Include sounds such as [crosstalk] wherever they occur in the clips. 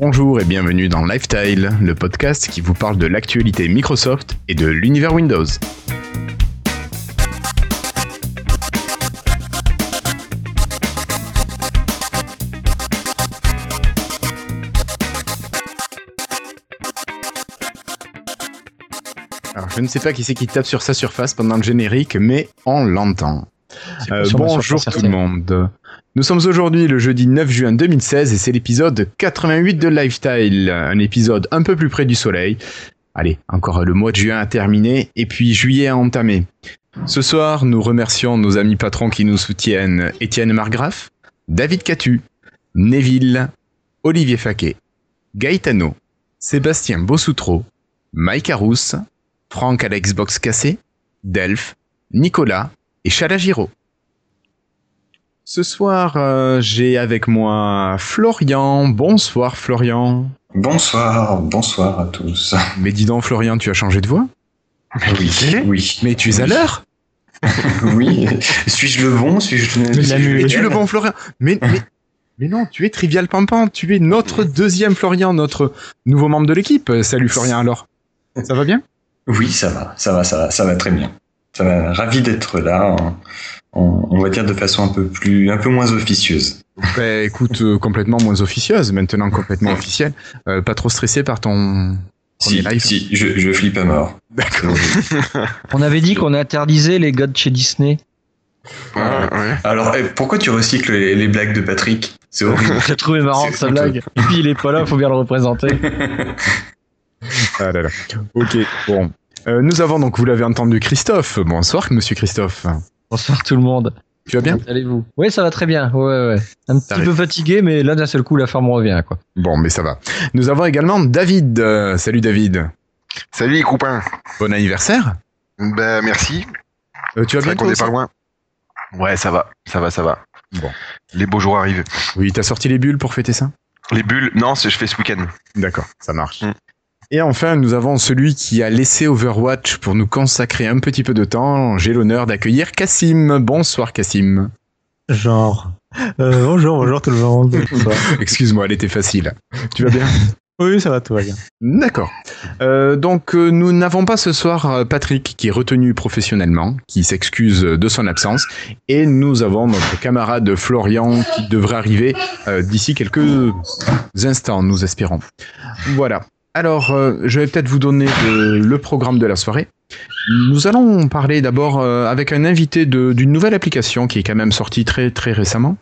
Bonjour et bienvenue dans Lifestyle, le podcast qui vous parle de l'actualité Microsoft et de l'univers Windows. Alors, je ne sais pas qui c'est qui tape sur sa surface pendant le générique, mais on l'entend. Euh, bonjour tout le monde. Nous sommes aujourd'hui le jeudi 9 juin 2016 et c'est l'épisode 88 de Lifestyle, un épisode un peu plus près du soleil. Allez, encore le mois de juin a terminé et puis juillet a entamé. Ce soir, nous remercions nos amis patrons qui nous soutiennent Étienne Margraff, David Catu, Neville, Olivier Faquet, Gaetano, Sébastien Bossoutreau, Mike Arous, Franck à l'Xbox cassé, Delph, Nicolas et Chalagiro. Ce soir, euh, j'ai avec moi Florian. Bonsoir Florian. Bonsoir, bonsoir à tous. [laughs] Mais dis donc Florian, tu as changé de voix Oui, oui. Mais tu es à l'heure [laughs] Oui. Suis-je le bon Suis-je Mais tu es le bon Florian? Mais, mais, mais non, tu es Trivial Pampan. Tu es notre deuxième Florian, notre nouveau membre de l'équipe. Salut Florian alors. Ça va bien? Oui, ça va, ça va, ça va, ça va très bien. Ça va, ravi d'être là. On, on va dire de façon un peu plus, un peu moins officieuse. Bah, écoute, euh, complètement moins officieuse, maintenant complètement officielle. Euh, pas trop stressé par ton Si, live si, je, je flippe à mort. D'accord. [laughs] On avait dit qu'on interdisait les gars de chez Disney. Alors, eh, pourquoi tu recycles les, les blagues de Patrick? C'est horrible. [laughs] J'ai trouvé marrant sa blague. Et puis il est pas là, faut bien le représenter. Ah là là. Ok, bon. Euh, nous avons donc, vous l'avez entendu, Christophe. Bonsoir, monsieur Christophe. Bonsoir tout le monde. Tu vas bien? Allez-vous? Oui, ça va très bien. Ouais, ouais. Un petit peu fatigué, mais là d'un seul coup la forme revient quoi. Bon, mais ça va. Nous avons également David. Euh, salut David. Salut les copains. Bon anniversaire. Ben merci. Euh, tu vas C'est bien vrai qu'on est pas loin. Ouais, ça va, ça va, ça va. Bon. Les beaux jours arrivent. Oui, t'as sorti les bulles pour fêter ça? Les bulles, non, c'est- je fais ce week-end. D'accord, ça marche. Mm. Et enfin, nous avons celui qui a laissé Overwatch pour nous consacrer un petit peu de temps. J'ai l'honneur d'accueillir Cassim. Bonsoir Cassim. Genre. Euh, bonjour, bonjour tout le monde. [laughs] Excuse-moi, elle était facile. Tu vas bien [laughs] oui, ça va, tout va bien. D'accord. Euh, donc euh, nous n'avons pas ce soir euh, Patrick qui est retenu professionnellement, qui s'excuse de son absence, et nous avons notre camarade Florian qui devrait arriver euh, d'ici quelques instants, nous espérons. Voilà. Alors, euh, je vais peut-être vous donner le, le programme de la soirée. Nous allons parler d'abord euh, avec un invité d'une nouvelle application qui est quand même sortie très très récemment.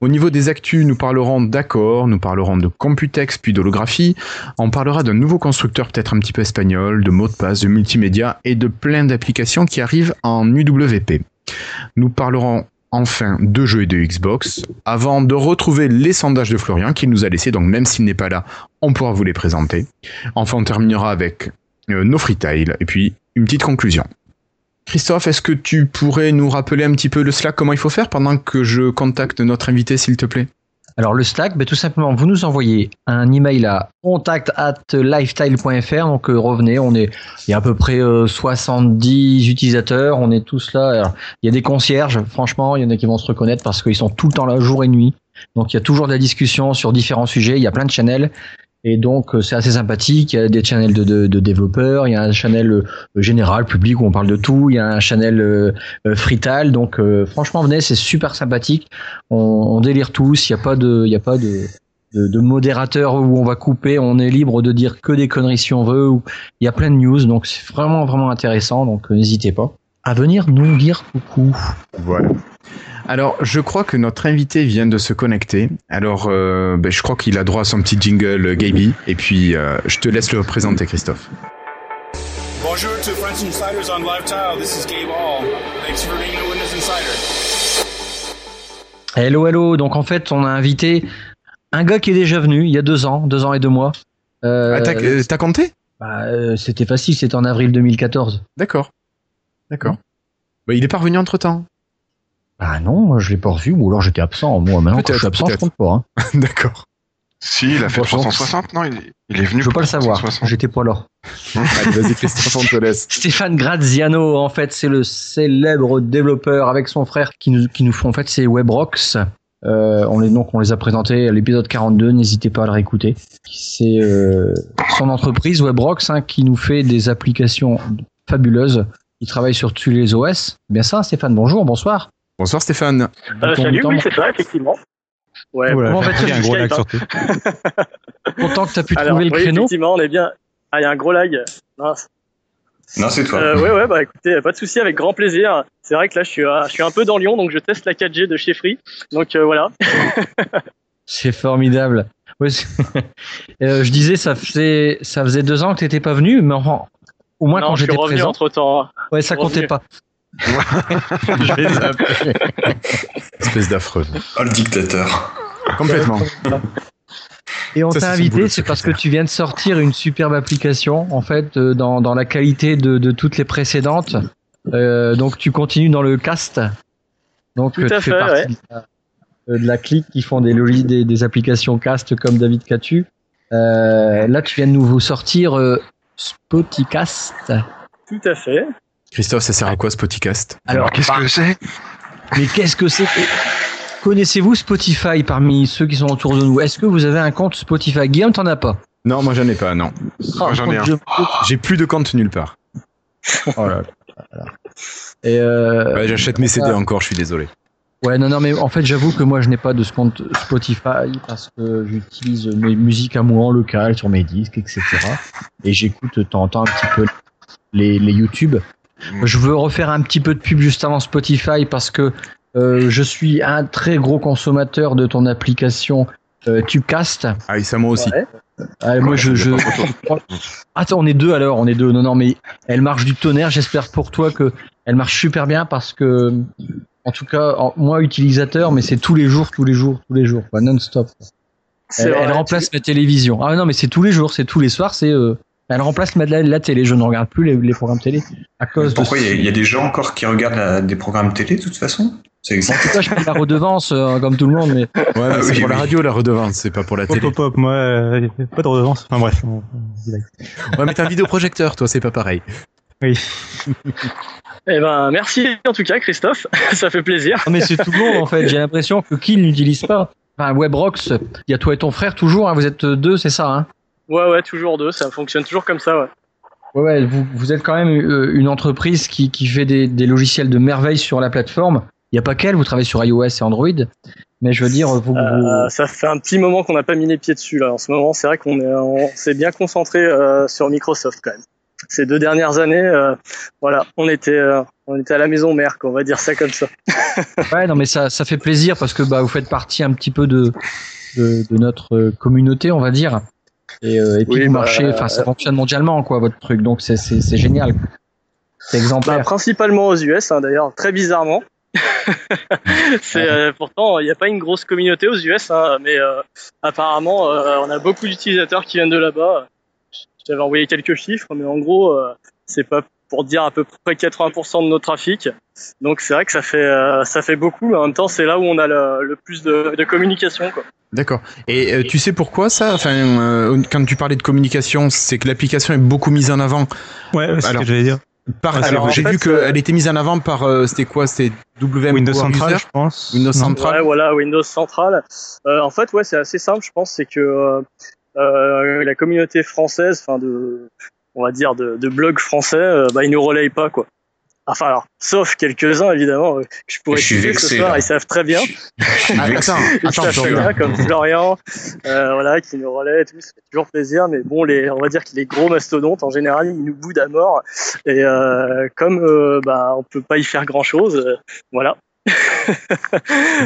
Au niveau des actus, nous parlerons d'accords, nous parlerons de Computex puis d'holographie. On parlera d'un nouveau constructeur peut-être un petit peu espagnol, de mots de passe, de multimédia et de plein d'applications qui arrivent en UWP. Nous parlerons enfin de jeux et de Xbox avant de retrouver les sondages de Florian qu'il nous a laissés, donc même s'il n'est pas là, on pourra vous les présenter. Enfin, on terminera avec euh, nos freetiles et puis une petite conclusion. Christophe, est-ce que tu pourrais nous rappeler un petit peu le Slack, comment il faut faire pendant que je contacte notre invité, s'il te plaît? Alors le Slack, ben, tout simplement, vous nous envoyez un email à contact at lifestyle.fr. Donc euh, revenez, on est, il y a à peu près euh, 70 utilisateurs, on est tous là. Il y a des concierges, franchement, il y en a qui vont se reconnaître parce qu'ils sont tout le temps là, jour et nuit. Donc il y a toujours de la discussion sur différents sujets, il y a plein de channels. Et donc euh, c'est assez sympathique, il y a des channels de, développeurs, il y a un channel euh, général, public où on parle de tout, il y a un channel euh, euh, Frital, donc franchement venez, c'est super sympathique. On, délire tous, il n'y a pas de, y a pas de, modérateur où on va couper, on est libre de dire que des conneries si on veut, il y a plein de news, donc c'est vraiment vraiment intéressant, donc n'hésitez pas. À venir nous dire coucou. Voilà. Alors, je crois que notre invité vient de se connecter. Alors, euh, ben, je crois qu'il a droit à son petit jingle euh, Gaby. Et puis, euh, je te laisse le présenter, Christophe. Bonjour to French Insiders on Live Tile. This is Gabe Hall. Thanks for being a Windows Insider. Hello hello, donc en fait on a invité un gars qui est déjà venu il y a deux ans, deux ans et deux mois. Euh, Ah, t'as compté? Bah, euh, c'était facile, c'était en avril 2014. D'accord. D'accord. Bah, il est pas revenu entre temps. Ah non, je l'ai pas revu, ou alors j'étais absent. Moi maintenant quand je suis absent, je compte pas. Hein. [laughs] D'accord. Si, il a fait Franchement, 360, non il, il est venu. Je veux pas le savoir, 360. j'étais pas là. [laughs] Allez, vas-y, Christophe, on te laisse. Stéphane Graziano, en fait, c'est le célèbre développeur avec son frère qui nous, qui nous font en fait ces Webrox. Euh, on les donc on les a présentés à l'épisode 42. N'hésitez pas à le réécouter. C'est euh, son entreprise Webrox hein, qui nous fait des applications fabuleuses. Il travaille sur tous les OS. Bien ça, Stéphane. Bonjour, bonsoir. Bonsoir Stéphane. Euh, salut, oui, c'est ça, effectivement. Ouais, Voilà, comment j'ai vas-tu, appris un gros lag hein. surtout. [laughs] Content que tu as pu Alors, trouver le oui, créneau. effectivement, on est bien. Ah, il y a un gros lag. Mince. Non, c'est toi. Euh, ouais, ouais, bah écoutez, pas de souci, avec grand plaisir. C'est vrai que là, je suis, à- je suis un peu dans Lyon, donc je teste la 4G de chez Free. Donc euh, voilà. [laughs] C'est formidable. Ouais, c'est- [laughs] Euh, je disais, ça faisait, ça faisait deux ans que t'étais pas venu, mais enfin, au moins non, quand je suis j'étais revenu présent, entre temps. ouais, ça je comptait revenu. pas. [laughs] Je vais zapper. Espèce d'affreux. Oh, le dictateur. Complètement. Et on t'a invité, c'est parce que tu viens de sortir une superbe application, en fait, euh, dans, dans la qualité de, de toutes les précédentes. Euh, donc tu continues dans le cast. Donc Tout euh, à tu fais fait, partie ouais. de, la, de la clique qui font des, logis- des, des applications cast comme David Catu. Euh, là, tu viens de nous sortir euh, Spoticast. Tout à fait. Christophe, ça sert à quoi ce podcast? Alors, Qu'est-ce bah, que c'est? Mais qu'est-ce que c'est? Connaissez-vous Spotify parmi ceux qui sont autour de nous? Est-ce que vous avez un compte Spotify? Guillaume, t'en as pas? Non, moi j'en ai pas, non. Moi, j'en ai un. Je- J'ai plus de compte nulle part. Oh là là. Et euh, Ouais, J'achète mes CD encore, je suis désolé. ouais, non, non, mais en fait, j'avoue que moi, je n'ai pas de compte Spotify parce que j'utilise mes musiques à moi en local sur mes disques, etc. Et j'écoute de temps en temps un petit peu les, les YouTube. Je veux refaire un petit peu de pub juste avant Spotify parce que euh, je suis un très gros consommateur de ton application euh, Tubecast. Ah, et ça moi aussi. Ouais. Ah, moi, je, je... [laughs] Attends, on est deux alors, on est deux. Non, non, mais elle marche du tonnerre. J'espère pour toi que elle marche super bien parce que, en tout cas, en- moi utilisateur, mais c'est tous les jours, tous les jours, tous les jours, non-stop. Elle remplace la télévision. Ah non, mais c'est tous les jours, c'est tous les soirs, c'est. euh, elle remplace la, la, télé. Je ne regarde plus les, les programmes télé à cause Pourquoi de. il y, a- il y a des gens encore qui regardent la- des programmes télé de toute façon? C'est En exact. tout cas, je paye la redevance euh, comme tout le monde, mais Ouais, mais Ah c'est oui, pour la radio la redevance, c'est pas pour la télé. hop, hop, moi, euh, pas de redevance. Enfin bref, on. Ouais, mais t'as un vidéoprojecteur, toi, c'est pas pareil. Oui. Eh ben, merci en tout cas, Christophe. [laughs] ça fait plaisir. Non, mais c'est tout le monde en fait. J'ai l'impression que qui n'utilise pas. Enfin, Webrox, il y a toi et ton frère toujours. hein, vous êtes deux, c'est ça. Hein? Ouais, ouais, toujours deux. Ça fonctionne toujours comme ça, ouais. ouais, ouais. Vous, vous êtes quand même euh, une entreprise qui, qui fait des, des logiciels de merveille sur la plateforme. Il n'y a pas qu'elle. Vous travaillez sur iOS et Android. Mais je veux dire, vous, vous- Euh, ça fait un petit moment qu'on n'a pas mis les pieds dessus là. En ce moment, c'est vrai qu'on est, on s'est bien concentré euh, sur Microsoft quand même. Ces deux dernières années, euh, voilà, on était, euh, on était à la maison mère, on va dire ça comme ça. [laughs] ouais, non, mais ça, ça fait plaisir parce que bah, vous faites partie un petit peu de, de, de notre euh, communauté, on va dire. Et, euh, et puis Oui, vous bah, marchez, enfin, ça fonctionne mondialement, quoi, votre truc. Donc c'est, c'est, c'est génial. C'est Bah, exemplaire. principalement aux US, hein, d'ailleurs, très bizarrement. [laughs] c'est euh, pourtant il n'y a pas une grosse communauté aux US, hein, mais euh, apparemment euh, on a beaucoup d'utilisateurs qui viennent de là-bas. Je t'avais envoyé quelques chiffres, mais en gros euh, c'est pas pour dire à peu près 80% de nos trafics. Donc c'est vrai que ça fait euh, ça fait beaucoup, mais en même temps c'est là où on a le, le plus de, de communication. Quoi. D'accord. Et euh, tu sais pourquoi ça? Enfin, euh, quand tu parlais de communication, c'est que l'application est beaucoup mise en avant. Ouais, c'est ce Alors, que j'allais dire. Par, alors, j'ai vu qu'elle était mise en avant par, euh, c'était quoi? C'était WM Windows Central, User? je pense. Windows Central. Ouais, voilà, Windows Central. Euh, en fait, ouais, c'est assez simple, je pense, c'est que euh, euh, la communauté française, enfin de, on va dire de, de blogs français, euh, bah ils nous relayent pas quoi. Enfin alors, sauf quelques-uns évidemment euh, que je pourrais citer ce soir, là. ils savent très bien, Je suis [laughs] vexé. attends, attends, bien comme Florian, euh, voilà, qui nous relaie et tout, ça fait toujours plaisir. Mais bon, les, on va dire que les gros mastodontes en général, ils nous boudent à mort. Et euh, comme euh, bah on peut pas y faire grand chose, voilà.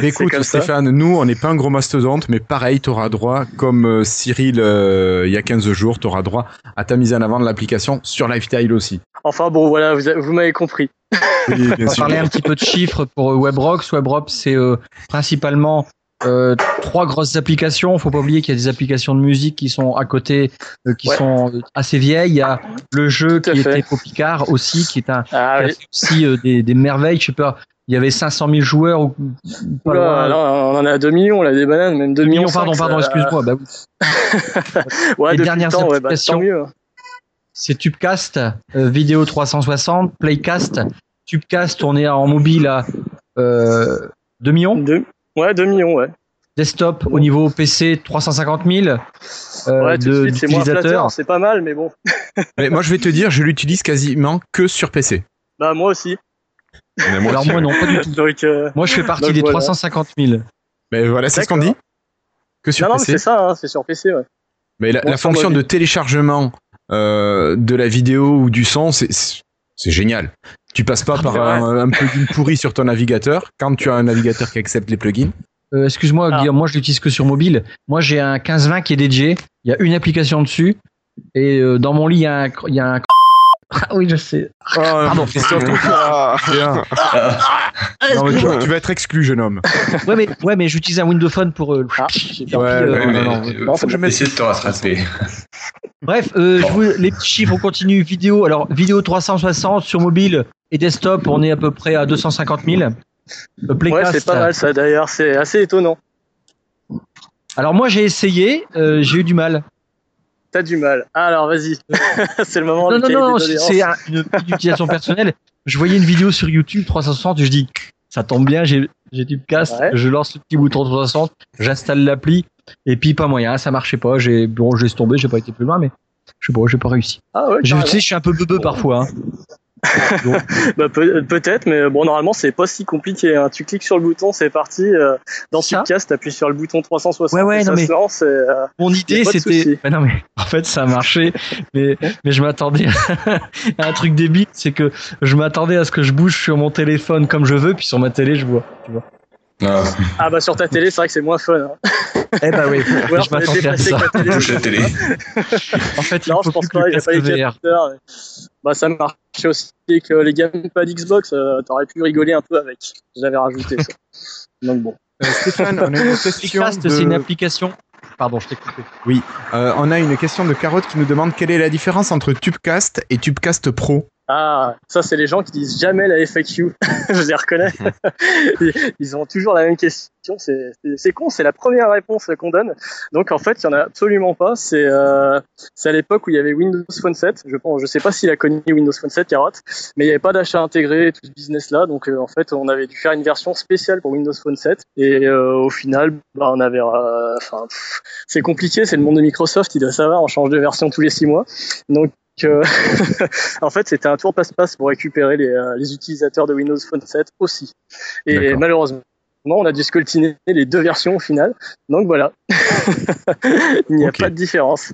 Mais [laughs] écoute, ça. Stéphane, nous, on n'est pas un gros mastodonte, mais pareil, tu auras droit, comme euh, Cyril euh, il y a 15 jours, tu auras droit à ta mise en avant de l'application sur Lifestyle aussi. Enfin bon, voilà, vous, m'avez compris. Oui, bien On va parler un petit peu de chiffres pour euh, WebRox. WebRox, c'est euh, principalement euh, trois grosses applications. Faut pas oublier qu'il y a des applications de musique qui sont à côté, euh, qui Ouais. sont assez vieilles. Il y a le jeu qui fait. était Popicard aussi, qui est un Ah qui oui. aussi euh, des, des merveilles. Je sais pas, il y avait 500 000 joueurs ou pas Oula, là, on en a 2 millions, on a des bananes, même 2 2 millions. millions, pardon, cinq, pardon, ça- excuse-moi. Bah oui. [laughs] Ouais, Les dernières temps, ouais, bah, applications. tant mieux. C'est Tubecast, euh, vidéo 360, Playcast. Tubecast, on est en mobile à euh, 2 millions. Deux- Ouais, 2 millions, ouais. Desktop au niveau PC 350 000 euh, ouais, tout de de- suite, c'est moins d'utilisateurs. c'est pas mal, mais bon. Mais moi, je vais te dire, je l'utilise quasiment que sur PC. Bah, moi aussi. Moi Alors aussi, moi non, pas du tout. [laughs] Donc, euh, Moi je fais partie Donc des voilà. 350 000. Mais voilà, c'est ce qu'on dit. Que sur non, non, c'est ça, hein, c'est sur PC, ouais. Mais la, Bon, la sur fonction de téléchargement euh, de la vidéo ou du son, c'est c'est génial. Tu passes pas Ah, par un, un plugin pourri sur ton navigateur quand tu as un navigateur qui accepte les plugins. Euh, Excuse-moi Ah. Guillaume, moi je l'utilise que sur mobile. Moi j'ai un 1520 qui est dédié. Il y a une application dessus et euh, dans mon lit il y a un, il y a un... Ah oui je sais. Pardon. Ah, Bien. Non, mais tu, tu vas être exclu, jeune homme. Ouais mais ouais mais j'utilise un Windows Phone pour. euh, Ah, Ouais, euh, ouais, non, mais, non, euh, non, faut que je essayer de te rattraper. Bref, euh, je vous- les petits chiffres, on continue. Vidéo, alors vidéo 360 sur mobile et desktop, on est à peu près à 250 000. Euh, Ouais, Playcast, c'est pas mal, ça, d'ailleurs. C'est assez étonnant. Alors moi j'ai essayé, euh, j'ai eu du mal. T'as du mal. Ah, alors, vas-y. [laughs] c'est le moment Non du non non, c'est un- une petite utilisation personnelle. Je voyais une vidéo sur YouTube 360 et je dis ça tombe bien, j'ai Tubecast, Ouais. je lance le petit bouton 360, j'installe l'appli et puis pas moyen, ça marchait pas. J'ai bon, j'ai laissé tomber, j'ai pas été plus loin, mais je sais pas, j'ai pas réussi. Ah, ouais, Je, sais, je suis un peu beubeux parfois. hein. [laughs] [laughs] Bah, peut- peut-être, mais bon, normalement, c'est pas si compliqué. hein. Tu cliques sur le bouton, c'est parti. euh, dans Ça Tubecast, t'appuies sur le bouton 360. Ouais, ouais, et non, ça mais- se lance. et, euh, Mon idée, c'était. Mais non, mais en fait, ça a marché. Mais, mais je m'attendais à [laughs] un truc débile, c'est que je m'attendais à ce que je bouge sur mon téléphone comme je veux, puis sur ma télé, je vois. Tu vois. Ah, Ah, bah, sur ta télé, c'est vrai que c'est moins fun. hein. Eh bah oui, [laughs] Ou alors, je m'attendais à déplacer ça. avec la télé. bouge la télé. En fait, il Non, faut je pense plus pas, il n'y a pas les capteurs. Bah, ça marchait aussi avec euh, les gamepad Xbox. euh, T'aurais pu rigoler un peu avec. J'avais rajouté ça. [laughs] Donc bon. Euh, Stéphane, on a une question. Tubecast, de- c'est une application. Pardon, je t'ai coupé. euh, on a une question de Carotte qui nous demande quelle est la différence entre Tubecast et Tubecast Pro? Ah, ça, c'est les gens qui disent jamais la FAQ. [laughs] Je les reconnais. [laughs] Ils- ont toujours la même question. C'est con, c'est la première réponse qu'on donne. Donc, en fait, il y en a absolument pas. C'est euh, à l'époque où il y avait Windows Phone 7. Je pense, je sais pas s'il a connu Windows Phone 7, Carotte, mais il n'y avait pas d'achat intégré et tout ce business-là. Donc, euh, en fait, on avait dû faire une version spéciale pour Windows Phone 7. Et euh, au final, bah, on avait. euh, Enfin, c'est compliqué. C'est le monde de Microsoft. Il doit savoir. On change de version tous les six mois. Donc, euh, [laughs] en fait, c'était un tour passe-passe pour récupérer les, euh, les utilisateurs de Windows Phone 7 aussi. Et malheureusement, on a dû scoltiner les deux versions au final. Donc voilà. [laughs] Il n'y a pas de différence.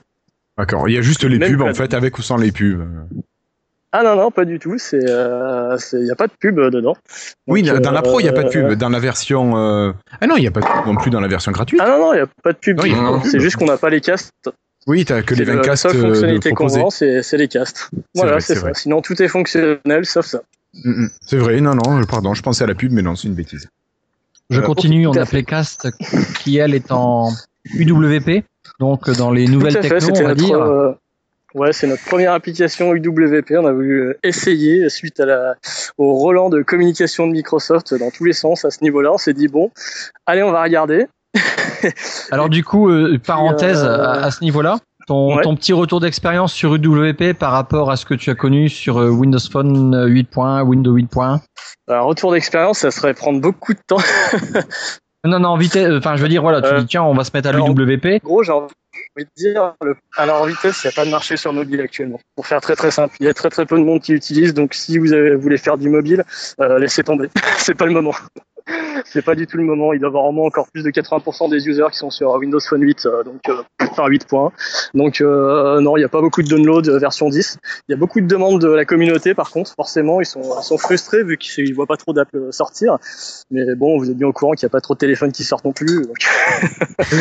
D'accord. Il y a juste les Même pubs en fait, avec ou sans les pubs. Ah non, non, pas du tout. Euh, il n'y a pas de pub euh, dedans. Oui, dans la Pro, il n'y a pas de euh, pub. Dans la version. euh, Ah non, il n'y a pas de pub non plus dans la version gratuite. Ah non, non, il n'y a pas de pub. C'est juste qu'on n'a pas les castes. Oui, t'as que les C'est 20 le- la castes seule euh, fonctionnalité qu'on vend, c'est, les castes. Voilà, c'est, ça. vrai. Sinon, tout est fonctionnel sauf ça. Mm, mm. C'est vrai, non, non, pardon, je pensais à la pub, mais non, c'est une bêtise. Je Euh, continue, on tout à a fait. Playcast qui, elle, est en UWP. Donc, dans les nouvelles Tout à fait, techno, c'était on va notre, dire. euh, ouais, c'est notre première application UWP. On a voulu euh, essayer suite à la, au relan de communication de Microsoft dans tous les sens à ce niveau-là. On s'est dit bon, allez, on va regarder. [laughs] [laughs] Alors du coup, euh, parenthèse euh, à, à ce niveau-là, ton, ouais. ton petit retour d'expérience sur UWP par rapport à ce que tu as connu sur euh, Windows Phone 8.1, Windows 8.1 Un retour d'expérience, ça serait prendre beaucoup de temps. [laughs] Non, non, vitesse, euh, enfin je veux dire, voilà, tu dis tiens, on va se mettre à l'UWP. Gros, j'ai envie de dire, le, alors en vitesse, il n'y a pas de marché sur mobile actuellement. Pour faire très très simple, il y a très très peu de monde qui l'utilise. Donc si vous avez, voulez faire du mobile, laissez tomber. [laughs] c'est pas le moment. C'est pas du tout le moment. Il doit avoir au moins encore plus de 80% des users qui sont sur Windows Phone 8, euh, donc euh, enfin 8.1. Donc euh, non, il n'y a pas beaucoup de downloads version 10. Il y a beaucoup de demandes de la communauté, par contre, forcément, ils sont, ils sont frustrés vu qu'ils ne voient pas trop d'app euh, sortir. Mais bon, vous êtes bien au courant qu'il n'y a pas trop de téléphones qui sortent non plus. Donc,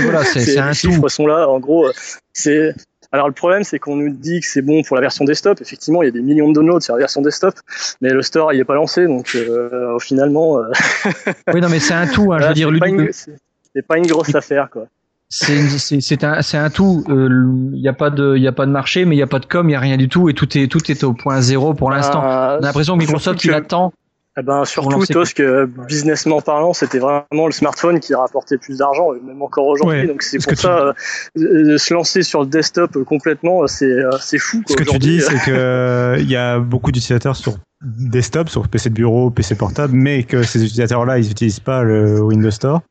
voilà, c'est [laughs] un les tout. chiffres sont là. En gros, c'est. Alors le problème, c'est qu'on nous dit que c'est bon pour la version desktop. Effectivement, il y a des millions de downloads sur la version desktop, mais le store il est pas lancé, donc euh, finalement, euh, [laughs] Oui, non, mais c'est un tout. Hein, je veux dire, c'est pas, une, c'est c'est pas une grosse affaire, quoi. c'est une- c'est c'est un, c'est un tout. Euh, Il n'y a pas de, il y a pas de marché, mais il n'y a pas de com, il n'y a rien du tout, et tout est, tout est au point zéro pour l'instant. Euh, On a l'impression que Microsoft il que- attend. Eh ben, surtout, lancer Tos, que businessment parlant, c'était vraiment le smartphone qui rapportait plus d'argent, même encore aujourd'hui. Ouais, donc c'est ce pour que ça, euh, euh, se lancer sur le desktop euh, complètement, euh, c'est euh, c'est fou. Ce que tu dis, c'est que euh, il y a beaucoup d'utilisateurs sur desktop, sur PC de bureau, PC portable, mais que ces utilisateurs-là, ils n'utilisent pas le Windows Store.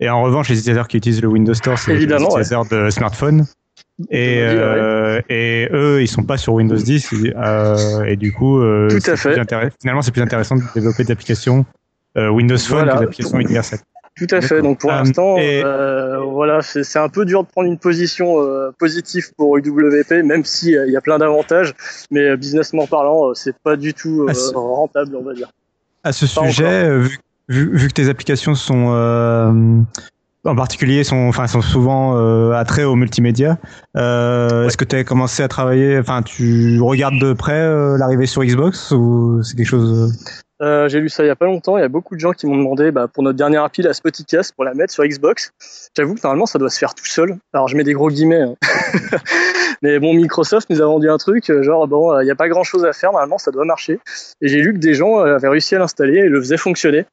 Et en revanche, les utilisateurs qui utilisent le Windows Store, c'est les utilisateurs de smartphone. Et, euh, et eux, ils sont pas sur Windows 10. euh, et du coup, euh, Tout à fait. finalement, c'est plus intéressant de développer des applications Windows Phone Voilà. que des applications universelles. Tout à fait. Donc pour l'instant, et- voilà, c'est un peu dur de prendre une position positive pour UWP, même si il y a plein d'avantages, mais businessment parlant, c'est pas du tout Ah, rentable, on va dire. À ce Pas sujet, vu, vu, vu que tes applications sont en particulier sont, enfin, sont souvent euh, attraits au multimédia, euh, est-ce que tu as commencé à travailler, enfin, tu regardes de près euh, l'arrivée sur Xbox ou c'est quelque chose Euh, J'ai lu ça il y a pas longtemps. Il y a beaucoup de gens qui m'ont demandé bah, pour notre dernière appli, la Spoticast, pour la mettre sur Xbox. J'avoue que normalement, ça doit se faire tout seul. Alors, je mets des gros guillemets. hein. [laughs] Mais bon, Microsoft nous a vendu un truc, genre, bon, il n'y a pas grand chose à faire. Normalement, ça doit marcher. Et j'ai lu que des gens avaient réussi à l'installer et le faisaient fonctionner.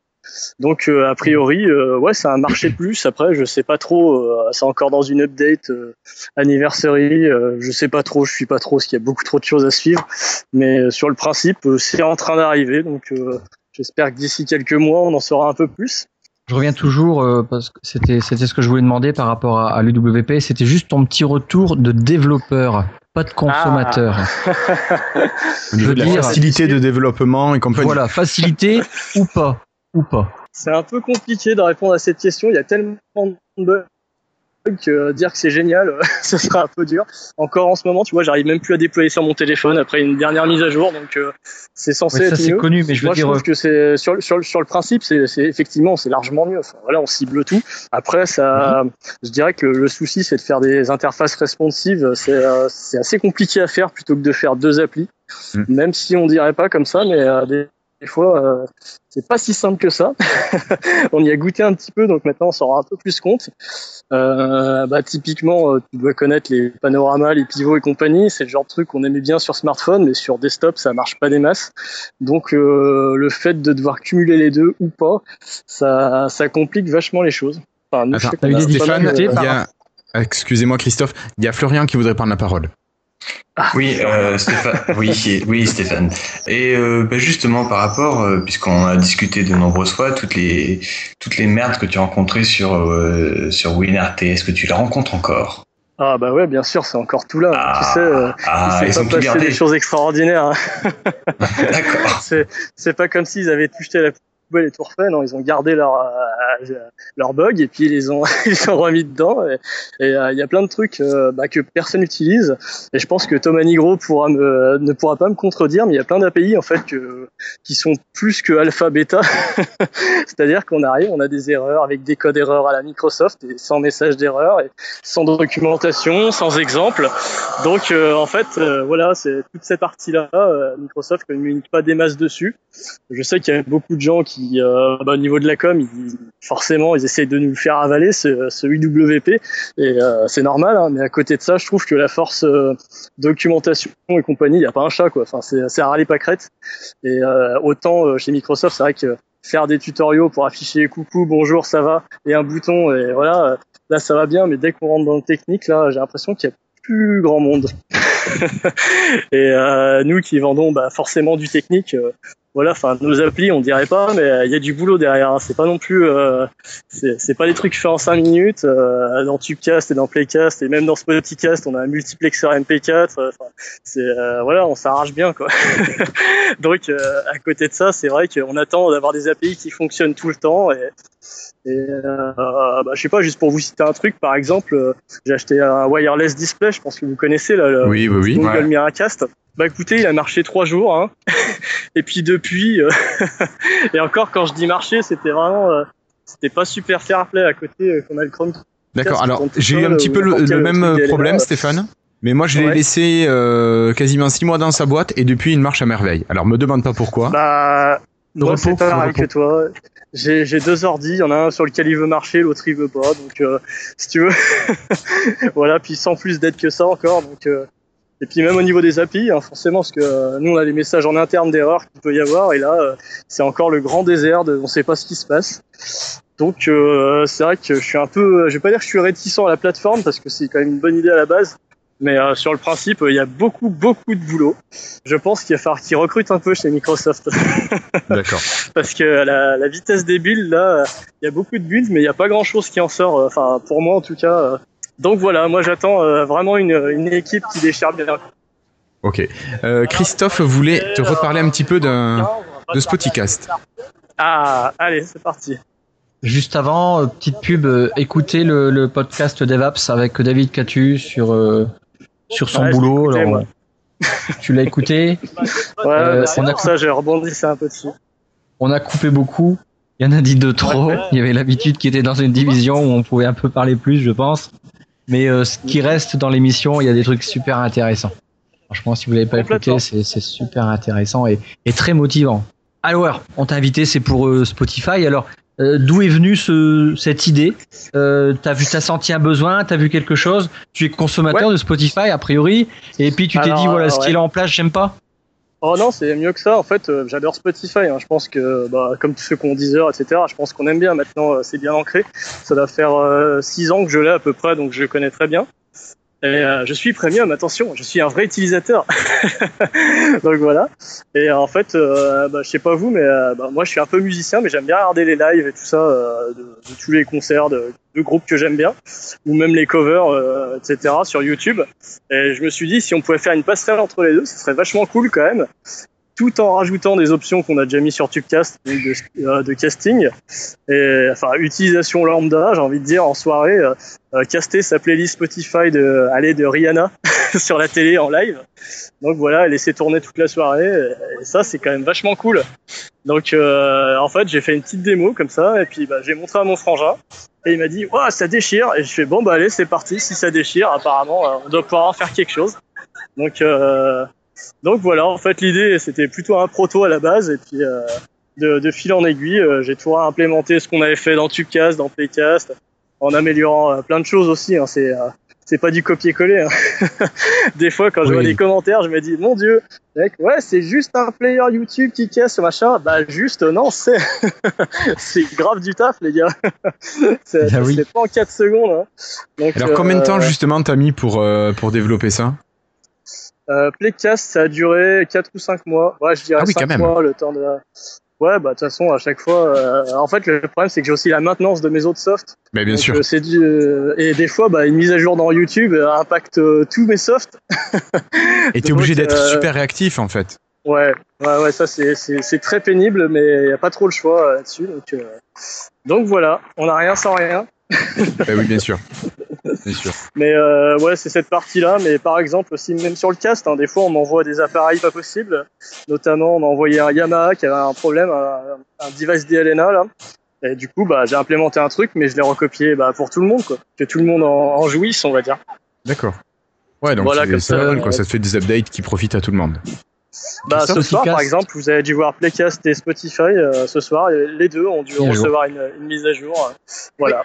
Donc, euh, a priori, euh, ouais, ça a marché [clears throat] plus. Après, je sais pas trop. euh, c'est encore dans une update euh, anniversary. euh, je sais pas trop. Je suis pas trop, parce qu'il y a beaucoup trop de choses à suivre. Mais euh, sur le principe, euh, c'est en train d'arriver. Donc, euh, J'espère que d'ici quelques mois, on en saura un peu plus. Je reviens toujours euh, parce que c'était c'était ce que je voulais demander par rapport à, à l'UWP. C'était juste ton petit retour de développeur, pas de consommateur. Au niveau veux dire- facilité de développement et compagnie. Voilà, facilité ou pas ou pas. C'est un peu compliqué de répondre à cette question. Il y a tellement de bugs que euh, dire que c'est génial, euh, [laughs] ce sera un peu dur. Encore en ce moment, tu vois, j'arrive même plus à déployer sur mon téléphone après une dernière mise à jour, donc euh, c'est censé Ouais, ça être c'est mieux. connu, mais je veux Moi, je dire trouve que c'est sur, le- sur, le- sur le principe, c'est effectivement, c'est largement mieux. Enfin, voilà, on cible tout. Après, ça, je dirais que le, le souci, c'est de faire des interfaces responsives. C'est euh, assez compliqué à faire plutôt que de faire deux applis. Mhm. Même si on dirait pas comme ça, mais euh, des, des fois, euh, c'est pas si simple que ça. [laughs] on y a goûté un petit peu, donc maintenant, on s'en rend un peu plus compte. Euh, bah, typiquement, euh, tu dois connaître les panoramas, les pivots et compagnie. C'est le genre de truc qu'on aimait bien sur smartphone, mais sur desktop, ça marche pas des masses. Donc, euh, le fait de devoir cumuler les deux ou pas, ça, ça complique vachement les choses. Enfin, nous, je Attends, sais qu'on a pas mal Stéphane, de- il y a... Excusez-moi Christophe, il y a Florian qui voudrait prendre la parole. Oui, euh, Stéphane. Oui, oui, Stéphane. Et euh, bah, justement, par rapport, euh, puisqu'on a discuté de nombreuses fois, toutes les toutes les merdes que tu as rencontrées sur sur WinRT, est-ce que tu les rencontres encore? Ah bah ouais, bien sûr, c'est encore tout là. Ah, tu sais, ah, il ils sont pas passé des choses extraordinaires. hein. [laughs] D'accord. [laughs] c'est c'est pas comme s'ils avaient tout jeté à la poubelle et. Non, ils ont gardé leur euh, leur bug et puis ils les ont [laughs] ils ont remis dedans. Et euh, il y a plein de trucs euh, bah, que personne n'utilise. Et je pense que Thomas Nigro ne pourra pas me contredire, mais il y a plein d'API en fait qui sont plus que alpha bêta. [laughs] C'est-à-dire qu'on arrive, on a des erreurs avec des codes erreurs à la Microsoft et sans message d'erreur et sans documentation, sans exemple. Donc euh, en fait, voilà, c'est toute cette partie-là. euh, Microsoft communique pas des masses dessus. Je sais qu'il y a beaucoup de gens qui, euh, bah, au niveau de la com, ils, forcément, ils essayent de nous faire avaler ce, ce UWP et euh, c'est normal. Hein, mais à côté de ça, je trouve que la force euh, documentation et compagnie, il y a pas un chat quoi. Enfin, c'est c'est râler pas crête. Et euh, autant euh, chez Microsoft, c'est vrai que faire des tutoriaux pour afficher coucou, bonjour, ça va et un bouton et voilà, là ça va bien. Mais dès qu'on rentre dans le technique, là, j'ai l'impression qu'il y a plus grand monde. [laughs] et euh, nous qui vendons bah, forcément du technique, euh, voilà, enfin nos applis, on dirait pas, mais euh, il y a du boulot derrière. hein. C'est pas non plus, euh, c'est pas des trucs faits en 5 minutes. Euh, dans Tubecast et dans Playcast et même dans Spoticast, on a un multiplexeur MP4. euh, Enfin, c'est euh, voilà, on s'arrache bien quoi. [laughs] Donc euh, à côté de ça, c'est vrai qu'on attend d'avoir des API qui fonctionnent tout le temps et et euh, bah, je sais pas, juste pour vous citer un truc, par exemple, euh, j'ai acheté un wireless display, je pense que vous connaissez oui, oui. Google Ouais. Miracast. Bah écoutez, il a marché trois jours, hein. [laughs] et puis depuis, euh, [laughs] et encore quand je dis marché, c'était vraiment, euh, c'était pas super fair play à côté euh, qu'on a le Chrome. D'accord, alors j'ai eu un petit peu le, même problème. Stéphane. Mais moi, je l'ai Ouais. laissé euh, quasiment six mois dans sa boîte et depuis, il marche à merveille. Alors, me demande pas pourquoi. Bah, moi c'est pareil repos. que toi. J'ai j'ai deux ordi, il y en a un sur lequel il veut marcher, l'autre il veut pas. Donc euh, si tu veux, [laughs] voilà. Puis sans plus d'aide que ça encore. Donc euh, et puis même au niveau des API, hein, forcément, parce que euh, nous on a les messages en interne d'erreur qu'il peut y avoir, et là euh, c'est encore le grand désert, de, on sait pas ce qui se passe. Donc euh, c'est vrai que je suis un peu, je vais pas dire que je suis réticent à la plateforme parce que c'est quand même une bonne idée à la base, Mais euh, sur le principe, euh, il y a beaucoup, beaucoup de boulot. Je pense qu'il va falloir qu'ils recrutent un peu chez Microsoft. [laughs] D'accord. Parce que la, la vitesse des builds, là, il y a beaucoup de builds, mais il n'y a pas grand-chose qui en sort. Enfin, pour moi, en tout cas. Donc voilà, moi j'attends euh, vraiment une, une équipe qui déchire bien. Ok. Euh, Christophe voulait te reparler un petit peu d'un de Spoticast. Ah, allez, c'est parti. Juste avant, euh, petite pub, euh, écoutez le, le podcast DevApps avec David Catu sur, euh, sur son Ouais, boulot. écouté, Alors, moi. tu l'as écouté [laughs] Ouais, c'est on a pour ça, j'ai rebondi un peu dessus. On a coupé beaucoup. Il y en a dit de trop. Ouais. Il y avait l'habitude qui était dans une division où on pouvait un peu parler plus, je pense. Mais euh, ce qui reste dans l'émission, il y a des trucs super intéressants. Franchement, si vous l'avez pas écouté, c'est super intéressant et, et très motivant. Alors, on t'a invité, c'est pour euh, Spotify. Alors, euh, d'où est venue ce, cette idée? Euh, T'as vu, t'as senti un besoin, t'as vu quelque chose? Tu es consommateur de Spotify a priori, et puis tu t'es dit voilà, ce qu'il a en place, j'aime pas? Oh non, c'est mieux que ça. En fait, euh, j'adore Spotify. hein. Je pense que, bah, comme tous ceux qui ont Deezer, etc., je pense qu'on aime bien. Maintenant, euh, c'est bien ancré. Ça doit faire euh, six ans que je l'ai à peu près, donc je connais très bien. Et euh, je suis premium, attention, je suis un vrai utilisateur. [laughs] donc voilà. Et euh, en fait, euh, bah, je sais pas vous, mais euh, bah, moi je suis un peu musicien, mais j'aime bien regarder les lives et tout ça euh, de, de tous les concerts de groupes que j'aime bien, ou même les covers, euh, etc. sur YouTube. Et je me suis dit, si on pouvait faire une passerelle entre les deux, ce serait vachement cool quand même. Tout en rajoutant des options qu'on a déjà mis sur Tubecast, euh, de casting. Et enfin, utilisation lambda, j'ai envie de dire, en soirée, euh, euh, caster sa playlist Spotify de, allez, de Rihanna [laughs] sur la télé en live. Donc voilà, laisser tourner toute la soirée. Et, ça, c'est quand même vachement cool. Donc en fait, j'ai fait une petite démo comme ça, et puis bah, j'ai montré à mon frangin. Et il m'a dit, ouais, ça déchire. Et je fais, bon, bah allez, c'est parti. Si ça déchire, apparemment, on doit pouvoir en faire quelque chose. Donc, donc voilà, en fait, l'idée, c'était plutôt un proto à la base. Et puis, euh, de, de fil en aiguille, euh, j'ai tout implémenté ce qu'on avait fait dans Tubecast, dans Playcast, en améliorant euh, plein de choses aussi. Hein, c'est c'est pas du copier-coller. Hein. [laughs] des fois, quand je Oui. vois des commentaires, je me dis, mon Dieu, mec, ouais, c'est juste un player YouTube qui casse, machin. Bah, juste, non, c'est [laughs] c'est grave du taf, les gars. [laughs] c'est Ah oui. c'est pas en 4 secondes. Hein. Donc, Alors combien de temps justement t'as mis pour pour développer ça? Euh, Playcast, ça a duré 4 ou 5 mois. Ouais, je dirais Ah oui, 5 quand même. mois, le temps de... Ouais, bah de toute façon, à chaque fois... euh, en fait, le problème, c'est que j'ai aussi la maintenance de mes autres softs. Ben bien Donc, sûr. euh, du... euh, Et des fois, bah, une mise à jour dans YouTube impacte tous mes softs. Et t'es [laughs] obligé d'être super réactif en fait. Ouais, ouais, ouais, ça, c'est- très pénible, mais il n'y a pas trop le choix là-dessus. Donc, donc voilà, on n'a rien sans rien. [laughs] Ben oui, bien sûr. [laughs] Sûr. [laughs] Mais euh, ouais, c'est cette partie-là. Mais par exemple, aussi même sur le cast, hein, des fois, on m'envoie des appareils pas possibles. Notamment, on m'a envoyé un Yamaha qui avait un problème, un, un device DLNA là. Et du coup, bah, j'ai implémenté un truc, mais je l'ai recopié bah, pour tout le monde, quoi. Que tout le monde en, en jouisse, on va dire. D'accord. Ouais, donc Voilà, comme ça, euh, quoi. Ça te fait des updates qui profitent à tout le monde. Bah, ce soir, par exemple, vous avez dû voir Playcast et Spotify. euh, ce soir, les deux ont dû Mise à jour. recevoir une, une mise à jour. euh, Voilà.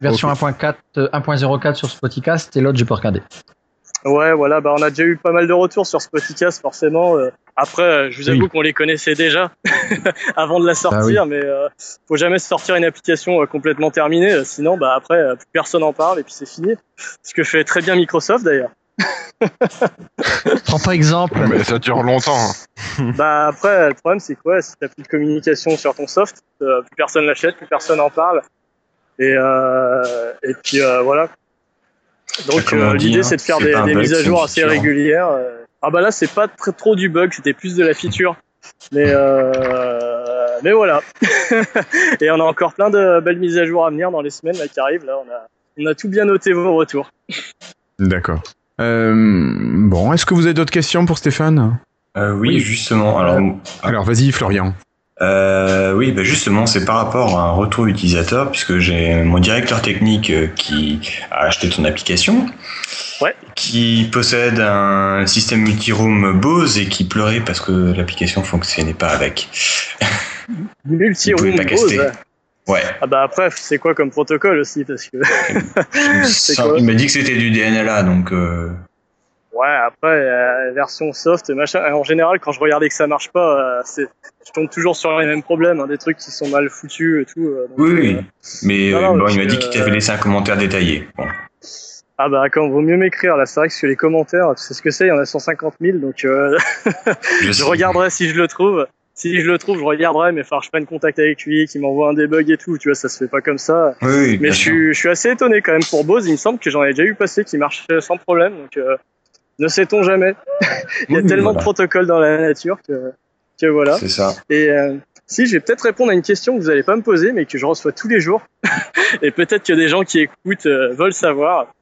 Version 1.4, euh, 1.04 sur Spotify, et l'autre, j'ai pas regardé. Ouais, voilà, bah on a déjà eu pas mal de retours sur Spotify, forcément. euh. Après, euh, je vous Oui. avoue qu'on les connaissait déjà [laughs] avant de la sortir, mais euh, faut jamais sortir une application complètement terminée, sinon, bah après, plus personne en parle et puis c'est fini. Ce que fait très bien Microsoft d'ailleurs. [laughs] [laughs] Prends pas exemple. Mais ça dure longtemps. hein. bah après, le problème c'est quoi Si t'as plus de communication sur ton soft, euh, plus personne l'achète, plus personne en parle, et euh, et puis euh, voilà. Donc euh, l'idée hein, c'est de faire des, bug, mises à jour assez régulières. Ah bah là c'est pas très, trop du bug, c'était plus de la feature. Mais euh, mais voilà. [laughs] et on a encore plein de belles mises à jour à venir dans les semaines là, qui arrivent. Là on a on a tout bien noté vos retours. D'accord. Euh, bon, est-ce que vous avez d'autres questions pour Stéphane? Euh, oui, Oui. justement. Alors, Alors vas-y, Florian. Euh, oui, bah justement, c'est par rapport à un retour utilisateur, puisque j'ai mon directeur technique euh, qui a acheté ton application, Ouais. qui possède un système multi-room Bose et qui pleurait parce que l'application fonctionnait pas avec. [laughs] Multi Vous pouvez room pas caster. Bose. Ouais. Ah bah après c'est quoi comme protocole aussi parce que il [laughs] m'a dit que c'était du DNLA, donc euh, Ouais, après, euh, version soft, machin. En général, quand je regardais que ça marche pas, euh, c'est, je tombe toujours sur les mêmes problèmes, hein, des trucs qui sont mal foutus et tout. euh, donc, oui, oui. Mais non, non, bon, il m'a dit qu'il t'avait laissé un commentaire détaillé. Bon. Ah bah quand vaut mieux m'écrire là, c'est vrai que les commentaires, tu sais ce que c'est, il y en a 150 000, donc [laughs] je, regarderai si je le trouve. Si je le trouve, je regarderai, mais que je prenne contact avec lui, qu'il m'envoie un debug et tout, tu vois, ça se fait pas comme ça. Oui, oui, Mais je suis, je suis assez étonné quand même pour Bose, il me semble que j'en ai déjà eu passer qui marchait sans problème, donc ne sait-on jamais. [laughs] il y a Oui, tellement voilà. de protocoles dans la nature que, que voilà. C'est ça. Et euh, si, je vais peut-être répondre à une question que vous n'allez pas me poser, mais que je reçois tous les jours. [laughs] et peut-être que des gens qui écoutent euh, veulent savoir.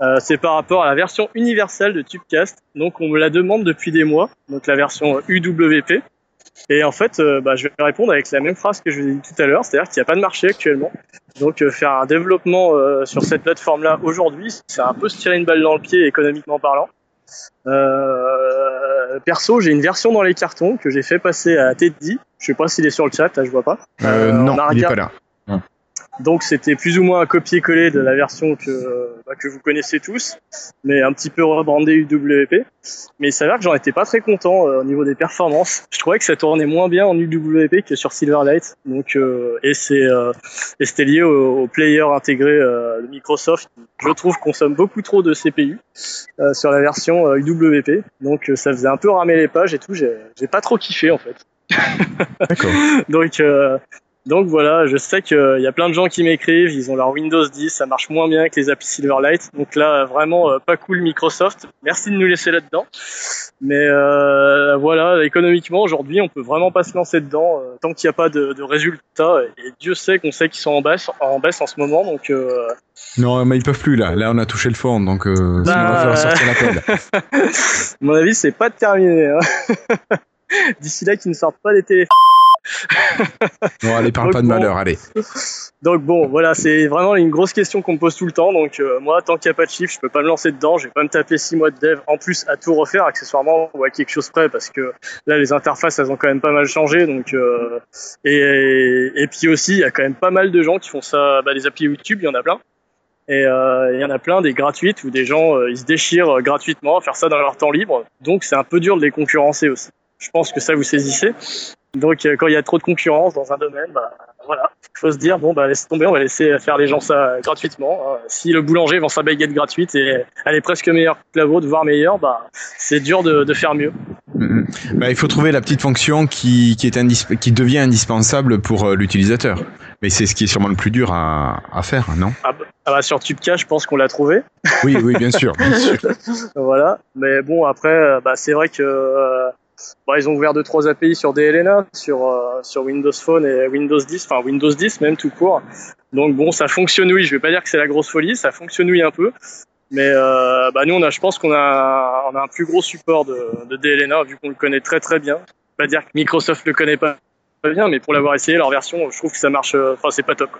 Euh, c'est par rapport à la version universelle de Tubecast. Donc, on me la demande depuis des mois. Donc, la version UWP. Et en fait, euh, bah, je vais répondre avec la même phrase que je vous ai dit tout à l'heure, c'est-à-dire qu'il n'y a pas de marché actuellement. Donc, euh, faire un développement euh, sur cette plateforme-là aujourd'hui, c'est un peu se tirer une balle dans le pied économiquement parlant. Euh, perso, j'ai une version dans les cartons que j'ai fait passer à Teddy. Je sais pas s'il est sur le chat, là, je vois pas. Euh, Euh, non, il est pas là. Donc c'était plus ou moins un copier-coller de la version que, bah, que vous connaissez tous, mais un petit peu rebrandé UWP. Mais il s'avère que j'en étais pas très content euh, au niveau des performances. Je trouvais que ça tournait moins bien en UWP que sur Silverlight. Donc euh, et c'est euh, et c'était lié au, au player intégré euh, de Microsoft. qui, Je trouve consomme beaucoup trop de CPU euh, sur la version euh, UWP. Donc euh, ça faisait un peu ramer les pages et tout. J'ai pas trop kiffé en fait. [laughs] D'accord. [laughs] Donc, euh, donc voilà, je sais qu'il y a plein de gens qui m'écrivent, ils ont leur Windows 10, ça marche moins bien que les applis Silverlight. Donc là, vraiment euh, pas cool Microsoft. Merci de nous laisser là-dedans. Mais euh, voilà, économiquement aujourd'hui, on peut vraiment pas se lancer dedans euh, tant qu'il n'y a pas de, de résultats. Et Dieu sait qu'on sait qu'ils sont en baisse, en baisse en ce moment. Donc euh, Non, mais ils peuvent plus là. Là, on a touché le fond, donc euh, va Bah, falloir euh, sortir l'appel. [laughs] à mon avis, c'est pas terminé. Hein. [laughs] D'ici là, qu'ils ne sortent pas des téléphones. [laughs] Bon, allez, parle Donc pas de bon. malheur, allez. [laughs] Donc bon, voilà, c'est vraiment une grosse question qu'on me pose tout le temps. Donc euh, moi, tant qu'il n'y a pas de chiffres, je peux pas me lancer dedans. Je vais pas me taper six mois de dev en plus à tout refaire accessoirement ou à quelque chose près parce que là, les interfaces, elles ont quand même pas mal changé. Donc euh, et, et puis aussi, il y a quand même pas mal de gens qui font ça. Bah, les applis YouTube, il y en a plein. Et euh, il y en a plein des gratuites où des gens euh, ils se déchirent gratuitement à faire ça dans leur temps libre. Donc c'est un peu dur de les concurrencer aussi. Je pense que ça vous saisissez. Donc euh, quand il y a trop de concurrence dans un domaine, bah voilà, faut se dire bon bah laisse tomber, on va laisser faire les gens ça gratuitement. hein. Si le boulanger vend sa baguette gratuite et elle est presque meilleure que la vôtre, voire meilleure, bah c'est dur de, de faire mieux. Bah, il faut trouver la petite fonction qui, qui, est qui devient indispensable pour euh, l'utilisateur. Mais c'est ce qui est sûrement le plus dur à, à faire, non? Ah bah, ah bah, sur Tubecast, je pense qu'on l'a trouvé. Oui, oui, bien sûr. Bien sûr. [laughs] voilà. Mais bon, après, euh, bah, c'est vrai que euh, bah, ils ont ouvert deux trois API sur DLNA, sur euh, sur Windows Phone et Windows 10, enfin Windows 10 même tout court. Donc bon, ça fonctionne oui. Je vais pas dire que c'est la grosse folie, ça fonctionne oui un peu. Mais euh, bah, nous, on a, je pense qu'on a, un plus gros support de, DLNA vu qu'on le connaît très très bien. Pas dire que Microsoft le connaît pas bien, mais pour l'avoir essayé, leur version, je trouve que ça marche. euh, Enfin, c'est pas top.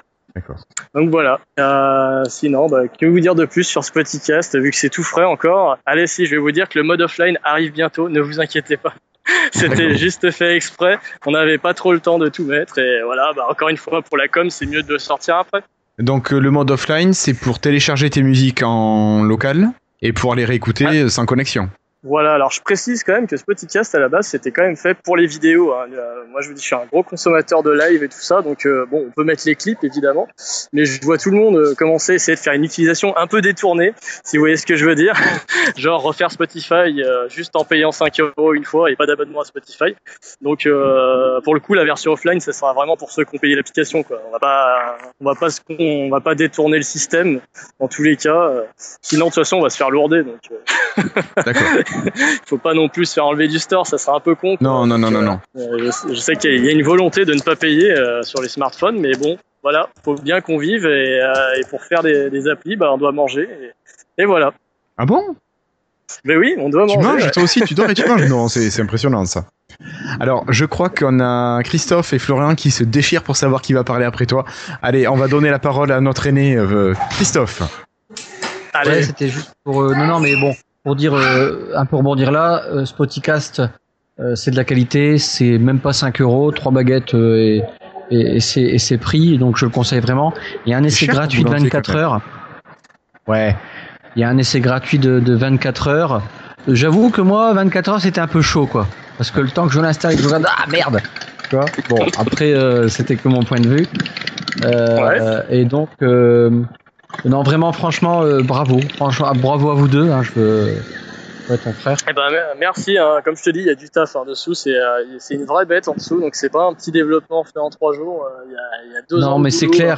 Donc voilà. Euh, sinon, bah, que vous dire de plus sur ce podcast, vu que c'est tout frais encore? Allez, si, je vais vous dire que le mode offline arrive bientôt, ne vous inquiétez pas. [laughs] C'était juste fait exprès, on n'avait pas trop le temps de tout mettre, et voilà, bah, encore une fois, pour la com, c'est mieux de sortir après. Donc, euh, le mode offline, c'est pour télécharger tes musiques en local et pour les réécouter sans connexion. Voilà, alors je précise quand même que ce podcast à la base c'était quand même fait pour les vidéos. hein. Euh, moi je vous dis, je suis un gros consommateur de live et tout ça, donc euh, bon, on peut mettre les clips évidemment, mais je vois tout le monde euh, commencer à essayer de faire une utilisation un peu détournée, si vous voyez ce que je veux dire. [laughs] Genre refaire Spotify euh, juste en payant 5 euros une fois et pas d'abonnement à Spotify. Donc euh, pour le coup, la version offline, ça sera vraiment pour ceux qui ont payé l'application. Quoi. On va pas, on va pas, on va pas détourner le système dans tous les cas. sinon de toute façon, on va se faire lourder. Donc D'accord. [laughs] [laughs] faut pas non plus se faire enlever du store, ça serait un peu con. quoi. Non, non, non, Donc, non, euh, non. euh, je, sais- je sais qu'il y a une volonté de ne pas payer euh, sur les smartphones, mais bon, voilà, faut bien qu'on vive et, euh, et pour faire des, des applis, bah, on doit manger. Et, et voilà. Ah bon? Mais oui, on doit Tu manger. manges ouais. Toi aussi, tu dors et tu manges [laughs] Non, c'est c'est impressionnant ça. Alors, je crois qu'on a Christophe et Florian qui se déchirent pour savoir qui va parler après toi. Allez, on va donner la parole à notre aîné euh, Christophe. Allez, Ouais, c'était juste pour. euh, non, non, mais bon, pour dire euh, un peu rebondir là, euh, Spoticast, euh, c'est de la qualité, c'est même pas 5 euros, 3 baguettes euh, et, et, et c'est et c'est pris, donc je le conseille vraiment. Il y a un essai gratuit de boulanger, 24 quand même. heures. Ouais, il y a un essai gratuit de, de 24 heures. J'avoue que moi, 24 heures, c'était un peu chaud, quoi. Parce que le temps que je l'installe et que je regarde, ah merde Tu vois? Bon, après, euh, c'était que mon point de vue. Euh, Et donc, euh, non, vraiment, franchement, euh, bravo. Franchement, bravo à vous deux. Hein, je veux. Ouais, ton frère. Eh ben, mer- merci. hein. Comme je te dis, il y a du taf en dessous. C'est euh, c'est une vraie bête en dessous. Donc c'est pas un petit développement fait en trois jours. euh, Il y, a, il y a deux Non, ans. de mais c'est boulot, clair.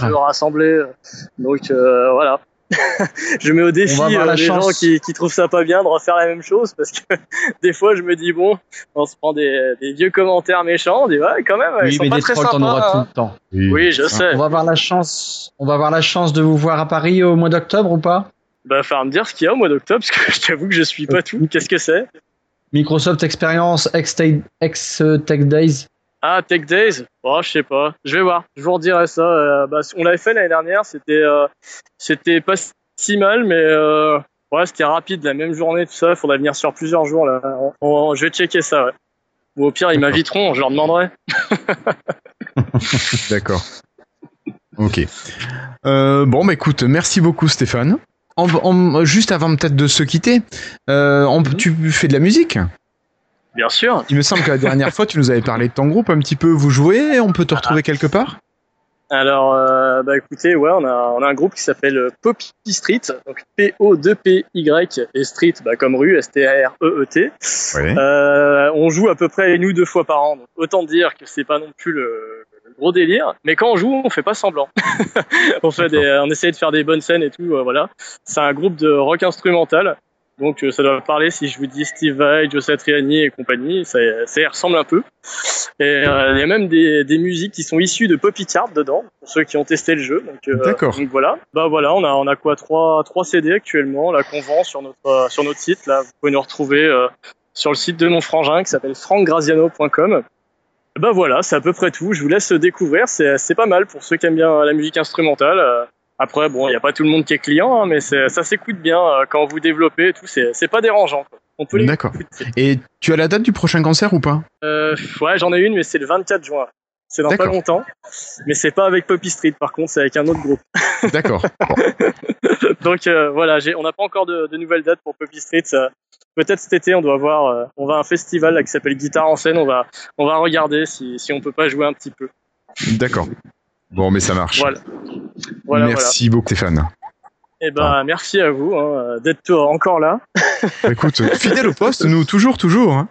Donc voilà. [laughs] je mets au défi euh, les chance. gens qui, qui trouvent ça pas bien de refaire la même chose parce que [laughs] des fois je me dis bon, on se prend des, des vieux commentaires méchants, on dit ouais quand même, ils Oui, sont mais pas des très trolls, t'en sympas. auras tout hein. le temps. Oui, je sais. On va avoir la chance. On va avoir la chance de vous voir à Paris au mois d'octobre ou pas? Bah, falloir me dire ce qu'il y a au mois d'octobre, parce que [laughs] je t'avoue que je suis pas tout. Qu'est-ce que c'est? Microsoft Experience X Tech Days. Ah, Tech Days Oh, je sais pas. Je vais voir. Je vous redirai ça. Euh, bah, on l'avait fait l'année dernière. C'était, euh, c'était pas si mal, mais euh, ouais, c'était rapide. La même journée, tout ça. Il faudrait venir sur plusieurs jours. Là. On- on- je vais checker ça. Ouais. Ou au pire, ils m'inviteront. Je leur demanderai. [laughs] D'accord. Ok. Bon, bah écoute, merci beaucoup Stéphane. Juste avant peut-être de se quitter, on- tu fais de la musique? Bien sûr. Il me semble que la dernière fois, tu nous avais parlé de ton groupe un petit peu. Vous jouez On peut te retrouver quelque part? Alors, euh, bah écoutez, ouais, on a, on a un groupe qui s'appelle euh, Poppy Street, donc P-O-2-P-Y et Street, bah, comme rue, S-T-A-R-E-E-T. Ouais. Euh, on joue à peu près nous deux fois par an, donc autant dire que c'est pas non plus le, le gros délire. Mais quand on joue, on fait pas semblant. [laughs] on fait des, on essaie de faire des bonnes scènes et tout, euh, voilà. C'est un groupe de rock instrumental. Donc euh, ça doit parler si je vous dis Steve Vai, Joe Satriani et compagnie, ça, ça y ressemble un peu. Et euh, il y a même des, des musiques qui sont issues de Poppy Card dedans, pour ceux qui ont testé le jeu. Donc, euh, D'accord. donc voilà. Bah voilà, on a on a quoi trois trois CD actuellement, là qu'on vend sur notre euh, sur notre site. Là, vous pouvez nous retrouver sur le site de mon frangin qui s'appelle frankgraziano.com. Bah voilà, c'est à peu près tout. Je vous laisse découvrir. C'est c'est pas mal pour ceux qui aiment bien la musique instrumentale. Après, bon, il n'y a pas tout le monde qui est client, hein, mais ça s'écoute bien euh, quand vous développez et tout. C'est pas dérangeant. quoi. On peut D'accord. Et tu as la date du prochain concert ou pas? Euh, ouais, j'en ai une, mais c'est le 24 juin. C'est dans pas longtemps. Mais c'est pas avec Poppy Street, par contre, c'est avec un autre groupe. [laughs] D'accord. Donc euh, voilà, on n'a pas encore de, de nouvelles dates pour Poppy Street. Peut-être cet été, on doit voir. euh, on va à un festival là, qui s'appelle Guitare en scène. On va, on va regarder si, si on peut pas jouer un petit peu. D'accord. Bon, mais ça marche. Voilà. Voilà, Merci beaucoup Stéphane. Et ben, merci à vous hein, d'être encore là. Bah, écoute, fidèle au [laughs] poste, nous, toujours, toujours. Hein.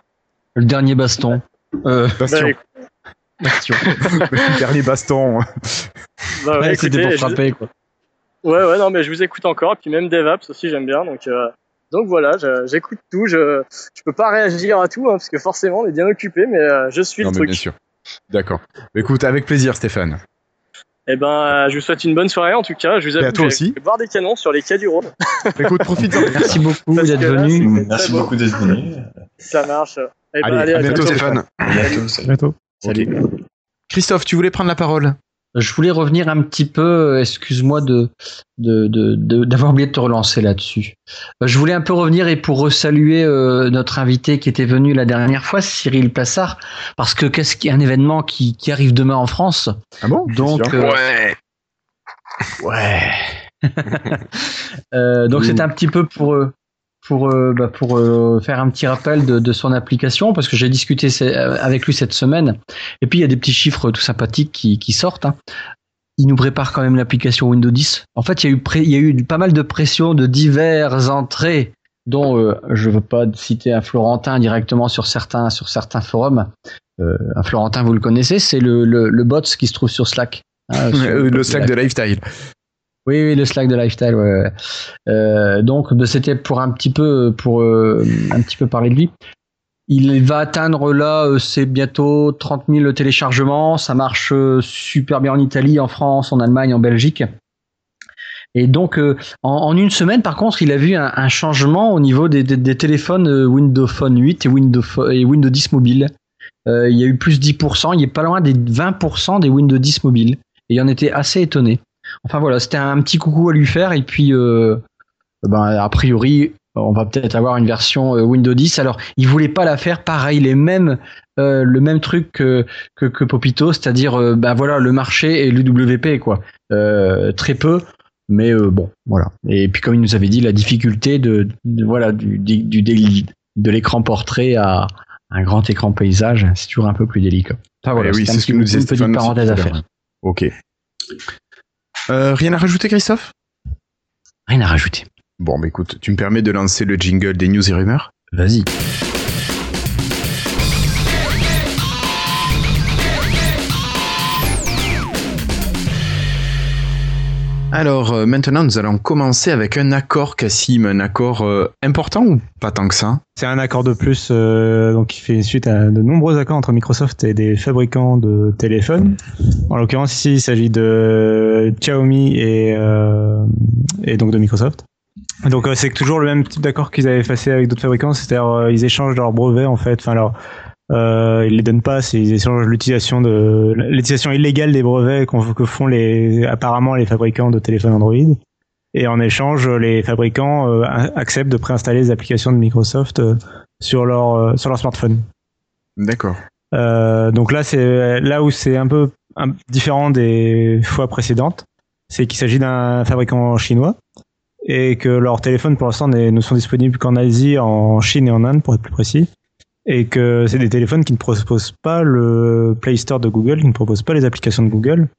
Le dernier baston. Euh, Bastion. [laughs] Bah, bastion. Dernier baston. Bah, ouais, C'était pour je- frapper, quoi. Ouais, ouais, non, mais je vous écoute encore. Et puis même DevApps aussi, j'aime bien. Donc, euh, donc voilà, j'écoute tout. Je, je peux pas réagir à tout, hein, parce que forcément, on est bien occupé, mais euh, je suis Non, le mais truc. bien sûr. D'accord. Bah, écoute, avec plaisir, Stéphane. Et ben, euh, je vous souhaite une bonne soirée en tout cas. Je vous Et à boire des canons sur les quais du Rhône. [laughs] Écoute, profite-en. [laughs] Merci beaucoup d'être venu. Merci beau. beaucoup d'être venu. Ça marche. Eh ben, Allez, à bientôt, bientôt. Stéphane. À bientôt. salut. Bientôt. Salut. Christophe, tu voulais prendre la parole Je voulais revenir un petit peu, euh, excuse-moi de de- de- de- d'avoir oublié de te relancer là-dessus. Euh, Je voulais un peu revenir et pour saluer euh, notre invité qui était venu la dernière fois, Cyril Plassard, parce que qu'est-ce qu'il y a un événement qui, qui arrive demain en France? Ah bon? Donc, C'est euh, Ouais. ouais. [laughs] Euh, donc c'était un petit peu pour pour euh, bah, pour euh, faire un petit rappel de, de son application parce que j'ai discuté euh, avec lui cette semaine et puis il y a des petits chiffres tout sympathiques qui, qui sortent. hein. Il nous prépare quand même l'application Windows 10. En fait, il y a eu il y a eu pas mal de pression de diverses entrées dont euh, je veux pas citer un Florentin directement sur certains sur certains forums. Euh, un Florentin, vous le connaissez, c'est le, le, le bot qui se trouve sur Slack. hein, [laughs] sur- Le Slack de Lifestyle. Oui, oui, le Slack de Lifestyle. Ouais, ouais. Euh, donc, bah, c'était pour un petit peu, pour euh, un petit peu parler de lui. Il va atteindre là, euh, c'est bientôt 30 000 téléchargements. Ça marche super bien en Italie, en France, en Allemagne, en Belgique. Et donc, en, une semaine, par contre, il a vu un, changement au niveau des, téléphones Windows Phone 8 et Windows, et Windows 10 mobile. Euh, il y a eu plus de 10%, il est pas loin des 20% des Windows 10 mobiles. Et il en était assez étonné. Enfin voilà, c'était un petit coucou à lui faire et puis euh, ben, a priori on va peut-être avoir une version euh, Windows 10. Alors il voulait pas la faire pareil, les mêmes euh, le même truc que que, que Popito, c'est-à-dire euh, ben voilà le marché et l'UWP quoi, Euh, très peu. Mais euh, bon, voilà. Et puis comme il nous avait dit, la difficulté de, de- voilà du, du, de l'écran portrait à un grand écran paysage, c'est toujours un peu plus délicat. Enfin voilà, Eh oui, c'est ce que nous disait une petite parenthèse à faire. Ok. Euh, rien à rajouter, Christophe? Rien à rajouter. Bon, bah écoute, tu me permets de lancer le jingle des news et rumeurs? Vas-y. Alors euh, maintenant, nous allons commencer avec un accord, Cassim, un accord euh, important ou pas tant que ça? C'est un accord de plus, euh, donc qui fait suite à de nombreux accords entre Microsoft et des fabricants de téléphones. En l'occurrence ici, il s'agit de Xiaomi et, euh, et donc de Microsoft. Donc euh, c'est toujours le même type d'accord qu'ils avaient passé avec d'autres fabricants, c'est-à-dire euh, ils échangent leurs brevets en fait, enfin leur euh, ils les donnent pas, c'est ils échangent l'utilisation de l'utilisation illégale des brevets qu'on- que font les apparemment les fabricants de téléphones Android. Et en échange, les fabricants euh, acceptent de préinstaller les applications de Microsoft euh, sur leur euh, sur leur smartphone. D'accord. Euh, donc là, c'est là où c'est un peu un- différent des fois précédentes, c'est qu'il s'agit d'un fabricant chinois et que leurs téléphones pour l'instant ne sont disponibles qu'en Asie, en Chine et en Inde pour être plus précis, et que c'est des téléphones qui ne proposent pas le Play Store de Google, qui ne proposent pas les applications de Google.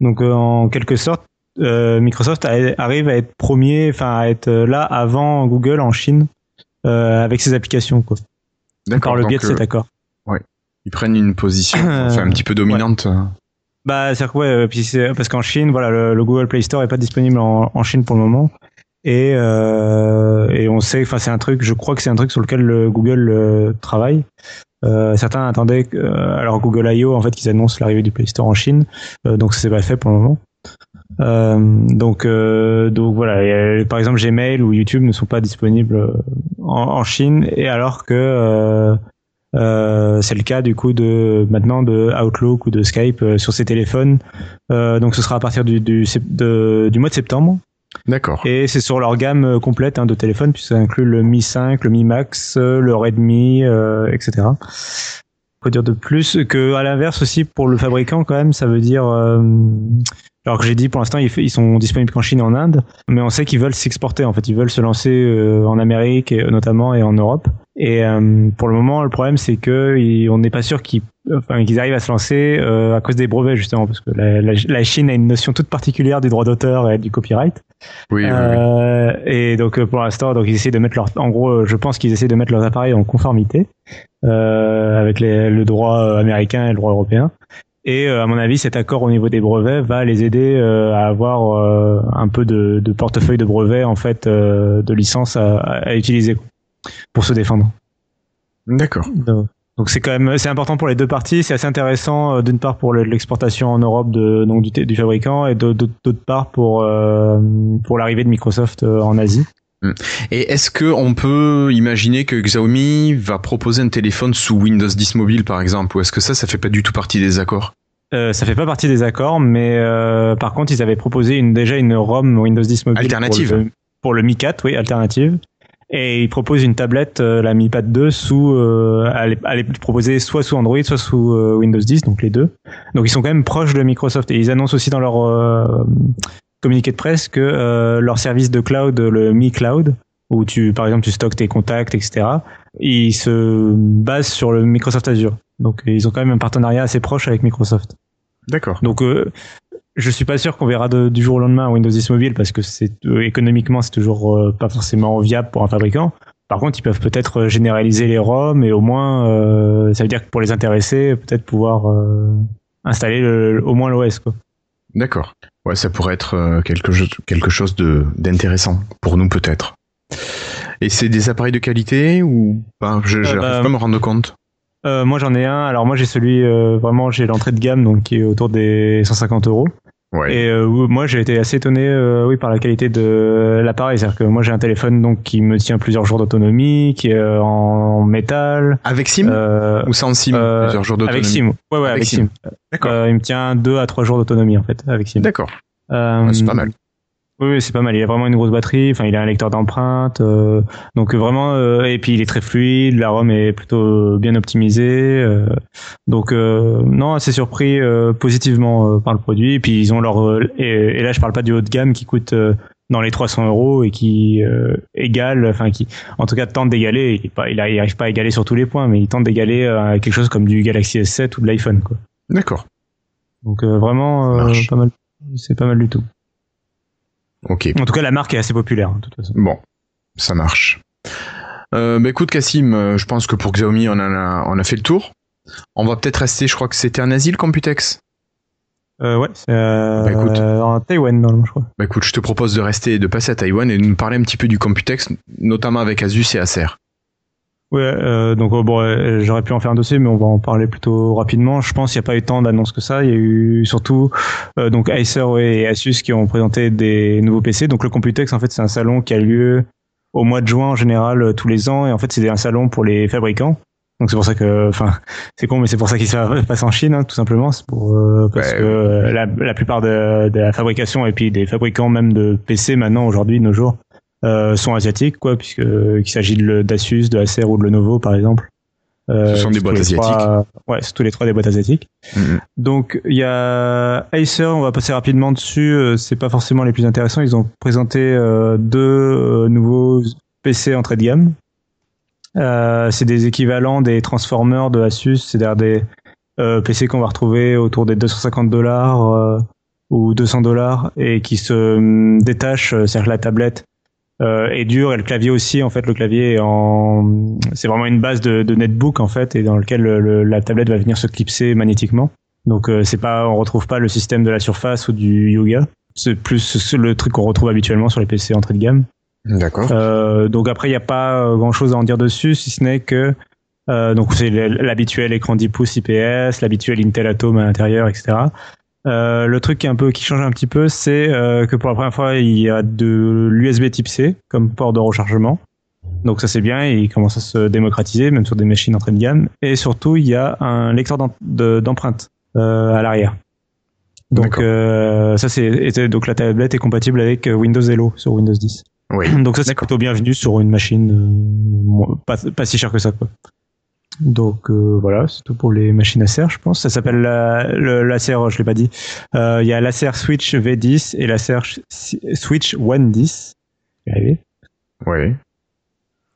Donc euh, en quelque sorte, euh, Microsoft arrive à être premier, enfin à être euh, là avant Google en Chine euh, avec ses applications, quoi. Par le biais de cet accord. ils prennent une position [clears throat] enfin, un petit peu dominante. Bah, que ouais, c'est parce qu'en Chine, voilà, le, le Google Play Store est pas disponible en, en Chine pour le moment. Et, euh, et on sait, enfin, c'est un truc, je crois que c'est un truc sur lequel le Google euh, travaille. Euh, certains attendaient, euh, alors Google I.O. en fait, qu'ils annoncent l'arrivée du Play Store en Chine, euh, donc c'est pas fait pour le moment. Euh, donc, euh, donc voilà. Par exemple, Gmail ou YouTube ne sont pas disponibles en, Chine, et alors que c'est le cas du coup de maintenant de Outlook ou de Skype sur ces téléphones. Donc ce sera à partir du, du, du mois de septembre. D'accord. Et c'est sur leur gamme euh, complète hein, de téléphones, puisque ça inclut le Mi 5, le Mi Max, euh, le Redmi, euh, etc. Faut dire de plus que à l'inverse aussi pour le fabricant quand même, ça veut dire euh, alors que j'ai dit pour l'instant ils, ils sont disponibles qu'en Chine en Inde, mais on sait qu'ils veulent s'exporter en fait, ils veulent se lancer en Amérique notamment et en Europe. Et pour le moment, le problème c'est que on n'est pas sûr qu'ils enfin, qu'ils arrivent à se lancer euh, à cause des brevets justement, parce que la, la- la Chine a une notion toute particulière du droit d'auteur et du copyright. Oui, oui, oui. Euh, et donc euh, pour l'instant, donc ils essaient de mettre leur, en gros, je pense qu'ils essaient de mettre leurs appareils en conformité euh, avec les- le droit américain et le droit européen. Et euh, à mon avis, cet accord au niveau des brevets va les aider euh, à avoir euh, un peu de, de portefeuille de brevets en fait, euh, de licences à, à utiliser pour se défendre. D'accord. Donc donc c'est quand même c'est important pour les deux parties. C'est assez intéressant euh, d'une part pour le- l'exportation en Europe de donc du, du fabricant et d'autre part pour euh, pour l'arrivée de Microsoft euh, en Asie. Et est-ce que on peut imaginer que Xiaomi va proposer un téléphone sous Windows 10 mobile par exemple, ou est-ce que ça, ça fait pas du tout partie des accords? Euh, ça fait pas partie des accords, mais euh, par contre ils avaient proposé une, déjà une ROM Windows 10 mobile Alternative. pour le, pour le Mi 4, oui alternative. Et ils proposent une tablette, euh, la Mi Pad 2, sous, euh, elle, elle est proposée soit sous Android, soit sous euh, Windows 10, donc les deux. Donc ils sont quand même proches de Microsoft et ils annoncent aussi dans leur euh, communiqué de presse que euh, leur service de cloud, le Mi Cloud, où tu, par exemple, tu stockes tes contacts, etc. Il se base sur le Microsoft Azure. Donc ils ont quand même un partenariat assez proche avec Microsoft. D'accord. Donc euh, je suis pas sûr qu'on verra de- du jour au lendemain Windows 10 mobile parce que c'est euh, économiquement c'est toujours euh, pas forcément viable pour un fabricant. Par contre, ils peuvent peut-être euh, généraliser les ROM et au moins euh, ça veut dire que pour les intéressés, peut-être pouvoir euh, installer le- au moins l'OS quoi. D'accord. Ouais, ça pourrait être quelque chose, quelque chose de d'intéressant pour nous peut-être. Et c'est des appareils de qualité ou pas? Je j'arrive bah, pas à me rendre compte. Moi j'en ai un. Alors moi j'ai celui vraiment j'ai l'entrée de gamme donc qui est autour des 150 euros. Ouais. Et euh, moi j'ai été assez étonné euh, oui par la qualité de l'appareil. C'est-à-dire que moi j'ai un téléphone donc qui me tient plusieurs jours d'autonomie, qui est euh, en métal. Avec SIM Euh, ou sans SIM euh, Plusieurs jours d'autonomie. avec SIM. Ouais ouais Avec avec, SIM. SIM. D'accord. Euh, il me tient deux à trois jours d'autonomie en fait avec SIM. D'accord. Euh, Ouais, c'est pas mal. Oui, c'est pas mal. Il a vraiment une grosse batterie. Enfin, il a un lecteur d'empreintes. euh, donc euh, vraiment, euh, et puis il est très fluide. La ROM est plutôt bien optimisée. euh, donc euh, non, assez surpris euh, positivement euh, par le produit. Et puis ils ont leur euh, et, et là, je parle pas du haut de gamme qui coûte euh, dans les 300 euros et qui euh, égale, enfin qui, en tout cas tente d'égaler. Il, est pas- il arrive pas à égaler sur tous les points, mais il tente d'égaler euh, quelque chose comme du Galaxy S7 ou de l'iPhone. D'accord. Donc euh, vraiment, euh, pas mal. C'est pas mal du tout. Ok. En tout cas, la marque est assez populaire, hein, de toute façon. Bon, ça marche. Euh, bah écoute Cassim, euh, je pense que pour Xiaomi on a, on a fait le tour. On va peut-être rester, je crois que c'était un asile Computex. Euh, ouais, c'est euh, Bah, écoute. en Taïwan, normalement, je crois. Bah écoute, je te propose de rester, de passer à Taïwan et de nous parler un petit peu du Computex, notamment avec Asus et Acer. Ouais, euh, donc euh, bon, euh, j'aurais pu en faire un dossier, mais on va en parler plutôt rapidement. Je pense qu'il n'y a pas eu tant d'annonces que ça. Il y a eu surtout euh, donc Acer et Asus qui ont présenté des nouveaux PC. Donc le Computex, en fait, c'est un salon qui a lieu au mois de juin en général tous les ans, et en fait, c'est un salon pour les fabricants. Donc c'est pour ça que, enfin, c'est con, mais c'est pour ça qu'il se [laughs] passe en Chine, hein, tout simplement. C'est pour euh, parce Ouais. que la, la plupart de, de la fabrication et puis des fabricants même de PC maintenant aujourd'hui, de nos jours, sont asiatiques, quoi, puisque euh, qu'il s'agit de d'Asus, de Acer ou de Lenovo, par exemple. Euh, Ce sont des boîtes les trois- ouais, c'est tous les trois des boîtes asiatiques. Mhm. Donc il y a Acer, on va passer rapidement dessus. euh, C'est pas forcément les plus intéressants. Ils ont présenté euh, deux euh, nouveaux PC entrée de gamme. Euh, c'est des équivalents des Transformers de Asus, c'est-à-dire des euh, PC qu'on va retrouver autour des 250 dollars euh, ou 200 dollars et qui se hum, détachent, euh, c'est-à-dire la tablette euh, est dure et le clavier aussi. En fait, le clavier est en, c'est vraiment une base de, de netbook en fait et dans lequel le- le- la tablette va venir se clipser magnétiquement. Donc euh, c'est pas, on retrouve pas le système de la Surface ou du Yoga. C'est plus le truc qu'on retrouve habituellement sur les PC entrée de gamme. D'accord. Euh, donc après, il n'y a pas grand chose à en dire dessus, si ce n'est que euh, donc c'est l'habituel écran 10 pouces IPS, l'habituel Intel Atom à l'intérieur, etc. Euh, le truc qui est un peu qui change un petit peu, c'est euh, que pour la première fois, il y a de l'USB Type C comme port de rechargement. Donc ça c'est bien, et il commence à se démocratiser même sur des machines entrée de gamme. Et surtout, il y a un lecteur d'em- de- d'empreintes euh, à l'arrière. Donc ça c'est donc la tablette est compatible avec Windows Hello sur Windows 10. Oui. Donc ça c'est plutôt bienvenu sur une machine pas, pas si cher que ça quoi. Donc euh, voilà, c'est tout pour les machines Acer, je pense. Ça s'appelle la, le- l'Acer, je l'ai pas dit. Euh, Il y a l'Acer Switch V10 et l'Acer Ch- Switch One 10. Je vais y arriver. Oui.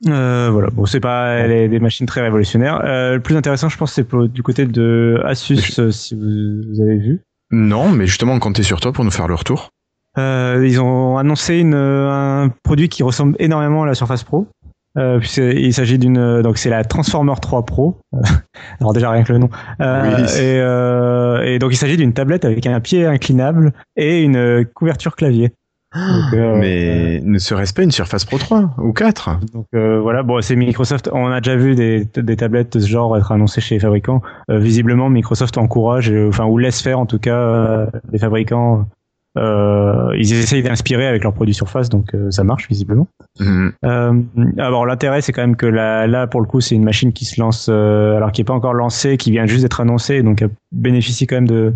Euh, voilà, bon, c'est pas les- des machines très révolutionnaires. Euh, le plus intéressant, je pense, c'est pour- du côté de Asus, si vous, vous avez vu. Non, mais justement, on comptait sur toi pour nous faire le retour. Ils ont annoncé une, un produit qui ressemble énormément à la Surface Pro. Euh, puisqu'il s'agit d'une donc c'est la Transformer 3 Pro. Euh, [laughs] Alors déjà rien que le nom. Euh, Oui. et, euh, et donc il s'agit d'une tablette avec un pied inclinable et une couverture clavier. Donc, euh, mais ne serait-ce pas une Surface Pro 3 ou 4 donc euh, voilà, bon c'est Microsoft. On a déjà vu des, des tablettes de ce genre être annoncées chez les fabricants. Euh, visiblement Microsoft encourage, euh, enfin ou laisse faire en tout cas euh, les fabricants. Euh, ils essayent d'inspirer avec leurs produits Surface, donc euh, ça marche visiblement. Mhm. Euh, alors l'intérêt c'est quand même que là, là pour le coup c'est une machine qui se lance alors qui est pas encore lancée, qui vient juste d'être annoncée, donc elle bénéficie quand même de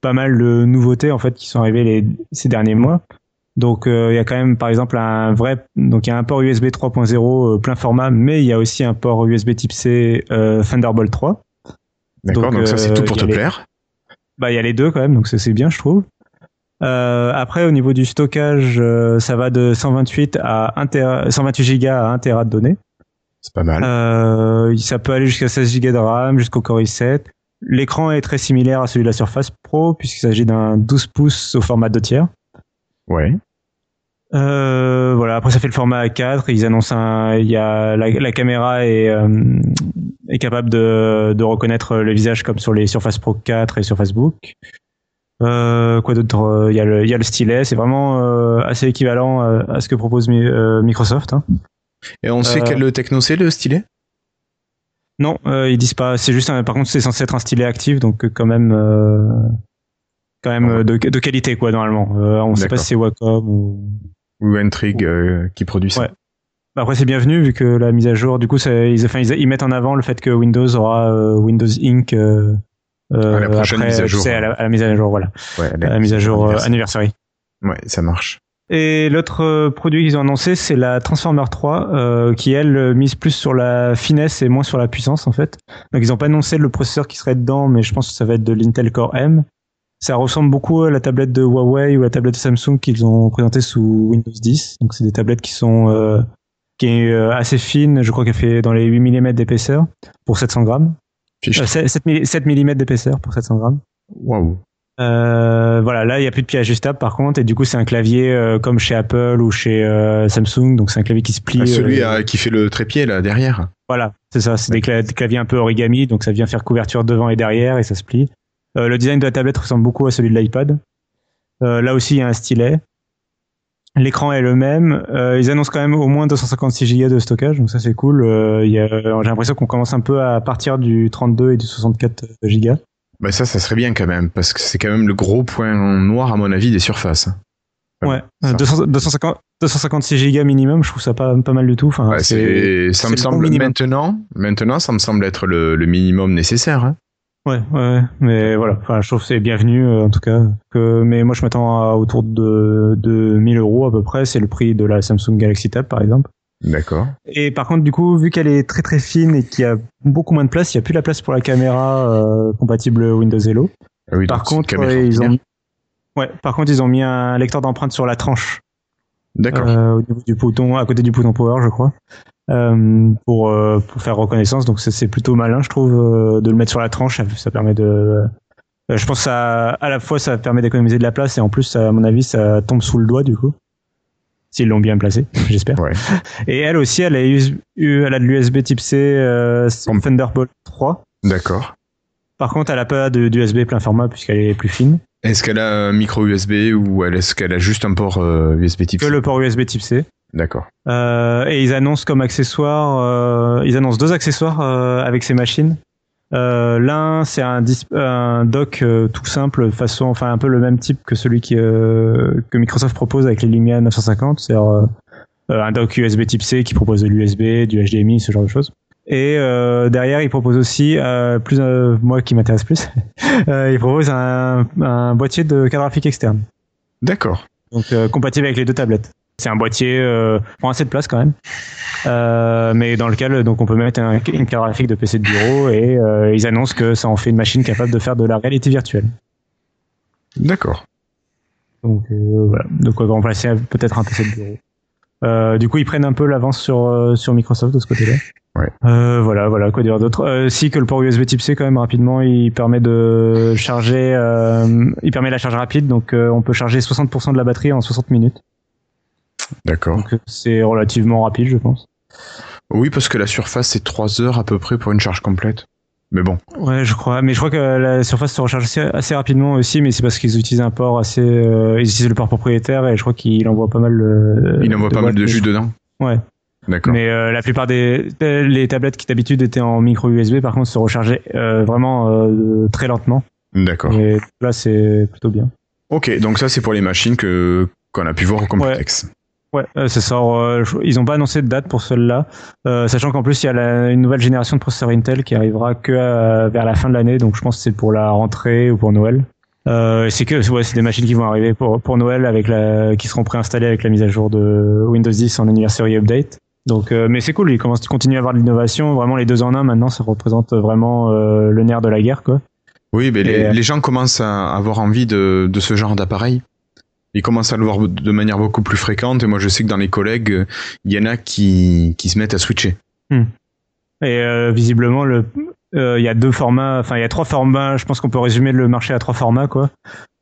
pas mal de nouveautés en fait qui sont arrivées les, ces derniers mois. Donc il y a quand même par exemple un vrai donc il y a un port USB 3.0 euh, plein format, mais il y a aussi un port USB Type C Thunderbolt 3. D'accord, donc, Donc, ça c'est tout pour te les- plaire. Bah il y a les deux quand même, donc c'est bien je trouve. Euh, après au niveau du stockage, euh, ça va de 128 à 1 téra- 128 Go à 1 Tera de données. C'est pas mal. Euh, ça peut aller jusqu'à 16 Go de RAM, jusqu'au Core i7. L'écran est très similaire à celui de la Surface Pro, puisqu'il s'agit d'un 12 pouces au format 2 tiers. Ouais. Euh, voilà, après ça fait le format A4. Ils annoncent un, il y a la, la caméra est, euh, est capable de, de reconnaître le visage comme sur les Surface Pro 4 et Surface Book. Euh, quoi d'autre Euh, Il y a le, il y a le stylet. C'est vraiment euh, assez équivalent à ce que propose Mi- euh, Microsoft. Hein. Et on sait quel techno c'est le stylet? Non, ils disent pas. C'est juste. un- par contre, c'est censé être un stylet actif, donc quand même, quand même de, de qualité quoi normalement. On sait pas si c'est Wacom ou. Ou Intrigue qui produit ça Ouais. Bah, Après, c'est bienvenu vu que la mise à jour. Du coup, ils, enfin, ils, ils mettent en avant le fait que Windows aura Windows Inc. Euh, euh, À la prochaine après, mise à tu jour. sais, à, la, à la mise à jour, voilà, Ouais, à la mise à jour euh, anniversaire. anniversary. Ouais, ça marche. Et l'autre euh, produit qu'ils ont annoncé, c'est la Transformer 3, euh, qui elle euh, mise plus sur la finesse et moins sur la puissance en fait. Donc ils n'ont pas annoncé le processeur qui serait dedans, mais je pense que ça va être de l'Intel Core M. Ça ressemble beaucoup à la tablette de Huawei ou la tablette de Samsung qu'ils ont présentée sous Windows 10. Donc c'est des tablettes qui sont euh, qui est euh, assez fine, je crois qu'elle fait dans les 8 mm d'épaisseur pour 700 grammes. Fiche. Euh, 7, 7 mm d'épaisseur pour 700 grammes. Waouh. Euh, voilà, là il n'y a plus de pied ajustable par contre, et du coup c'est un clavier euh, comme chez Apple ou chez euh, Samsung, donc c'est un clavier qui se plie. Ah, celui euh, euh, qui fait le trépied là derrière. Voilà, c'est ça, c'est des, cla- des claviers un peu origami, donc ça vient faire couverture devant et derrière et ça se plie. Euh, le design de la tablette ressemble beaucoup à celui de l'iPad. Euh, là aussi il y a un stylet. L'écran est le même. Euh, ils annoncent quand même au moins 256 Go de stockage, donc ça c'est cool. Euh, il y a- J'ai l'impression qu'on commence un peu à partir du 32 et du 64 Go. Bah ça, ça serait bien quand même, parce que c'est quand même le gros point noir à mon avis des surfaces. Ouais, ça. euh, 200 250 256 Go minimum, je trouve ça pas, pas mal du tout. Enfin, Ouais, c'est- ça semble maintenant, maintenant, ça me semble être le, le minimum nécessaire. hein. Ouais, ouais, mais voilà. Enfin, je trouve que c'est bienvenu euh, en tout cas. Que, mais moi, je m'attends à autour de, de 1000 euros à peu près. C'est le prix de la Samsung Galaxy Tab, par exemple. D'accord. Et par contre, du coup, vu qu'elle est très très fine et qu'il y a beaucoup moins de place, il n'y a plus la place pour la caméra euh, compatible Windows Hello. Ah oui, Par contre, ils ont, ouais, par contre, ils ont mis un lecteur d'empreintes sur la tranche. D'accord. euh, au niveau du à côté du bouton power, je crois, euh, pour euh, pour faire reconnaissance. Donc c'est- plutôt malin, je trouve, de le mettre sur la tranche. Ça, permet de, je pense que ça, à la fois, ça permet d'économiser de la place et en plus, à mon avis, ça tombe sous le doigt du coup. S'ils l'ont bien placé, [laughs] j'espère. Ouais. Et elle aussi, elle a, eu, elle a de l'USB Type C euh, Thunderbolt 3. D'accord. Par contre, elle a pas de- d'USB plein format puisqu'elle est plus fine. Est-ce qu'elle a un micro USB ou est-ce qu'elle a juste un port euh, USB type Que C le port USB Type C. D'accord. Euh, et ils annoncent comme accessoire, euh, ils annoncent deux accessoires euh, avec ces machines. Euh, L'un, c'est un, dock euh, tout simple, façon, enfin un peu le même type que celui qui, euh, que Microsoft propose avec les Lumia 950, c'est-à-dire euh, euh, un dock USB Type C qui propose de l'USB, du HDMI, ce genre de choses. Et euh, derrière, il propose aussi, euh, plus euh, moi qui m'intéresse plus, [laughs] euh, il propose un, un boîtier de carte graphique externe D'accord. donc euh, compatible avec les deux tablettes. C'est un boîtier euh, prend assez de place quand même, euh, mais dans lequel donc on peut mettre un, une carte graphique de PC de bureau et euh, ils annoncent que ça en fait une machine capable de faire de la réalité virtuelle. D'accord. Donc euh, voilà, de quoi remplacer peut-être un PC de bureau. Euh, du coup, ils prennent un peu l'avance sur euh, sur Microsoft de ce côté-là. [laughs] Ouais. Euh, voilà, voilà, quoi dire d'autre. Euh, si que le port USB Type C quand même rapidement, il permet de charger, euh, il permet la charge rapide, donc euh, on peut charger 60% de la batterie en 60 minutes. D'accord. Donc c'est relativement rapide, je pense. Oui, parce que la surface, c'est 3 heures à peu près pour une charge complète. Mais bon. Ouais, je crois. Mais je crois que la surface se recharge assez, assez rapidement aussi, mais c'est parce qu'ils utilisent un port assez. euh, ils utilisent le port propriétaire et je crois qu'il envoie pas mal. euh, Il envoie pas mal de jus dedans. Ouais. D'accord. Mais euh, la plupart des les tablettes qui d'habitude étaient en micro USB, par contre, se rechargeaient euh, vraiment très lentement. D'accord. Et là, c'est plutôt bien. Ok, donc ça, c'est pour les machines que qu'on a pu voir au Computex. Ouais, euh, ça sort. euh, ils ont pas annoncé de date pour celle-là, euh, sachant qu'en plus il y a la- une nouvelle génération de processeurs Intel qui arrivera que euh, vers la fin de l'année, donc je pense que c'est pour la rentrée ou pour Noël. Euh, c'est que ouais, c'est des machines qui vont arriver pour pour Noël avec la qui seront préinstallées avec la mise à jour de Windows 10 en anniversary update. Donc, euh, mais c'est cool, ils commencent, ils continuent à avoir de l'innovation. Vraiment, les deux en un maintenant, ça représente vraiment euh, le nerf de la guerre, quoi. Oui, mais les, les gens commencent à avoir envie de, de ce genre d'appareil. Ils commencent à le voir de manière beaucoup plus fréquente. Et moi, je sais que dans les collègues, il y en a qui, qui se mettent à switcher. Et euh, visiblement, le, euh, il y a deux formats, enfin il y a trois formats. Je pense qu'on peut résumer le marché à trois formats, quoi.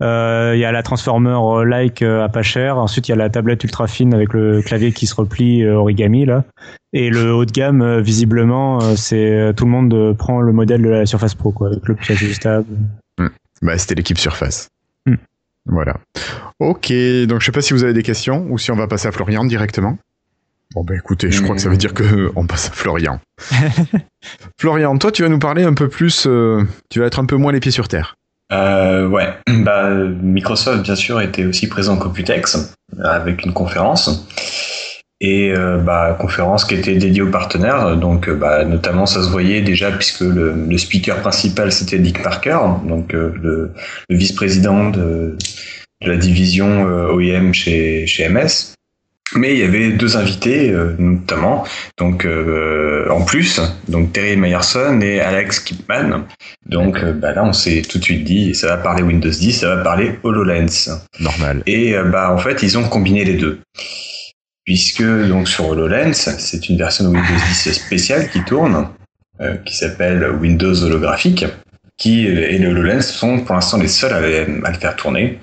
Euh, Il y a la transformer like à pas cher. Ensuite, il y a la tablette ultra fine avec le clavier qui se replie origami là. Et le haut de gamme, visiblement, c'est tout le monde prend le modèle de la Surface Pro, quoi, avec le piège ajustable. Bah, c'était l'équipe Surface. Voilà. Ok, donc je sais pas si vous avez des questions ou si on va passer à Florian directement. Bon, bah écoutez, je crois que ça veut dire que [laughs] on passe à Florian. [laughs] Florian, toi, tu vas nous parler un peu plus. euh, tu vas être un peu moins les pieds sur terre. Euh, ouais, bah, Microsoft bien sûr était aussi présent au Computex avec une conférence et euh, bah, conférence qui était dédiée aux partenaires. Donc euh, bah, notamment ça se voyait déjà puisque le, le speaker principal c'était Dick Parker, donc euh, le, le vice-président de, de la division euh, OEM chez, chez MS. Mais il y avait deux invités, notamment, donc en plus, donc Terry Meyerson et Alex Kipman. Donc bah là, on s'est tout de suite dit, ça va parler Windows 10, ça va parler HoloLens. Normal. Et bah en fait, ils ont combiné les deux. Puisque donc sur HoloLens, c'est une version de Windows 10 spéciale qui tourne, euh, qui s'appelle Windows holographique. qui et le HoloLens sont pour l'instant les seuls à, à, le faire tourner.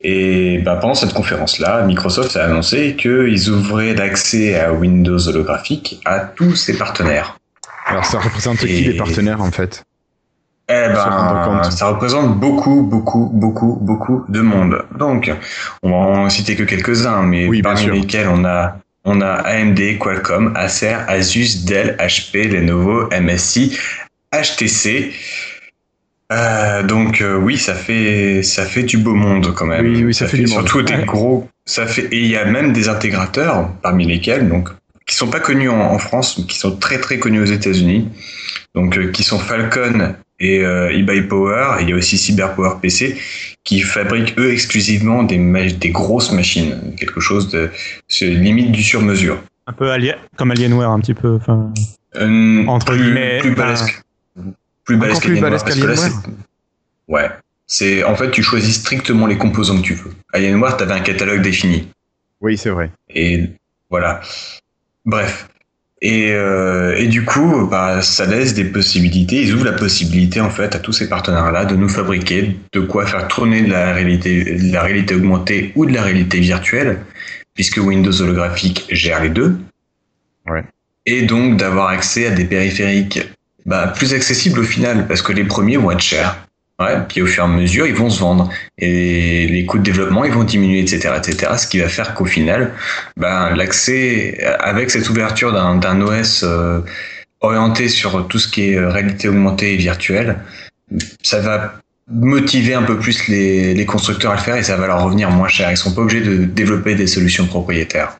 Et bah, pendant cette conférence-là, Microsoft a annoncé qu'ils ouvraient l'accès à Windows holographique à tous ses partenaires. Alors ça représente qui les partenaires en fait? Eh ben, ça représente beaucoup, beaucoup, beaucoup, beaucoup de monde. Donc, on va en citer que quelques-uns, mais parmi lesquels on a, on a AMD, Qualcomm, Acer, Asus, Dell, HP, Lenovo, MSI, HTC. Euh, donc euh, oui, ça fait ça fait du beau monde quand même. Oui, oui, ça, fait, surtout des gros. Ça fait et il y a même des intégrateurs parmi lesquels donc qui sont pas connus en, France, mais qui sont très très connus aux États-Unis. Donc euh, qui sont Falcon et eBay Power. Et il y a aussi CyberPower PC qui fabriquent eux exclusivement des des grosses machines, quelque chose de limite du sur mesure. Un peu comme Alienware, un petit peu. Enfin, entre guillemets, plus balèze plus balèze qu'Alienware. Ouais. C'est en fait tu choisis strictement les composants que tu veux. Alienware, t'avais un catalogue défini. Oui, c'est vrai. Et voilà. Bref. Et, euh, et du coup, bah, ça laisse des possibilités. Ils ouvrent la possibilité en fait à tous ces partenaires-là de nous fabriquer de quoi faire tourner de la réalité, de la réalité augmentée ou de la réalité virtuelle, puisque Windows holographique gère les deux. Ouais. Et donc d'avoir accès à des périphériques bah, plus accessible au final, parce que les premiers vont être chers. Ouais, puis au fur et à mesure, ils vont se vendre. Et les coûts de développement, ils vont diminuer, etc., etc. Ce qui va faire qu'au final, bah, l'accès, avec cette ouverture d'un OS euh, orienté sur tout ce qui est euh, réalité augmentée et virtuelle, ça va motiver un peu plus les, les constructeurs à le faire et ça va leur revenir moins cher. Ils sont pas obligés de développer des solutions propriétaires.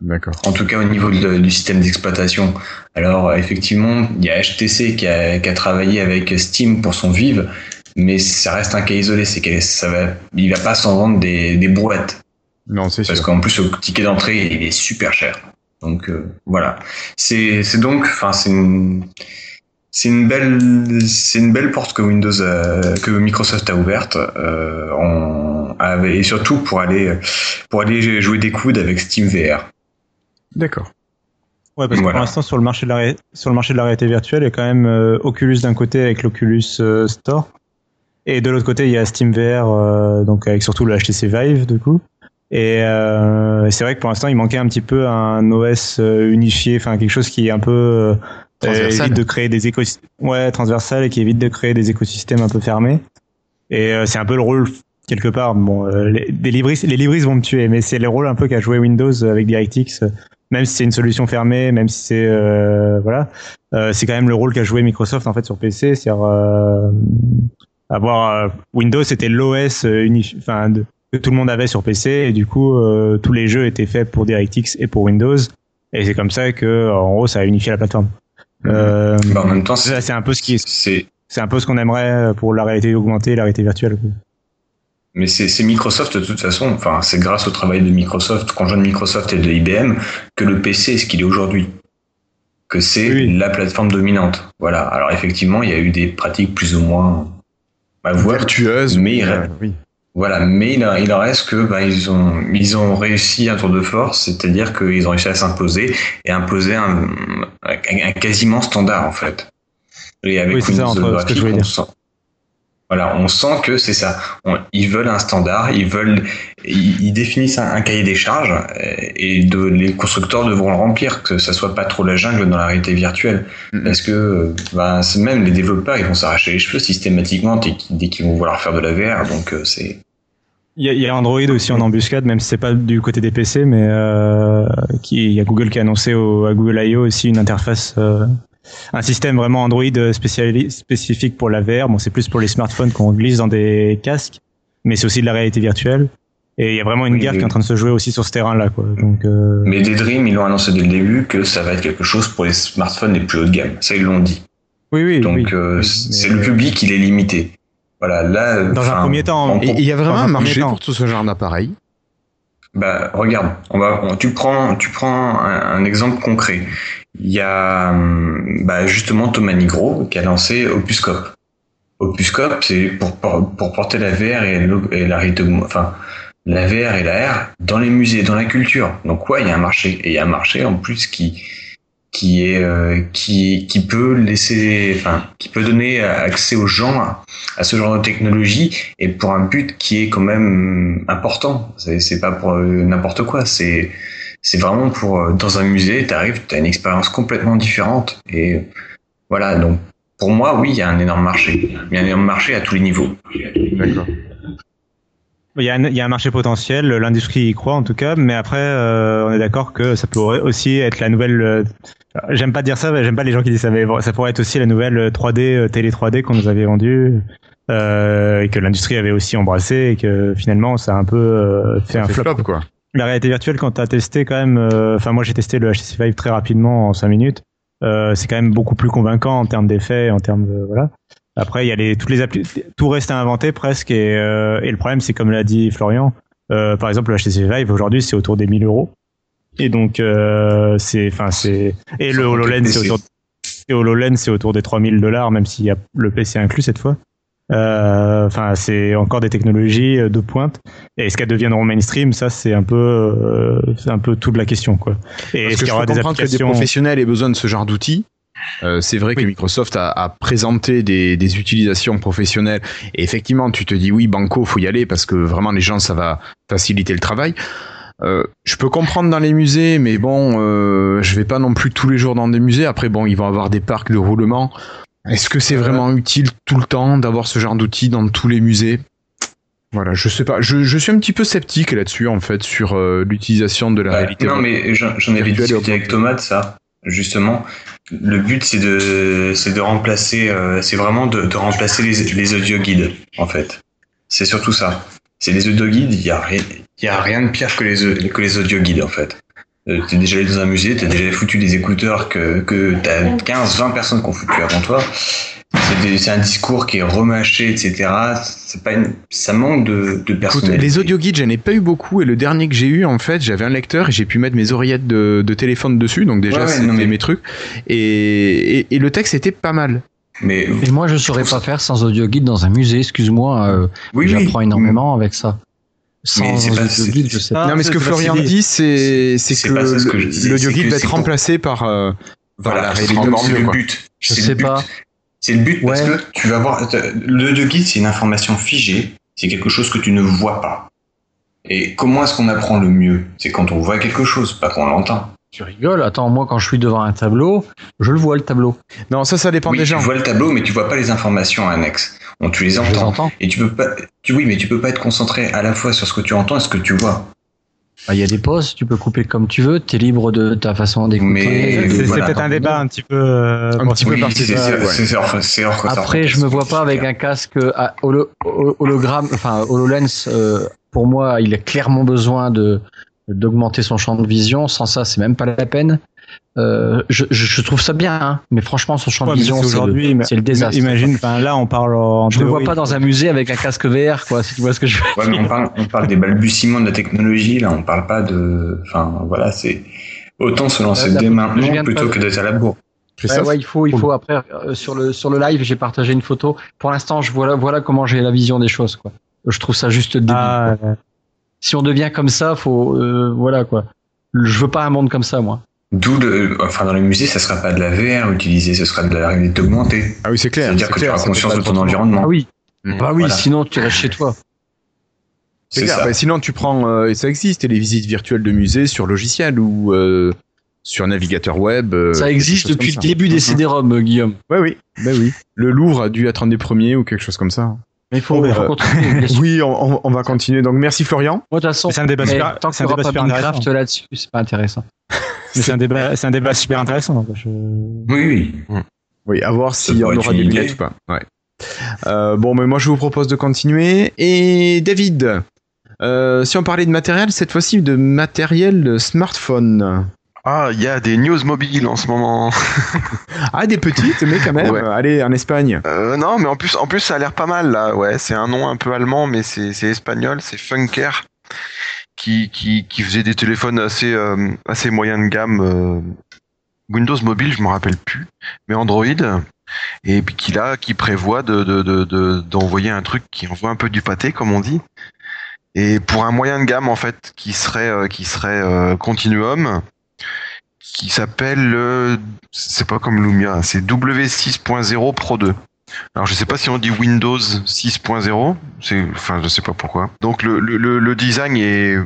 D'accord. En tout cas, au niveau du système d'exploitation. Alors, effectivement, il y a HTC qui a, qui a, travaillé avec Steam pour son Vive, mais ça reste un cas isolé. C'est que ça va, il va pas s'en vendre des, des brouettes. Non, c'est sûr. Parce qu'en plus, le ticket d'entrée, il est super cher. Donc euh, voilà. C'est, donc, enfin, c'est une, c'est une belle, c'est une belle porte que Windows, que Microsoft a ouverte. Euh, et surtout pour aller, pour aller jouer des coudes avec Steam VR. D'accord. Ouais, parce que pour l'instant, sur le marché de la sur le marché de la réalité virtuelle, il y a quand même euh, Oculus d'un côté avec l'Oculus euh, Store, et de l'autre côté, il y a Steam VR, euh, donc avec surtout le HTC Vive du coup. Et c'est vrai que pour l'instant, il manquait un petit peu un OS unifié, enfin quelque chose qui est un peu évite de créer des écosystèmes, ouais, transversal et qui évite de créer des écosystèmes un peu fermés. Et c'est un peu le rôle quelque part. Bon, les, libris, les libris vont me tuer, mais c'est le rôle un peu qu'a joué Windows avec DirectX même si c'est une solution fermée, même si c'est euh, voilà, euh, c'est quand même le rôle qu'a joué Microsoft en fait sur PC, c'est-à-dire euh, avoir euh, Windows c'était l'OS enfin que tout le monde avait sur PC et du coup tous les jeux étaient faits pour DirectX et pour Windows et c'est comme ça que en gros ça a unifié la plateforme. Bah, en même temps, c'est un peu ce qui c'est c'est un peu ce qu'on aimerait pour la réalité augmentée, la réalité virtuelle. Mais c'est Microsoft de toute façon, enfin c'est grâce au travail de Microsoft, conjoint de Microsoft et de IBM, que le PC est ce qu'il est aujourd'hui. Que c'est la plateforme dominante. Voilà. Alors effectivement, il y a eu des pratiques plus ou moins bah, vertueuses, mais oui. voilà. Mais il, il en reste que bah, ils ont ils ont réussi un tour de force, c'est-à-dire qu'ils ont réussi à s'imposer et imposer un, un, quasiment standard en fait. Et avec oui, Windows ça, ce que je voulais dire. Voilà, on sent que c'est ça. ils veulent un standard, ils veulent, ils, définissent un, cahier des charges euh, et de, les constructeurs devront le remplir, que ça soit pas trop la jungle dans la réalité virtuelle. Parce que, bah, même les développeurs, ils vont s'arracher les cheveux systématiquement dès qu'ils vont vouloir faire de la VR. Donc euh, c'est. Il y, a, Android aussi en embuscade, même si c'est pas du côté des PC, mais euh, qui, il y a Google qui a annoncé au, à Google I.O. aussi une interface euh, un système vraiment Android spécifique pour la VR. Bon, c'est plus pour les smartphones qu'on glisse dans des casques, mais c'est aussi de la réalité virtuelle. Et il y a vraiment une guerre qui est en train de se jouer aussi sur ce terrain-là. Donc, euh... Mais Daydream, ils l'ont annoncé dès le début que ça va être quelque chose pour les smartphones les plus haut de gamme. Ça, ils l'ont dit. Oui, oui. Donc, euh, c'est le public, il est limité. Voilà, là. Dans un premier temps. Il y a vraiment un marché pour tout ce genre d'appareil. Bah, regarde, on va, tu prends, un exemple concret. Il y a hum, bah, justement Thomas Nigro qui a lancé Opuscope. Opuscope, c'est pour, pour porter la VR et, et la enfin la VR et la R dans les musées, dans la culture. Donc ouais, il y a un marché et il y a un marché en plus qui qui est euh, qui qui peut laisser enfin qui peut donner accès aux gens à, ce genre de technologie et pour un but qui est quand même important. C'est c'est pas pour n'importe quoi. C'est c'est vraiment pour dans un musée t'arrives t'as une expérience complètement différente. Et voilà donc pour moi oui il y a un énorme marché. Il y a un énorme marché à tous les niveaux. D'accord il y, a un, il y, a un, marché potentiel, l'industrie y croit en tout cas, mais après, euh, on est d'accord que ça pourrait aussi être la nouvelle. Euh, j'aime pas dire ça, j'aime pas les gens qui disent ça, mais ça pourrait être aussi la nouvelle 3D, euh, télé 3D qu'on nous avait vendue, euh, et que l'industrie avait aussi embrassé, et que finalement ça a un peu euh, fait un flop. quoi. La réalité virtuelle, quand tu as testé quand même, enfin moi j'ai testé le HTC Vive très rapidement en 5 minutes, c'est quand même beaucoup plus convaincant en termes d'effets, en termes de voilà. Après, il y a les, toutes les applis, tout reste à inventer presque, et, euh, et le problème, c'est comme l'a dit Florian, euh, par exemple, le HTC Vive aujourd'hui, c'est autour des 1000 euros. Et donc, euh, c'est, enfin, c'est, et le HoloLens, c'est autour, et HoloLens, c'est autour des 3000 dollars, même s'il y a le PC inclus cette fois. Euh, enfin, c'est encore des technologies de pointe. Et est-ce qu'elles deviendront mainstream Ça, c'est un peu, c'est un peu toute la question, quoi. Et est-ce qu'il y aura des applications... que des professionnels aient besoin de ce genre d'outils euh, c'est vrai que Microsoft a, a présenté des, des, utilisations professionnelles et effectivement tu te dis oui banco faut y aller parce que vraiment les gens ça va faciliter le travail. Euh, je peux comprendre dans les musées, mais bon, euh, je vais pas non plus tous les jours dans des musées. Après, bon, ils vont avoir des parcs de roulement. Est-ce que c'est vraiment utile tout le temps d'avoir ce genre d'outils dans tous les musées? Voilà, je sais pas. Je, je, suis un petit peu sceptique là-dessus, en fait, sur euh, l'utilisation de la réalité. Non, mais j'en avais discuté avec Thomas de ça justement. Le but, c'est de, c'est de remplacer, euh, c'est vraiment de, de, remplacer les, les audio guides, en fait. C'est surtout ça. C'est les audio guides, il y a, a rien de pire que les, que les audio guides, en fait. Euh, t'es déjà allé dans un musée, t'as déjà foutu des écouteurs que, que t'as 15, 20 personnes qui ont foutu avant toi c'est un discours qui est remâché, etc. C'est pas une, ça manque de, de personnalité. les audio guides, j'en ai pas eu beaucoup et le dernier que j'ai eu, en fait, j'avais un lecteur et j'ai pu mettre mes oreillettes de, de téléphone dessus, donc déjà ouais, c'était mais... mes trucs et, et, et, le texte était pas mal. Mais et moi, je saurais pas faire sans audio guide dans un musée. Excuse-moi, euh, oui, j'apprends oui. énormément avec ça. Sans audio guide, je sais pas. Non, mais ce que Florian dit, c'est c'est que l'audio guide va être remplacé par euh, voilà, la réalité. C'est le but. Je sais pas. C'est le but parce que tu vas voir. Le de guide, c'est une information figée. C'est quelque chose que tu ne vois pas. Et comment est-ce qu'on apprend le mieux? C'est quand on voit quelque chose, pas quand on l'entend. Tu rigoles? Attends, moi, quand je suis devant un tableau, je le vois le tableau. Non, ça, ça dépend oui, des gens. Tu vois le tableau, mais tu vois pas les informations annexes. Donc tu les entends. les entends. Et tu peux pas. Tu, oui, mais tu peux pas être concentré à la fois sur ce que tu entends et ce que tu vois. Bah, il y a des pauses, tu peux couper comme tu veux, tu es libre de ta façon d'écouter. C'est voilà, peut-être un débat un petit peu, euh, un petit oui, peu particulier. Après, je me vois pas avec un casque à holo, hologramme, enfin HoloLens. Euh, pour moi, il a clairement besoin de d'augmenter son champ de vision. Sans ça, c'est même pas la peine. Euh, je, je, trouve ça bien, hein, mais franchement, son champ ouais, de vision, c'est aujourd'hui, le, le, désastre. Imagine, enfin là, on parle. En je ne me vois pas dans un musée avec un casque VR, quoi. Si tu vois ce que je veux ouais, dire. Mais on parle, on parle des balbutiements de la technologie, là. On parle pas de. Enfin, voilà, c'est autant se lancer dès maintenant plutôt que d'être à la bourre. Ouais, ouais, il faut, il faut. Après, euh, sur le sur le live, j'ai partagé une photo. Pour l'instant, je voilà, voilà comment j'ai la vision des choses, quoi. Je trouve ça juste débile. Ah, ouais. Si on devient comme ça, faut, euh, voilà, quoi. Je veux pas un monde comme ça, moi. D'où le, enfin dans les musées, ça sera pas de la VR utilisée, ce sera de la réalité augmentée. Ah oui, c'est clair. C'est-à-dire que clair, tu auras conscience de ton environnement. Ah oui. Mmh. Bah oui, voilà. sinon tu restes chez toi. [laughs] C'est clair. Bah, sinon tu prends, euh, et ça existe, les visites virtuelles de musées sur logiciel ou euh, sur navigateur web. Euh, ça existe depuis le début des CD-ROM, mmh. Guillaume. Ouais, oui. Bah oui. Le Louvre a dû être un des premiers ou quelque chose comme ça. Mais il faut, oh, faut continuer. [laughs] oui, on, on, va continuer. Donc merci Florian. Moi, de toute façon, c'est un débat super, tant que un débat super intéressant. là-dessus, c'est pas intéressant. [laughs] c'est un débat, c'est un débat super intéressant. Je... Oui, oui. Oui, à voir si on aura des billets ou pas. Ouais. Euh, bon, mais moi je vous propose de continuer. Et David, euh, si on parlait de matériel, cette fois-ci de matériel smartphone. Ah, il y a des news mobiles en ce moment. [laughs] ah, des petites, mais quand même. Ouais. Allez, en Espagne. Euh, non, mais en plus, en plus, ça a l'air pas mal là. Ouais, c'est un nom un peu allemand, mais c'est espagnol. C'est Funker qui, faisait des téléphones assez, euh, moyen de gamme. Euh, Windows Mobile, je me rappelle plus, mais Android. Et puis qui là, qui prévoit de, de, de, d'envoyer un truc qui envoie un peu du pâté, comme on dit. Et pour un moyen de gamme en fait, qui serait, qui serait Continuum qui s'appelle, euh, c'est pas comme Lumia, c'est W6.0 Pro 2. Alors je sais pas si on dit Windows 6.0, c'est, enfin je sais pas pourquoi. Donc le, design est,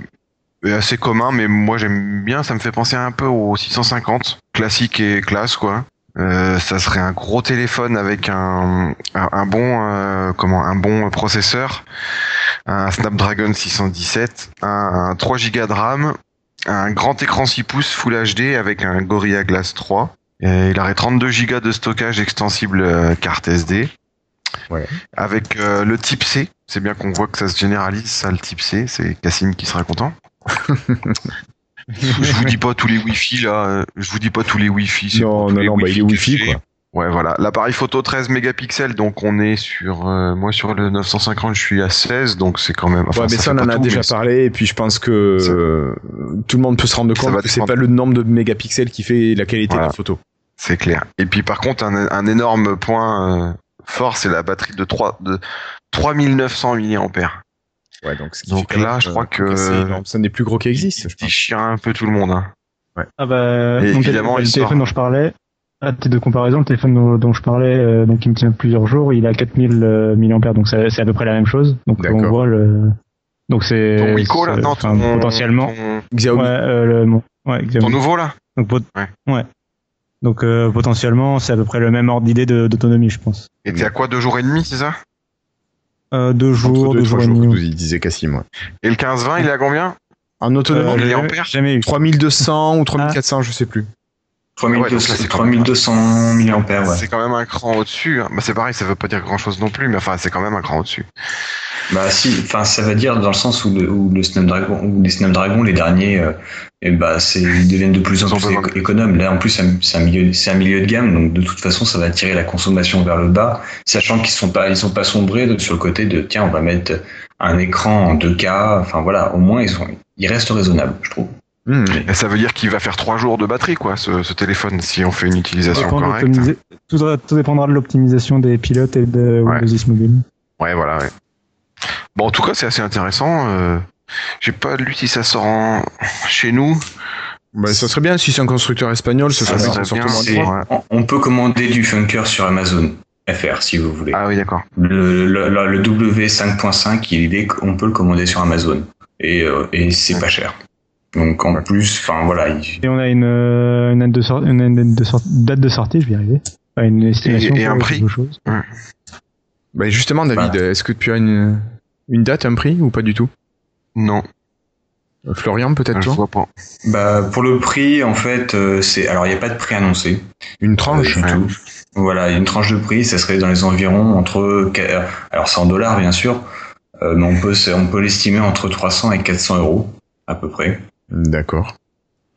assez commun, mais moi j'aime bien, ça me fait penser un peu au 650, classique et classe quoi. Euh, ça serait un gros téléphone avec un bon euh, comment un bon processeur, un Snapdragon 617, un, un 3 Go de RAM, un grand écran 6 pouces Full HD avec un Gorilla Glass 3. Et il aurait 32 Go de stockage extensible euh, carte SD. Ouais. Avec euh, le type C, c'est bien qu'on voit que ça se généralise, ça le type C, c'est Cassim qui sera content. [laughs] je vous dis pas tous les Wi-Fi là, euh, je vous dis pas tous les Wi-Fi. Non, non, non, bah, il est Wi-Fi, quoi. Ouais, voilà. L'appareil photo 13 mégapixels, donc on est sur, euh, moi sur le 950, je suis à 16, donc c'est quand même. Enfin, ouais, mais ça, on en a tout, déjà parlé, et puis je pense que euh, tout le monde peut se rendre compte que c'est pas le nombre de mégapixels qui fait la qualité de la photo. C'est clair. Et puis par contre, un, un énorme point euh, fort, c'est la batterie de 3 de 3900 mAh. Ouais, donc, ce qui Donc là, je crois euh, que- c'est un des plus gros qui existent. je pense. chire un peu tout le monde. Hein. Ah bah, donc, évidemment, le il téléphone dont je parlais, à titre de comparaison, le téléphone dont, dont je parlais, euh, donc qui me tient plusieurs jours, il a 4000 euh, mAh, donc c'est à peu près la même chose. Donc on voit le. Donc c'est. Ton Wiko là, non, ton, potentiellement. ton, Xiaomi. Ouais, euh, le, bon, ouais, Xiaomi. ton nouveau là. Donc, pot- Ouais. ouais. Donc euh, potentiellement, c'est à peu près le même ordre d'idée d'autonomie, je pense. Et t'es à quoi deux jours et demi, c'est ça? Euh, deux jours, deux, deux, jours et demi. il disait Cassim. ouais. Et le 15-20, il est à combien? En autonomie, Euh, il est en jamais- paire jamais eu. 3200 ou 3400, je sais plus. 3200, Ouais, donc là, c'est quand 3200 mAh, ouais. C'est quand même un cran au-dessus. hein. Bah, c'est pareil, ça veut pas dire grand-chose non plus, mais enfin, c'est quand même un cran au-dessus. Bah si, enfin ça veut dire dans le sens où le, où le Snapdragon, où les Snapdragon, les derniers, euh, et bah c'est ils deviennent de plus en plus éco- économes. Là en plus c'est un- milieu, c'est un milieu de gamme, donc de toute façon ça va tirer la consommation vers le bas, sachant qu'ils sont pas, ils sont pas sombrés de- sur le côté de tiens on va mettre un écran en 2K, enfin voilà, au moins ils sont, ils restent raisonnables, je trouve. Hmm. Et ça veut dire qu'il va faire trois jours de batterie, quoi, ce, ce téléphone, si on fait une utilisation correcte. Tout, tout dépendra de l'optimisation des pilotes et de Ouais. Windows 10 Mobile. Ouais, voilà, ouais. Bon, en tout cas, c'est assez intéressant. Euh, J'ai pas lu si ça sort en... chez nous. Bah, ça serait bien si c'est un constructeur espagnol, ce serait bien. Ouais. On, on peut commander du Funker sur Amazon FR si vous voulez. Ah oui, d'accord. Le, le, le- le W5.5, il est, on peut le commander sur Amazon et, euh, et c'est pas cher. Donc en plus, enfin voilà, il- Et on a une, euh, une, date, de sor- une date de sor- date de sortie, je vais y arriver. Enfin, une estimation. Et- et un prix. Bah, justement, David, est-ce que tu as une, une date, un prix ou pas du tout? Non, Euh, Florian, peut-être je toi vois pas. bah pour le prix, en fait, euh, c'est alors il n'y a pas de prix annoncé Une euh, tranche du tout. Voilà, une tranche de prix, ça serait dans les environs entre, alors c'est en dollars bien sûr, euh, mais on peut on peut l'estimer entre 300 et 400 euros à peu près. D'accord.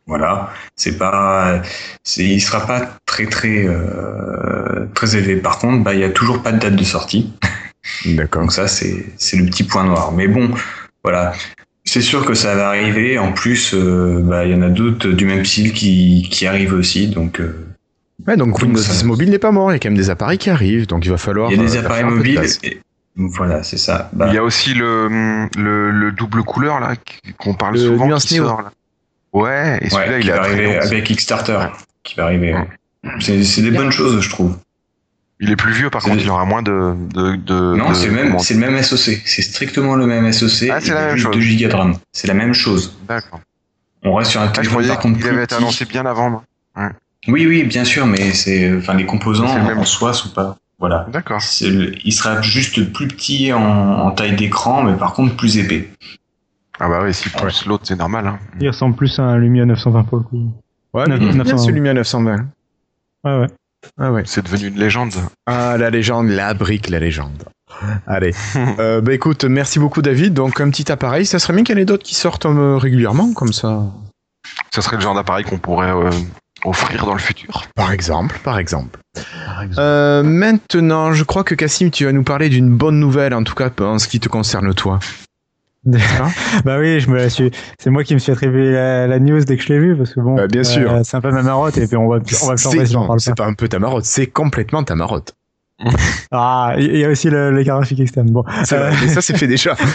Voilà, c'est pas, c'est, il sera pas très très euh, très élevé. Par contre, bah il y a toujours pas de date de sortie. [laughs] D'accord. Donc ça, c'est c'est le petit point noir. Mais bon, voilà. C'est sûr que ça va arriver. En plus, euh, bah, il y en a d'autres du même style qui, qui arrivent aussi. Donc, euh, Ouais, donc Windows ça- 10 mobile n'est pas mort, il y a quand même des appareils qui arrivent, donc il va falloir. il y a des euh, appareils mobiles. et- voilà, c'est ça. Bah, Il y a aussi le, le, le double couleur, là, qu'on parle Le souvent, qui sort, là. Ouais, et ouais, celui-là, qui il est long. avec Kickstarter. Ouais. Qui va arriver. Ouais. C'est c'est des bonnes choses, je trouve. Il est plus vieux, par contre, il aura moins de... de, de Non, de- c'est le même, c'est le même SoC. C'est strictement le même SoC. Ah, c'est et la même juste chose. 2 Go de RAM. C'est la même chose. D'accord. On reste sur un Ah, je téléphone croyais par contre qu'il plus avait été annoncé bien avant, moi. Oui, oui, bien sûr, mais c'est, enfin, les composants C'est le même. en soi sont pas, voilà. D'accord. C'est le- il sera juste plus petit en, en taille d'écran, mais par contre plus épais. Ah bah oui, si pousse l'autre, c'est normal. Hein. Il ressemble plus à un Lumia 920 pour le coup. Ouais, Neuf- mais il est bien 900. ce Lumia 920. Ouais, ouais. Ah ouais. C'est devenu une légende. Ah, la légende, la brique, la légende. Allez. [laughs] euh, bah écoute, merci beaucoup David. Donc un petit appareil, ça serait bien qu'il y en ait d'autres qui sortent euh, régulièrement, comme ça. Ça serait le genre d'appareil qu'on pourrait euh, offrir dans le futur. Par exemple, par exemple. Euh, maintenant, je crois que Cassim, tu vas nous parler d'une bonne nouvelle, en tout cas en ce qui te concerne toi. [laughs] bah oui, je me la suis. C'est moi qui me suis attribué la, la news dès que je l'ai vue parce que bon. Bah, bien sûr. euh, c'est un peu ma marotte et puis on va, on va changer si c'est pas. pas un peu ta marotte, c'est complètement ta marotte. Ah, il y a aussi le- l'écart graphique externe. Bon. C'est Euh, vrai, mais ça c'est fait déjà. [laughs]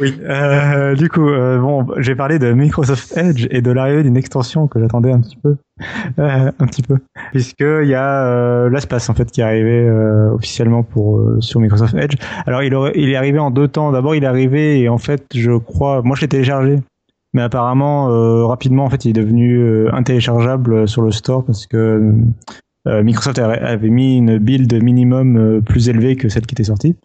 Oui, euh, du coup, euh, bon, j'ai parlé de Microsoft Edge et de l'arrivée d'une extension que j'attendais un petit peu, euh, un petit peu, puisque il y a euh, l'espace en fait qui est arrivé euh, officiellement pour euh, sur Microsoft Edge. Alors il, est arrivé en deux temps. D'abord, il est arrivé et en fait, je crois, moi je l'ai téléchargé, mais apparemment rapidement en fait, il est devenu intéléchargeable sur le store parce que Microsoft avait mis une build minimum plus élevée que celle qui était sortie.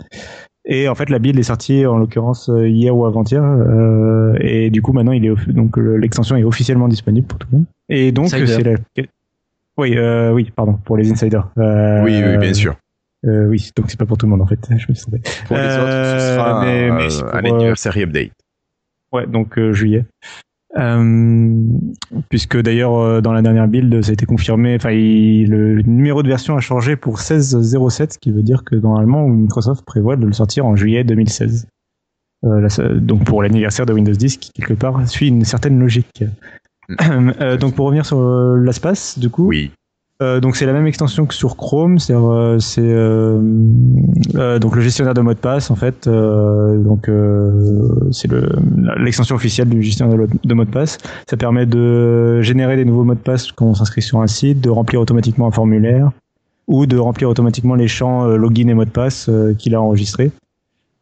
Et en fait, la build est sortie en l'occurrence euh, hier ou avant-hier, euh, et du coup maintenant il est donc le- l'extension est officiellement disponible pour tout le monde. Et donc c'est la oui euh, oui pardon pour les insiders. Euh, Oui, oui, bien sûr. euh, oui donc c'est pas pour tout le monde en fait. [laughs] Je me suis trompé. Pour les Euh, autres, ce sera mais- euh, mais pour, l'anniversary update. Ouais, donc euh, juillet. Euh, puisque d'ailleurs euh, dans la dernière build ça a été confirmé, enfin le numéro de version a changé pour 16.07, ce qui veut dire que normalement Microsoft prévoit de le sortir en juillet 2016. Euh, là, ça- donc pour l'anniversaire de Windows 10 qui quelque part suit une certaine logique. Euh, donc pour revenir sur l'espace, du coup, Oui. Euh, donc c'est la même extension que sur Chrome, euh, c'est euh, donc le gestionnaire de mots de passe en fait. donc c'est le l'extension officielle du gestionnaire de, mots de passe. Ça permet de générer des nouveaux mots de passe quand on s'inscrit sur un site, de remplir automatiquement un formulaire ou de remplir automatiquement les champs login et mot de passe qu'il a enregistrés.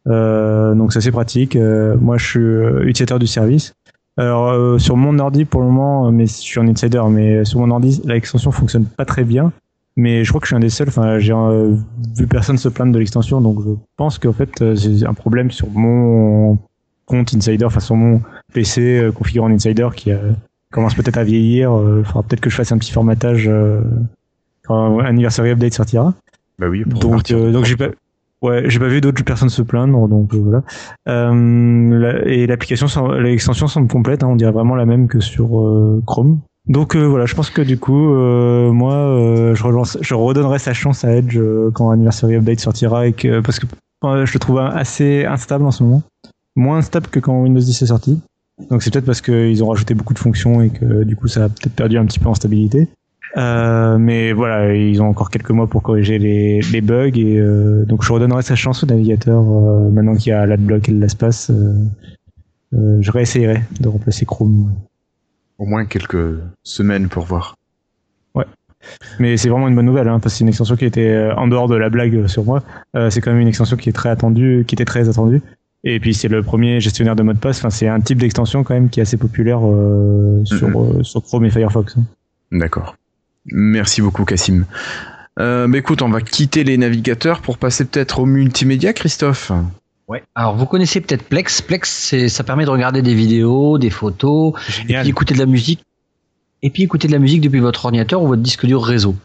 Donc c'est assez pratique. Moi je suis utilisateur du service. Alors euh, sur mon ordi pour le moment, euh, mais je suis un insider, mais sur mon ordi l'extension fonctionne pas très bien. Mais je crois que je suis un des seuls. Enfin, j'ai euh, vu personne se plaindre de l'extension, donc je pense qu'en fait euh, c'est un problème sur mon compte insider, enfin sur mon PC euh, configuré en insider qui euh, commence peut-être à vieillir. Euh, faudra peut-être que je fasse un petit formatage euh, quand Anniversary Update sortira. Bah oui, pour Donc, euh, donc j'ai pas, ouais, j'ai pas vu d'autres personnes se plaindre, donc euh, voilà. Euh, et l'application, l'extension semble complète, hein, on dirait vraiment la même que sur euh, Chrome. Donc euh, voilà, je pense que du coup, euh, moi, euh, je, relance, je redonnerai sa chance à Edge quand Anniversary Update sortira, et que, parce que je le trouve assez instable en ce moment, moins instable que quand Windows 10 est sorti. Donc c'est peut-être parce qu'ils ont rajouté beaucoup de fonctions et que du coup ça a peut-être perdu un petit peu en stabilité. Euh, mais voilà, ils ont encore quelques mois pour corriger les, les bugs et euh, donc je redonnerai sa chance au navigateur euh, maintenant qu'il y a l'adblock et l'espace. Euh, euh, je réessayerai de remplacer Chrome. Au moins quelques semaines pour voir. Mais c'est vraiment une bonne nouvelle hein, parce que c'est une extension qui était en dehors de la blague sur moi. Euh, c'est quand même une extension qui est très attendue, qui était très attendue. Et puis c'est le premier gestionnaire de mot de passe. Enfin, c'est un type d'extension quand même qui est assez populaire euh, sur, euh, sur Chrome et Firefox. hein. D'accord. Merci beaucoup, Cassim. Euh, bah écoute, on va quitter les navigateurs pour passer peut-être au multimédia, Christophe. Ouais. Alors vous connaissez peut-être Plex. Plex, c'est, ça permet de regarder des vidéos, des photos, et puis écouter de la musique. Et puis écouter de la musique depuis votre ordinateur ou votre disque dur réseau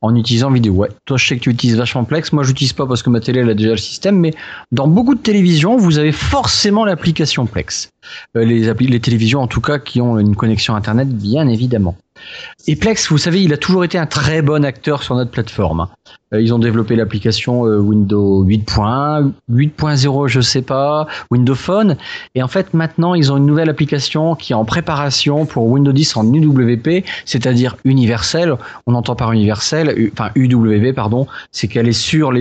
en utilisant vidéo. Ouais. Toi, je sais que tu utilises vachement Plex. Moi, j'utilise pas parce que ma télé elle a déjà le système. Mais dans beaucoup de télévisions, vous avez forcément l'application Plex. Euh, les, les télévisions, en tout cas, qui ont une connexion Internet, bien évidemment. Et Plex, vous savez, il a toujours été un très bon acteur sur notre plateforme. Euh, ils ont développé l'application euh, Windows 8.1, 8.0, je sais pas, Windows Phone. Et en fait, maintenant, ils ont une nouvelle application qui est en préparation pour Windows 10 en UWP, c'est-à-dire universel. On entend par universel, U- enfin UWP, pardon, c'est qu'elle est sur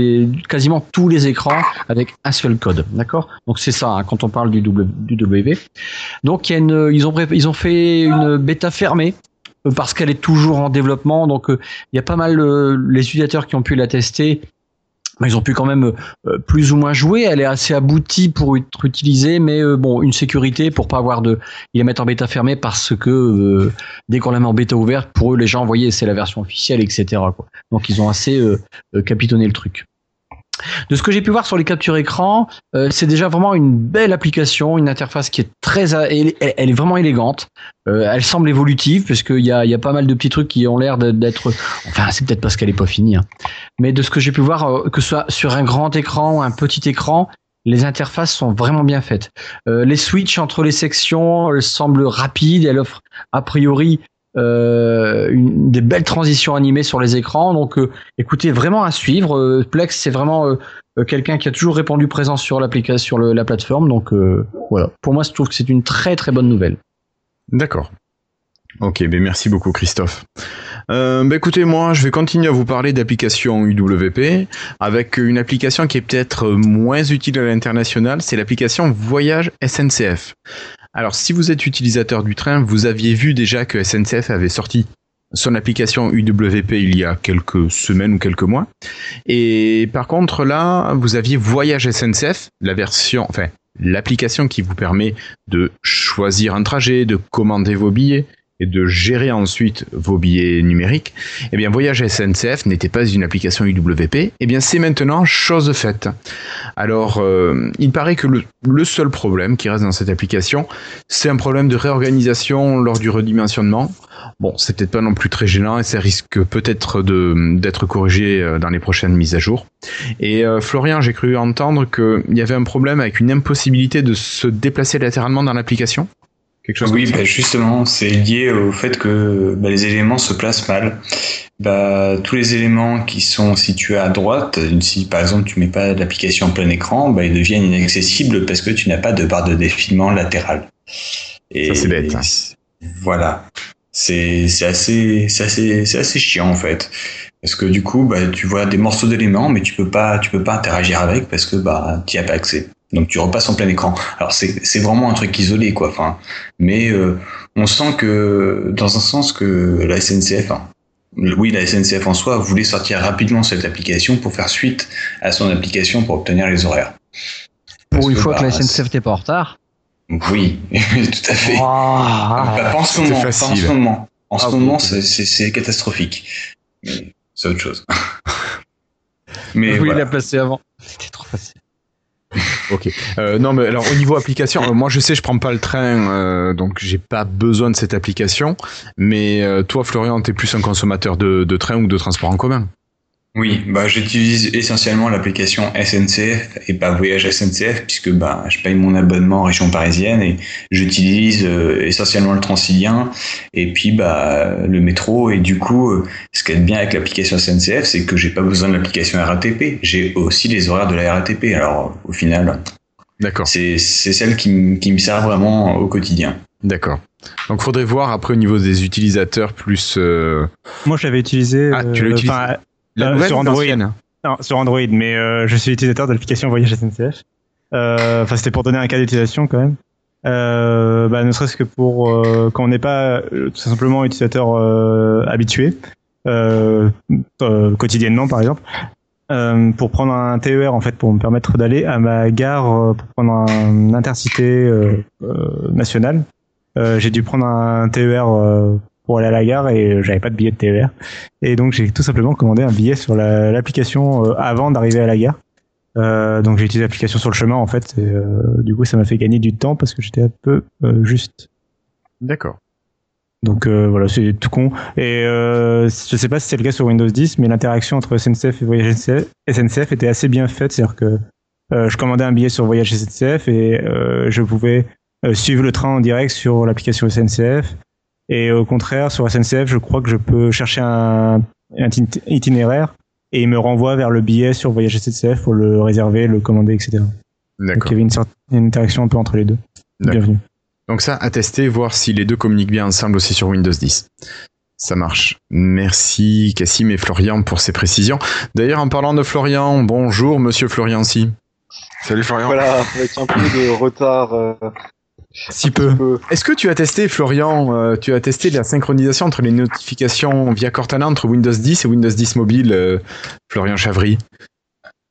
quasiment tous les écrans avec un seul code. D'accord? Donc c'est ça, hein, quand on parle du, W, du WP. Donc y ils, ont, fait une bêta fermée parce qu'elle est toujours en développement. Donc euh, il y a pas mal euh, les utilisateurs qui ont pu la tester. Mais Ils ont pu quand même euh, plus ou moins jouer. Elle est assez aboutie pour être utilisée, mais bon, une sécurité pour pas avoir de. Ils la mettent en bêta fermée parce que dès qu'on la met en bêta ouverte, pour eux, les gens, vous c'est la version officielle, etc. Quoi. Donc ils ont assez capitonné le truc. De ce que j'ai pu voir sur les captures écran, euh, c'est déjà vraiment une belle application, une interface qui est très, elle, elle- elle est vraiment élégante. Euh, elle semble évolutive parce qu'il y a, y a pas mal de petits trucs qui ont l'air d'être, enfin c'est peut-être parce qu'elle est pas finie, hein. mais de ce que j'ai pu voir, euh, que ce soit sur un grand écran ou un petit écran, les interfaces sont vraiment bien faites. Euh, les switches entre les sections elles semblent rapides, elles offrent a priori une, des belles transitions animées sur les écrans. Donc, euh, écoutez, vraiment à suivre. Euh, Plex, c'est vraiment euh, euh, quelqu'un qui a toujours répondu présent sur l'application, sur la plateforme. Donc, euh, voilà. Pour moi, je trouve que c'est une très très bonne nouvelle. D'accord. Ok, ben merci beaucoup Christophe. Euh, bah écoutez, moi, je vais continuer à vous parler d'applications UWP avec une application qui est peut-être moins utile à l'international, c'est l'application Voyage SNCF. Alors, si vous êtes utilisateur du train, vous aviez vu déjà que SNCF avait sorti son application UWP il y a quelques semaines ou quelques mois. Et par contre, là, vous aviez Voyage SNCF, la version, enfin, l'application qui vous permet de choisir un trajet, de commander vos billets, et de gérer ensuite vos billets numériques, eh bien Voyage SNCF n'était pas une application UWP, eh bien c'est maintenant chose faite. Alors euh, il paraît que le, seul problème qui reste dans cette application, c'est un problème de réorganisation lors du redimensionnement. Bon, c'est peut-être pas non plus très gênant et ça risque peut-être d'être corrigé euh, dans les prochaines mises à jour. Et euh, Florian, j'ai cru entendre qu'il y avait un problème avec une impossibilité de se déplacer latéralement dans l'application oui, bah, justement, c'est lié au fait que bah, les éléments se placent mal. Bah, tous les éléments qui sont situés à droite, si par exemple tu mets pas l'application en plein écran, bah, ils deviennent inaccessibles parce que tu n'as pas de barre de défilement latérale. Et Ça c'est bête. Hein. Voilà, c'est assez c'est assez c'est assez chiant en fait parce que du coup bah tu vois des morceaux d'éléments mais tu peux pas tu peux pas interagir avec parce que bah tu as pas accès. Donc tu repasses en plein écran. Alors c'est vraiment un truc isolé quoi. Enfin, mais euh, on sent que dans un sens que la SNCF, hein, oui la SNCF en soi voulait sortir rapidement cette application pour faire suite à son application pour obtenir les horaires. pour une fois que la bah, SNCF n'est pas en retard. Oui, [laughs] tout à fait. pas, en ce moment. Pas en ce moment. En ce moment, c'est catastrophique. C'est autre chose. [laughs] mais oui, il l'a placé avant. C'était. Ok. Euh, non, mais alors au niveau application, euh, moi je sais, je prends pas le train, euh, donc j'ai pas besoin de cette application. Mais euh, toi, Florian, t'es plus un consommateur de, de train ou de transport en commun? Oui, bah j'utilise essentiellement l'application SNCF et pas Voyage SNCF puisque bah je paye mon abonnement en région parisienne et j'utilise euh, essentiellement le Transilien et puis bah le métro et du coup euh, ce qui est bien avec l'application SNCF c'est que j'ai pas besoin de l'application RATP, j'ai aussi les horaires de la RATP. Alors au final, d'accord. C'est c'est celle qui, qui me sert vraiment au quotidien. D'accord. Donc faudrait voir après au niveau des utilisateurs plus. Euh, Moi je l'avais utilisé. Ah, tu l'as utilisé euh, sur Android. Non, sur Android, mais euh, je suis utilisateur de l'application Voyage SNCF. Euh, enfin, c'était pour donner un cas d'utilisation quand même. Euh, bah, ne serait-ce que pour euh, quand on n'est pas tout simplement utilisateur habitué, quotidiennement par exemple, pour prendre un TER en fait pour me permettre d'aller à ma gare pour prendre un intercité national. J'ai dû prendre un TER pour aller à la gare et j'avais pas de billet de TER. Et donc j'ai tout simplement commandé un billet sur l'application euh, avant d'arriver à la gare. Euh, donc j'ai utilisé l'application sur le chemin en fait. Et, euh, du coup ça m'a fait gagner du temps parce que j'étais un peu euh, juste. D'accord. Donc voilà, c'est tout con. Et je sais pas si c'est le cas sur Windows 10, mais l'interaction entre SNCF et Voyage SNCF était assez bien faite. C'est-à-dire que je commandais un billet sur Voyage SNCF et je pouvais suivre le train en direct sur l'application SNCF. Et au contraire, sur SNCF, je crois que je peux chercher un, itinéraire et il me renvoie vers le billet sur Voyage SNCF pour le réserver, le commander, etc. Donc il y avait une, interaction un peu entre les deux. Bienvenue. Donc ça, à tester, voir si les deux communiquent bien ensemble aussi sur Windows 10. Ça marche. Merci Cassim et Florian pour ces précisions. D'ailleurs, en parlant de Florian, bonjour Monsieur Florian Si. Salut Florian. Voilà, avec un peu de retard euh, si peu. Est-ce que tu as testé, Florian, euh, tu as testé la synchronisation entre les notifications via Cortana entre Windows 10 et Windows 10 mobile, euh, Florian Chavry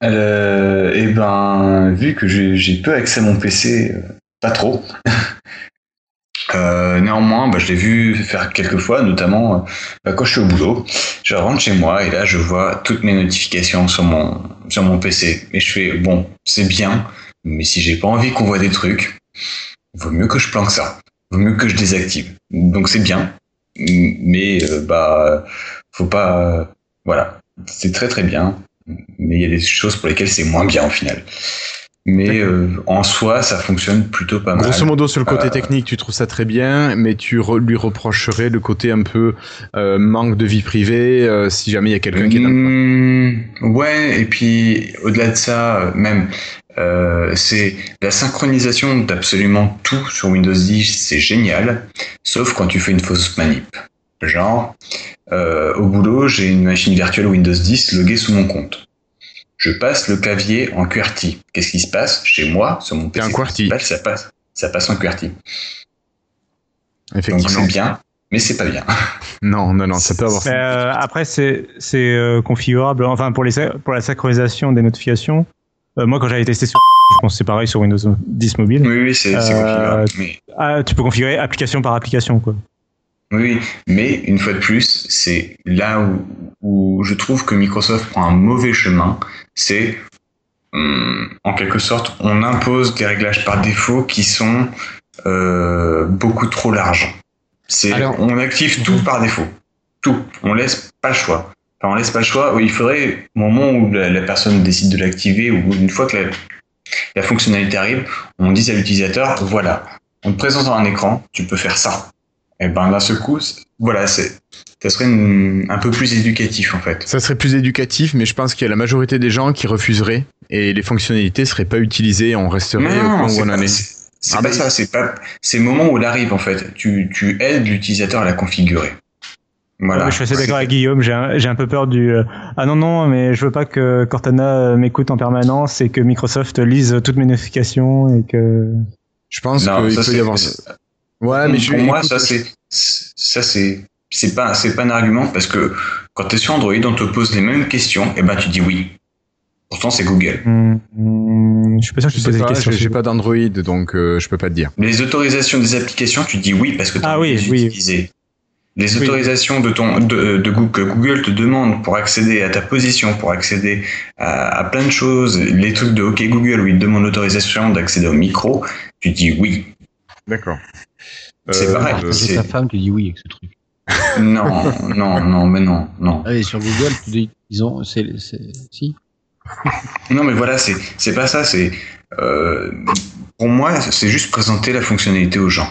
euh, Eh ben, vu que j'ai peu accès à mon PC, pas trop. [laughs] néanmoins, bah, je l'ai vu faire quelques fois, notamment bah, quand je suis au boulot. Je rentre chez moi et là, je vois toutes mes notifications sur mon sur mon PC. Et je fais bon, c'est bien, mais si j'ai pas envie qu'on voit des trucs, vaut mieux que je planque ça. Vaut mieux que je désactive. Donc c'est bien, mais euh, bah faut pas. voilà, c'est très très bien, mais il y a des choses pour lesquelles c'est moins bien au final. Mais euh, en soi, ça fonctionne plutôt pas mal. Grosso modo, sur le côté euh, technique, tu trouves ça très bien, mais tu lui reprocherais le côté un peu manque de vie privée si jamais il y a quelqu'un qui est dans le mmh, Ouais, et puis au-delà de ça, même euh, c'est la synchronisation d'absolument tout sur Windows 10, c'est génial, sauf quand tu fais une fausse manip. Genre, euh, au boulot, j'ai une machine virtuelle Windows 10 loguée sous mon compte. Je passe le clavier en QWERTY. Qu'est-ce qui se passe chez moi, sur mon PC un QWERTY. principal, Ça passe, ça passe en QWERTY. Donc Effectivement. c'est bien, mais c'est pas bien. [laughs] Non, non, non, ça peut avoir. Mais, euh, après, c'est euh, configurable. Enfin, pour les pour la synchronisation des notifications. Euh, moi, quand j'avais testé sur, je pense que c'est pareil sur Windows 10 mobile. Oui, oui, c'est Euh, configurable. Mais, Ah, tu peux configurer application par application, quoi. oui, mais une fois de plus, c'est là où, où je trouve que Microsoft prend un mauvais chemin. C'est hum, en quelque sorte, on impose des réglages par défaut qui sont euh, beaucoup trop larges. C'est, Alors- on active tout par défaut, tout. On laisse pas le choix. Enfin, on laisse pas le choix. Il faudrait, au moment où la, la personne décide de l'activer ou une fois que la, la fonctionnalité arrive, on dise à l'utilisateur, voilà, on te présente un écran, tu peux faire ça. Et ben d'un seul coup, voilà, c'est, ça serait une- un peu plus éducatif en fait. Ça serait plus éducatif, mais je pense qu'il y a la majorité des gens qui refuseraient et les fonctionnalités seraient pas utilisées. On resterait au point où c'est on en est. c'est- Ah, pas mais- ça, c'est pas, c'est le moment où elle arrive en fait. Tu, tu aides l'utilisateur à la configurer. Voilà. Ouais, je suis assez d'accord avec Guillaume. J'ai un, peu peur du. euh, ah non non, mais je veux pas que Cortana euh, m'écoute en permanence et que Microsoft lise toutes mes notifications et que. Je pense qu'il ça, peut y avoir. Ouais, mais je pour moi, écoute, ça c'est, ça c'est, c'est pas, c'est pas un argument parce que quand tu es sur Android, on te pose les mêmes questions, et ben tu dis oui. Pourtant, c'est Google. Hmm, hmm, je suis pas sûr que Je je sais pose des questions. j'ai pas d'Android, donc euh, je peux pas te dire. Les autorisations des applications, tu dis oui parce que tu as Ah oui, oui. utiliser. Les autorisations de ton de, de Google, que Google te demande pour accéder à ta position, pour accéder à, à plein de choses, les trucs de OK Google où ils te demandent l'autorisation d'accéder au micro, tu dis oui. D'accord. C'est pareil. euh, c'est- C'est ta femme, tu dis oui avec ce truc. Non, non, non, mais non, non. Allez, sur Google, tu dis, ils ont, c'est, c'est, si. Non, mais voilà, c'est c'est pas ça. C'est euh, pour moi, c'est juste présenter la fonctionnalité aux gens.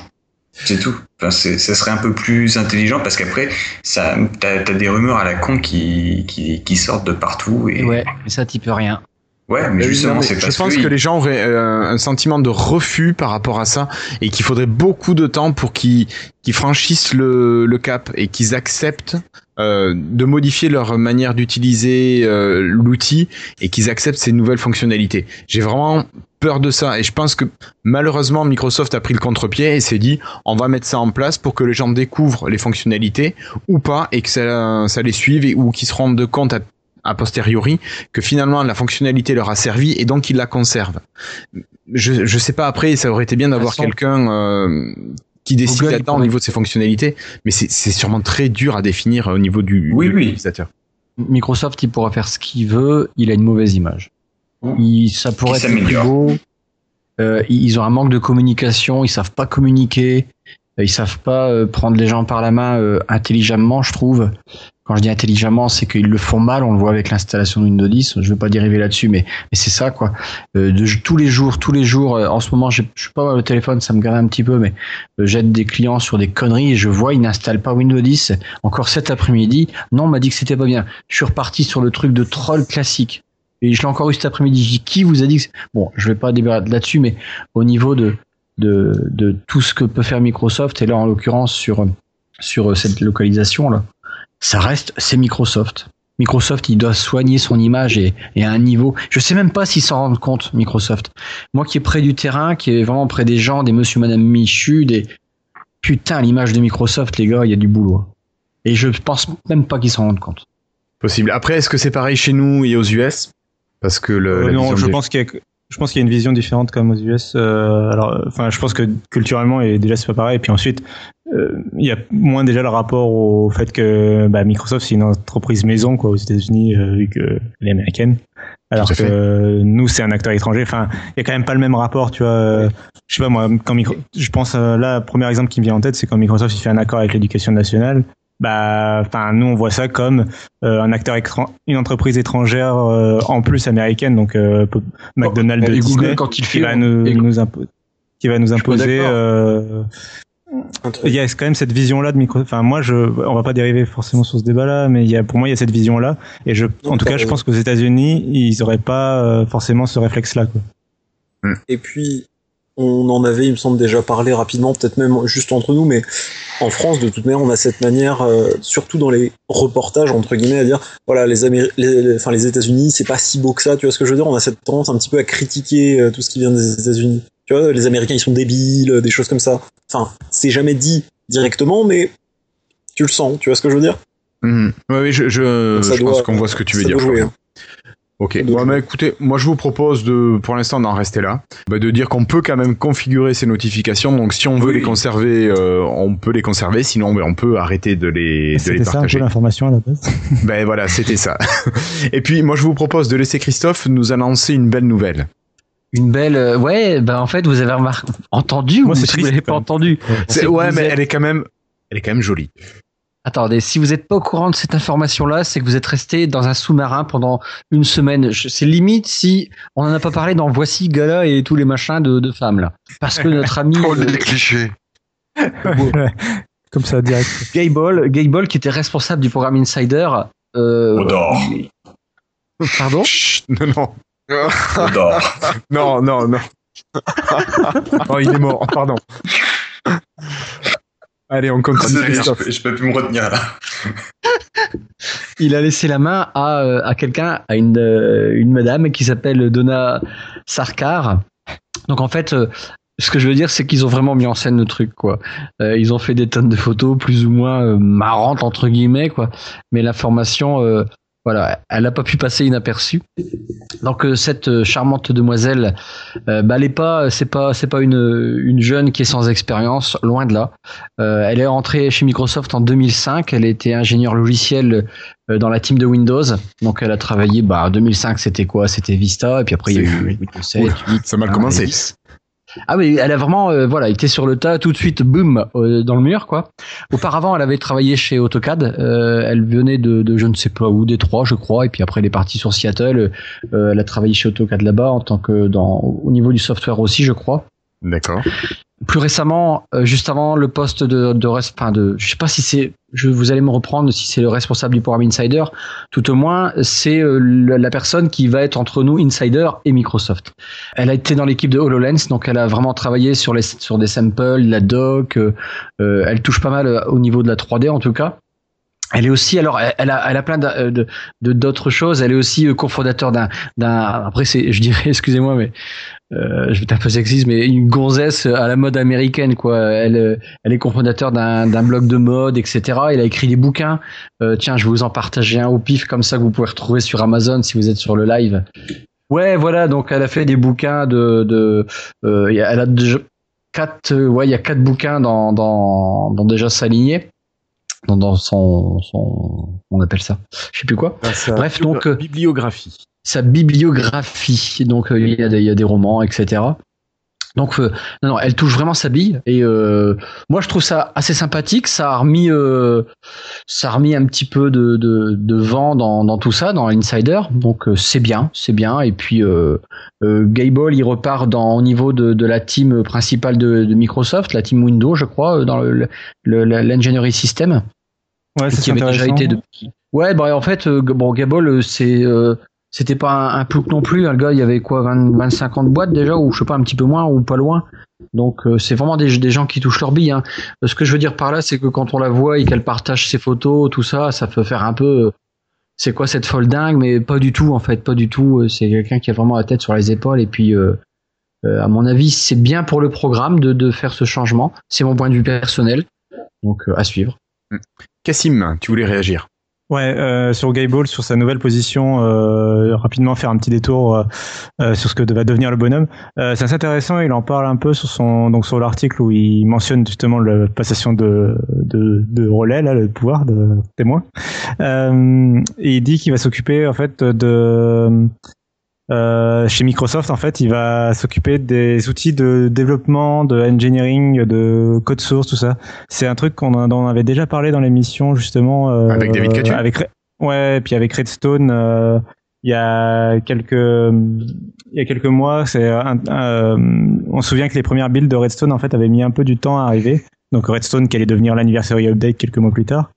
C'est tout. Enfin, c'est- ça serait un peu plus intelligent parce qu'après, ça, t'as as des rumeurs à la con qui, qui, qui sortent de partout et Ouais, mais ça, t'y peux rien. ouais, mais Euh, justement, c'est je pense que, que les gens auraient euh, un sentiment de refus par rapport à ça et qu'il faudrait beaucoup de temps pour qu'ils qu'ils franchissent le, le cap et qu'ils acceptent euh, de modifier leur manière d'utiliser euh, l'outil et qu'ils acceptent ces nouvelles fonctionnalités. J'ai vraiment peur de ça et je pense que malheureusement Microsoft a pris le contre-pied et s'est dit on va mettre ça en place pour que les gens découvrent les fonctionnalités ou pas et que ça, ça les suive et, ou qu'ils se rendent compte à, a posteriori que finalement la fonctionnalité leur a servi et donc ils la conservent. Je je sais pas après ça aurait été bien d'avoir quelqu'un euh, qui décide là-dedans au niveau de ses fonctionnalités, mais c'est sûrement très dur à définir au niveau du, Oui, oui. l'utilisateur. Microsoft, il pourra faire ce qu'il veut, il a une mauvaise image. Il, ça pourrait être le plus beau. Euh, ils ont un manque de communication, ils savent pas communiquer, euh, ils savent pas euh, prendre les gens par la main euh, intelligemment, je trouve. Quand je dis intelligemment, c'est qu'ils le font mal, on le voit avec l'installation de Windows 10. Je veux pas dériver là-dessus, mais, mais c'est ça, quoi. De, tous les jours, tous les jours, en ce moment, je suis pas au téléphone, ça me garde un petit peu, mais j'aide des clients sur des conneries et je vois, ils n'installent pas Windows 10. Encore cet après-midi, non, on m'a dit que c'était pas bien. Je suis reparti sur le truc de troll classique. Et je l'ai encore eu cet après-midi. Qui vous a dit que Bon, je vais pas débattre là-dessus, mais au niveau de, de, tout ce que peut faire Microsoft, et là, en l'occurrence, sur, sur cette localisation-là, ça reste, c'est Microsoft. Microsoft, il doit soigner son image et, et à un niveau. Je sais même pas s'ils s'en rendent compte, Microsoft. Moi qui est près du terrain, qui est vraiment près des gens, des monsieur, madame Michu, des. Putain, l'image de Microsoft, les gars, il y a du boulot. Et je pense même pas qu'ils s'en rendent compte. Possible. Après, est-ce que c'est pareil chez nous et aux US Parce que le, Euh, la non, je des- pense qu'il y a, je pense qu'il y a une vision différente comme aux US. euh, alors, enfin, je pense que culturellement, et déjà c'est pas pareil. Et puis ensuite, euh, il y a moins déjà le rapport au fait que bah, Microsoft c'est une entreprise maison quoi aux États-Unis euh, vu qu'elle est américaine. Alors que fait. nous c'est un acteur étranger. Enfin, il y a quand même pas le même rapport, tu vois. euh, Je sais pas moi, quand Micro- je pense là, le premier exemple qui me vient en tête, c'est quand Microsoft il fait un accord avec l'éducation nationale. Bah, enfin, nous on voit ça comme euh, un acteur une entreprise étrangère euh, en plus américaine, donc euh, McDonald's et Google, Disney, quand il qui fait- va nous, et- nous impo- qui va nous imposer. il y a quand même cette vision-là de micro. Enfin, moi, je, on va pas dériver forcément sur ce débat-là, mais il y a, pour moi, il y a cette vision-là. Et je, en tout cas, je pense qu'aux États-Unis, ils auraient pas forcément ce réflexe-là. Quoi. Et puis, on en avait, il me semble, déjà parlé rapidement, peut-être même juste entre nous, mais en France, de toute manière, on a cette manière, euh, surtout dans les reportages, entre guillemets, à dire, voilà, les, Améri- les, les- enfin, les États-Unis, c'est pas si beau que ça, tu vois ce que je veux dire? On a cette tendance un petit peu à critiquer euh, tout ce qui vient des États-Unis. Tu vois, les Américains, ils sont débiles, euh, des choses comme ça. Enfin, c'est jamais dit directement, mais tu le sens, tu vois ce que je veux dire? Ouais, oui, je, je, je doit- pense qu'on voit ce que tu veux dire. jouer. Ok. Mais écoutez, moi je vous propose de, pour l'instant, d'en rester là, Bah, de dire qu'on peut quand même configurer ces notifications. Donc, si on veut Oui. les conserver, euh, on peut les conserver. Sinon, ben, on peut arrêter de les, de les C'était ça un peu partager. l'information à la base. [laughs] ben voilà, c'était ça. [laughs] Et puis, moi, je vous propose de laisser Christophe nous annoncer une belle nouvelle. Une belle, euh, ouais, ben en fait vous avez remarqué, entendu Moi, ou c'est si vous triste, l'avez pas entendu? Ouais, vous mais elle est quand même, elle est quand même jolie. Attendez, si vous n'êtes pas au courant de cette information-là, c'est que vous êtes resté dans un sous-marin pendant une semaine. C'est limite si on en a pas parlé dans Voici Gala et tous les machins de, de femmes là, parce que notre ami Oh, euh, les clichés. Comme ça, direct. Gayball, Gayball qui était responsable du programme Insider. Euh, Odor. pardon? Chut, non, non, [laughs] Odor. non, non, non. [laughs] oh, il est mort. Pardon. Allez, on continue. Désolé, je, peux, je peux plus me retenir là. [laughs] il a laissé la main à, euh, à quelqu'un, à une, euh, une madame qui s'appelle Donna Sarkar. Donc en fait, euh, ce que je veux dire, c'est qu'ils ont vraiment mis en scène le truc, quoi. Euh, ils ont fait des tonnes de photos plus ou moins euh, marrantes entre guillemets, quoi. Mais l'information, euh, voilà, elle n'a pas pu passer inaperçue. Donc euh, cette euh, charmante demoiselle, euh, bah, elle est pas, c'est pas, c'est pas une, une jeune qui est sans expérience, loin de là. Euh, elle est rentrée chez Microsoft en 2005. Elle était ingénieure logiciel euh, dans la team de Windows. Donc elle a travaillé, bah, en 2005 c'était quoi? C'était Vista, et puis après il y a eu Windows 7, Oula, 8, ça a mal 1, commencé. et 10. Ah oui, elle a vraiment, euh, voilà, été sur le tas tout de suite, boum, euh, dans le mur, quoi. Auparavant, elle avait travaillé chez AutoCAD. Euh, elle venait de, de je ne sais pas où, Détroit, je crois, et puis après elle est partie sur Seattle. Euh, elle a travaillé chez AutoCAD là-bas en tant que dans au niveau du software aussi, je crois D'accord. Plus récemment, euh, juste avant le poste de, de, enfin de, je sais pas si c'est, je, vous allez me reprendre si c'est le responsable du programme Insider. Tout au moins, c'est euh, la, personne qui va être entre nous, Insider et Microsoft. Elle a été dans l'équipe de HoloLens, donc elle a vraiment travaillé sur les, sur des samples, la doc. euh, euh, elle touche pas mal au niveau de la 3D en tout cas. Elle est aussi, alors, elle a, elle a plein de de- d'autres choses. Elle est aussi euh, cofondateur d'un, d'un. Après, c'est, je dirais, [laughs] excusez-moi, mais euh, je vais être un peu sexiste, mais une gonzesse à la mode américaine, quoi. Elle, euh, elle est cofondateur d'un, d'un blog de mode, etc. Elle a écrit des bouquins. Euh, tiens, je vais vous en partager un au pif, comme ça que vous pouvez retrouver sur Amazon si vous êtes sur le live. Ouais, voilà. Donc, elle a fait des bouquins de, de. euh, elle a déjà quatre. euh, ouais, il y a quatre bouquins dans, dans, dans déjà sa. Dans, dans son, son, on appelle ça. Je sais plus quoi. Bref, donc, euh, bibliographie. sa bibliographie. Donc euh, il y, a des, il y a des romans, etc. Donc euh, non, non, elle touche vraiment sa bille et euh, moi je trouve ça assez sympathique. Ça a remis, euh, ça a remis un petit peu de, de, de vent dans, dans tout ça, dans l'insider. Donc euh, c'est bien, c'est bien. Et puis euh, euh, Gable il repart dans au niveau de, de la team principale de, de Microsoft, la team Windows, je crois, dans le le- le- l'engineering system Ouais, ça, qui c'est avait déjà été. Ouais, bah en fait, bon, Gable, c'est euh, c'était pas un, un plouc non plus. hein, Le gars, il y avait quoi, 20, 25 ans de déjà, ou je sais pas, un petit peu moins, ou pas loin. Donc euh, c'est vraiment des, des gens qui touchent leur bille. Hein. Euh, Ce que je veux dire par là, c'est que quand on la voit et qu'elle partage ses photos, tout ça, ça peut faire un peu. euh, c'est quoi cette folle dingue? Mais pas du tout, en fait, pas du tout. Euh, C'est quelqu'un qui a vraiment la tête sur les épaules. Et puis, euh, à mon avis, c'est bien pour le programme de, de faire ce changement. C'est mon point de vue personnel. Donc à suivre. Cassim, tu voulais réagir Ouais, euh, sur Gable, sur sa nouvelle position, euh, rapidement faire un petit détour euh, euh, sur ce que va devenir le bonhomme. Euh, c'est assez intéressant. Il en parle un peu sur son donc sur l'article où il mentionne justement la passation de de, de relais là, le pouvoir de témoin. Euh, et il dit qu'il va s'occuper en fait de euh, chez Microsoft, en fait, il va s'occuper des outils de développement, de engineering, de code source, tout ça. C'est un truc qu'on en- dont on avait déjà parlé dans l'émission, justement. euh, Avec David Catu? avec Ouais, puis avec Redstone, euh, il y a quelques il y a quelques mois, c'est un- on se souvient que les premières builds de Redstone en fait avaient mis un peu du temps à arriver. Donc Redstone qui allait devenir l'anniversary update quelques mois plus tard,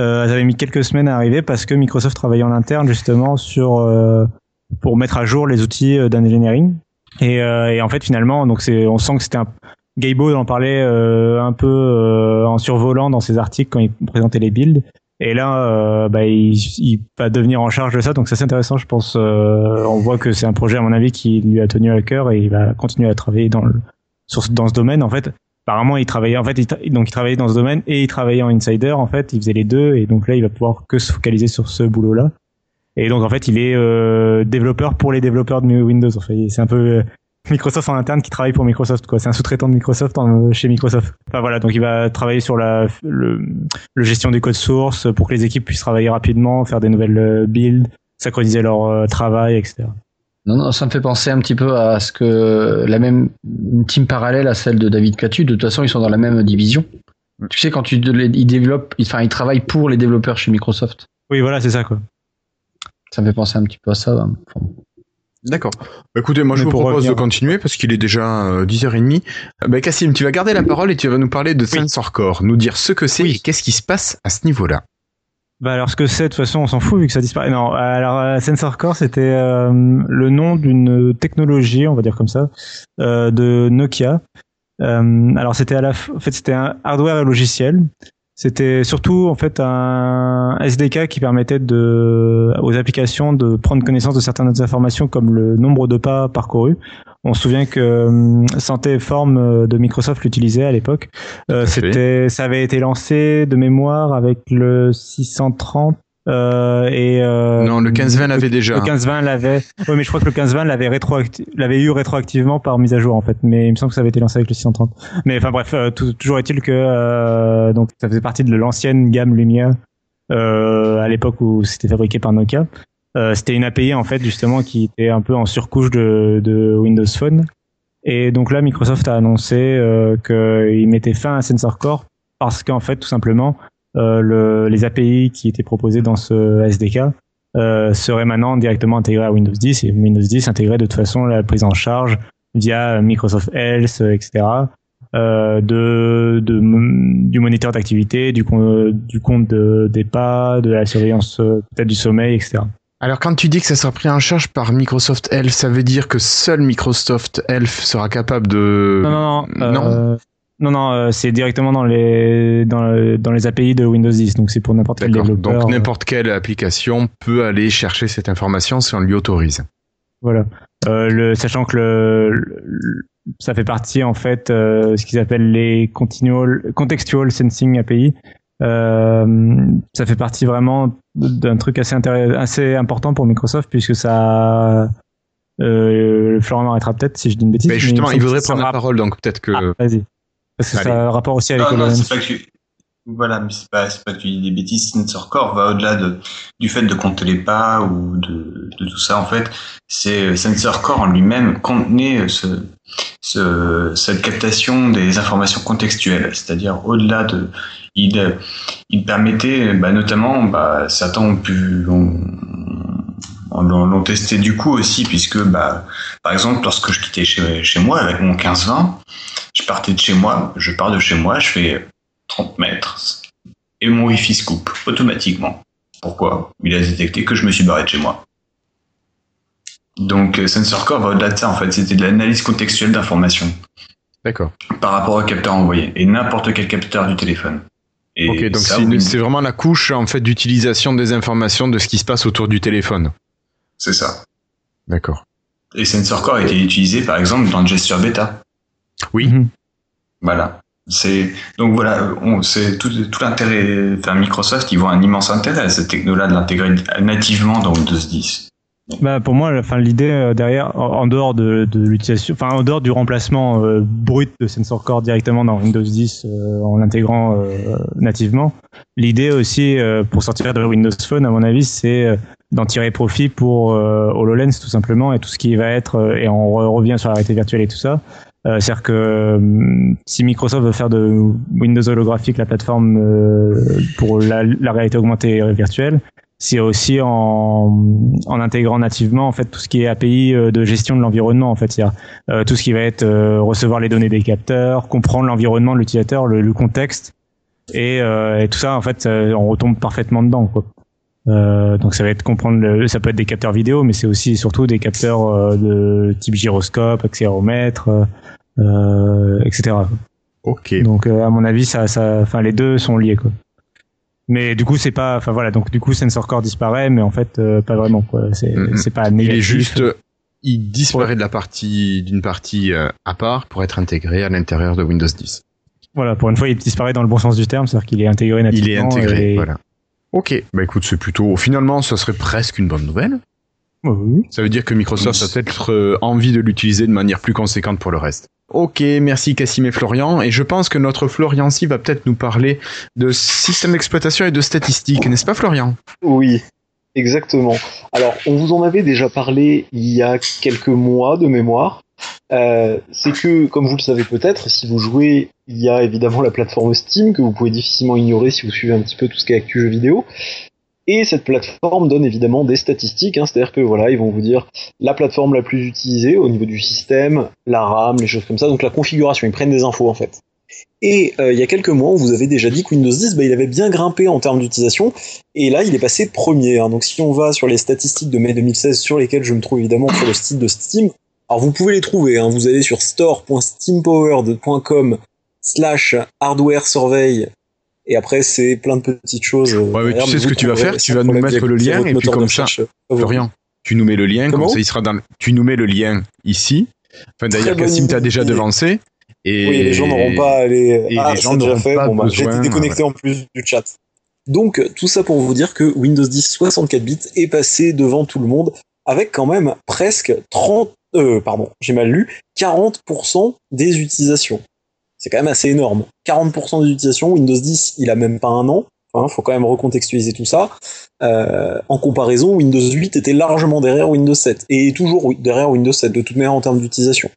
euh, elles avaient mis quelques semaines à arriver parce que Microsoft travaillait en interne justement sur euh, pour mettre à jour les outils euh, d'engineering. Et, euh, et en fait, finalement, donc c'est, on sent que c'était un Gaibo en parlait euh, un peu en survolant dans ses articles quand il présentait les builds. Et là, euh, bah, il, il va devenir en charge de ça, donc c'est assez intéressant, je pense. Euh, on voit que c'est un projet, à mon avis, qui lui a tenu à cœur et il va continuer à travailler dans le, sur, dans ce domaine. En fait, apparemment, il travaillait, en fait, il donc il travaillait dans ce domaine et il travaillait en insider. En fait, il faisait les deux et donc là, il va pouvoir que se focaliser sur ce boulot-là. Et donc, en fait, il est euh, développeur pour les développeurs de Windows. En fait, c'est un peu euh, Microsoft en interne qui travaille pour Microsoft. quoi. C'est un sous-traitant de Microsoft en- chez Microsoft. Enfin voilà, donc il va travailler sur la le, le gestion des codes sources pour que les équipes puissent travailler rapidement, faire des nouvelles euh, builds, synchroniser leur travail, etc. Non, non, ça me fait penser un petit peu à ce que la même une team parallèle à celle de David Catu. De toute façon, ils sont dans la même division. Tu sais, quand tu, ils développent, enfin, ils travaillent pour les développeurs chez Microsoft. Oui, voilà, c'est ça quoi. Ça me fait penser un petit peu à ça. hein. Enfin, D'accord. Bah, écoutez, moi je vous propose revenir- de continuer parce qu'il est déjà euh, 10h30. Euh, Bah, Cassim, tu vas garder la parole et tu vas nous parler de Sensor Core, nous dire ce que c'est et qu'est-ce qui se passe à ce niveau-là. Bah alors ce que c'est de toute façon on s'en fout vu que ça disparaît. Non, alors euh, Sensor Core c'était euh, le nom d'une technologie, on va dire comme ça, euh, de Nokia. Euh, alors c'était à la, f- en fait c'était un hardware et logiciel. C'était surtout en fait un SDK qui permettait de, aux applications de prendre connaissance de certaines informations comme le nombre de pas parcourus. On se souvient que euh, Santé et Forme euh, de Microsoft l'utilisait à l'époque. Euh, c'était, ça avait été lancé de mémoire avec le 630 euh, et euh, non, le 15-20 l'avait déjà. le 15-20 l'avait. Oui, mais je crois que le 15-20 l'avait rétroacti- l'avait eu rétroactivement par mise à jour en fait. Mais il me semble que ça avait été lancé avec le 630. Mais enfin bref, euh, toujours est-il que euh, donc ça faisait partie de l'ancienne gamme Lumia euh, à l'époque où c'était fabriqué par Nokia. Euh, c'était une API en fait justement qui était un peu en surcouche de, de Windows Phone. Et donc là, Microsoft a annoncé euh, qu'il mettait fin à Sensor Core parce qu'en fait, tout simplement, le, les API qui étaient proposées dans ce SDK euh, seraient maintenant directement intégrées à Windows 10 et Windows 10 intégrait de toute façon la prise en charge via Microsoft Health, euh, etc. Euh, de, de du moniteur d'activité, du, compte de, des pas, de la surveillance euh, peut-être du sommeil, etc. Alors quand tu dis que ça sera pris en charge par Microsoft Health, ça veut dire que seul Microsoft Health sera capable de... Non, non, non. Non. euh, non, non, euh, c'est directement dans les dans, dans les API de Windows 10, donc c'est pour n'importe quel développeur. Donc euh, n'importe quelle application peut aller chercher cette information si on lui autorise. Voilà. Euh, le, sachant que le, le- ça fait partie en fait euh, ce qu'ils appellent les continual, contextual sensing API. Euh, ça fait partie vraiment d'un truc assez assez important pour Microsoft puisque ça. Euh, Florent m'arrêtera peut-être si je dis une bêtise. Mais justement, me il semble voudrait prendre la parole, donc peut-être que... Ah, Vas-y. Parce que Allez. ça a un rapport aussi avec Non, non, HoloLens. c'est pas que tu... Voilà, mais c'est pas, c'est pas que tu dis des bêtises. Sensor Core va au-delà de, du fait de compter les pas ou de, de tout ça. En fait, c'est Sensor Core en lui-même contenait ce, ce, cette captation des informations contextuelles. C'est-à-dire au-delà de, il, il permettait, bah, notamment, bah, certains ont pu, ont, on l'ont l'ont testé du coup aussi, puisque, bah, par exemple, lorsque je quittais chez, chez moi avec mon 15-20, je partais de chez moi, je pars de chez moi, je fais 30 mètres et mon Wi-Fi se coupe automatiquement. Pourquoi? Il a détecté que je me suis barré de chez moi. Donc euh, Sensor Core va au-delà de ça en fait, c'était de l'analyse contextuelle d'informations D'accord. par rapport au capteur envoyé et n'importe quel capteur du téléphone. Et Ok, donc c'est vraiment la couche en fait d'utilisation des informations de ce qui se passe autour du téléphone. C'est ça. D'accord. Et Sensor Core a été utilisé par exemple dans le gesture bêta. Oui. Mhm. Voilà. C'est donc voilà, on- c'est tout, tout l'intérêt. Enfin, Microsoft, ils voient un immense intérêt à cette techno-là de l'intégrer nativement dans Windows 10. Bah pour moi, enfin l'idée euh, derrière, en, dehors de, de l'utilisation, enfin en dehors du remplacement euh, brut de Sensor Core directement dans Windows 10 euh, en l'intégrant euh, nativement, l'idée aussi euh, pour sortir de Windows Phone, à mon avis, c'est euh, d'en tirer profit pour euh, HoloLens tout simplement et tout ce qui va être euh, et on re- revient sur la réalité virtuelle et tout ça. Euh, C'est-à-dire que si Microsoft veut faire de Windows holographique la plateforme pour la, la réalité augmentée virtuelle, c'est aussi en, en intégrant nativement en fait tout ce qui est API de gestion de l'environnement en fait, c'est-à-dire euh, tout ce qui va être euh, recevoir les données des capteurs, comprendre l'environnement de l'utilisateur, le, le contexte et, euh, et tout ça en fait on retombe parfaitement dedans quoi. Euh, donc ça va être comprendre, le, ça peut être des capteurs vidéo, mais c'est aussi surtout des capteurs euh, de type gyroscope, accéléromètre, euh, etc. Ok. Donc à mon avis, ça, ça, enfin les deux sont liés quoi. Mais du coup, c'est pas, enfin voilà, donc du coup, Sensor Core disparaît, mais en fait, pas vraiment quoi. C'est, pas Il négatif. est juste, il disparaît de la partie, d'une partie à part pour être intégré à l'intérieur de Windows 10. Voilà, pour une fois, il disparaît dans le bon sens du terme, c'est-à-dire qu'il est intégré nativement. Il est intégré, et- voilà. Ok, bah écoute, c'est plutôt, finalement, ça serait presque une bonne nouvelle. Oui. Ça veut dire que Microsoft a peut-être euh, envie de l'utiliser de manière plus conséquente pour le reste. Ok, merci Cassim et Florian. Et je pense que notre Florian ci va peut-être nous parler de système d'exploitation et de statistiques, n'est-ce pas Florian? Oui, exactement. Alors, on vous en avait déjà parlé il y a quelques mois de mémoire. Euh, c'est que, comme vous le savez peut-être, si vous jouez, il y a évidemment la plateforme Steam que vous pouvez difficilement ignorer si vous suivez un petit peu tout ce qui est actu jeux vidéo. Et cette plateforme donne évidemment des statistiques, hein, c'est-à-dire que voilà, ils vont vous dire la plateforme la plus utilisée au niveau du système, la RAM, les choses comme ça, donc la configuration, ils prennent des infos en fait. Et euh, il y a quelques mois, on vous avait déjà dit que Windows 10, bah, il avait bien grimpé en termes d'utilisation, et là, il est passé premier. hein. Donc si on va sur les statistiques de mai 2016, sur lesquelles je me trouve évidemment sur le site de Steam, alors vous pouvez les trouver, hein. vous allez sur store.steampowered.com slash hardware survey, et après c'est plein de petites choses. euh, Ouais, mais tu sais ce que tu vas faire, tu vas nous mettre le lien, et puis comme ça, favori. Florian, tu nous mets le lien, Comment comme ça il sera dans le- tu nous mets le lien ici. Enfin d'ailleurs Cassim t'a déjà devancé. Et Oui, les gens n'auront pas à aller. et ah, les gens déjà fait. pas Bon, bah, j'ai été déconnecté en plus du chat. Donc, tout ça pour vous dire que Windows 10 64 bits est passé devant tout le monde avec quand même presque 30, euh, pardon, j'ai mal lu, 40% des utilisations. C'est quand même assez énorme. 40% des utilisations, Windows 10, il a même pas un an. Hein, faut quand même recontextualiser tout ça. Euh, en comparaison, Windows 8 était largement derrière Windows 7 et toujours derrière Windows 7 de toute manière en termes d'utilisation.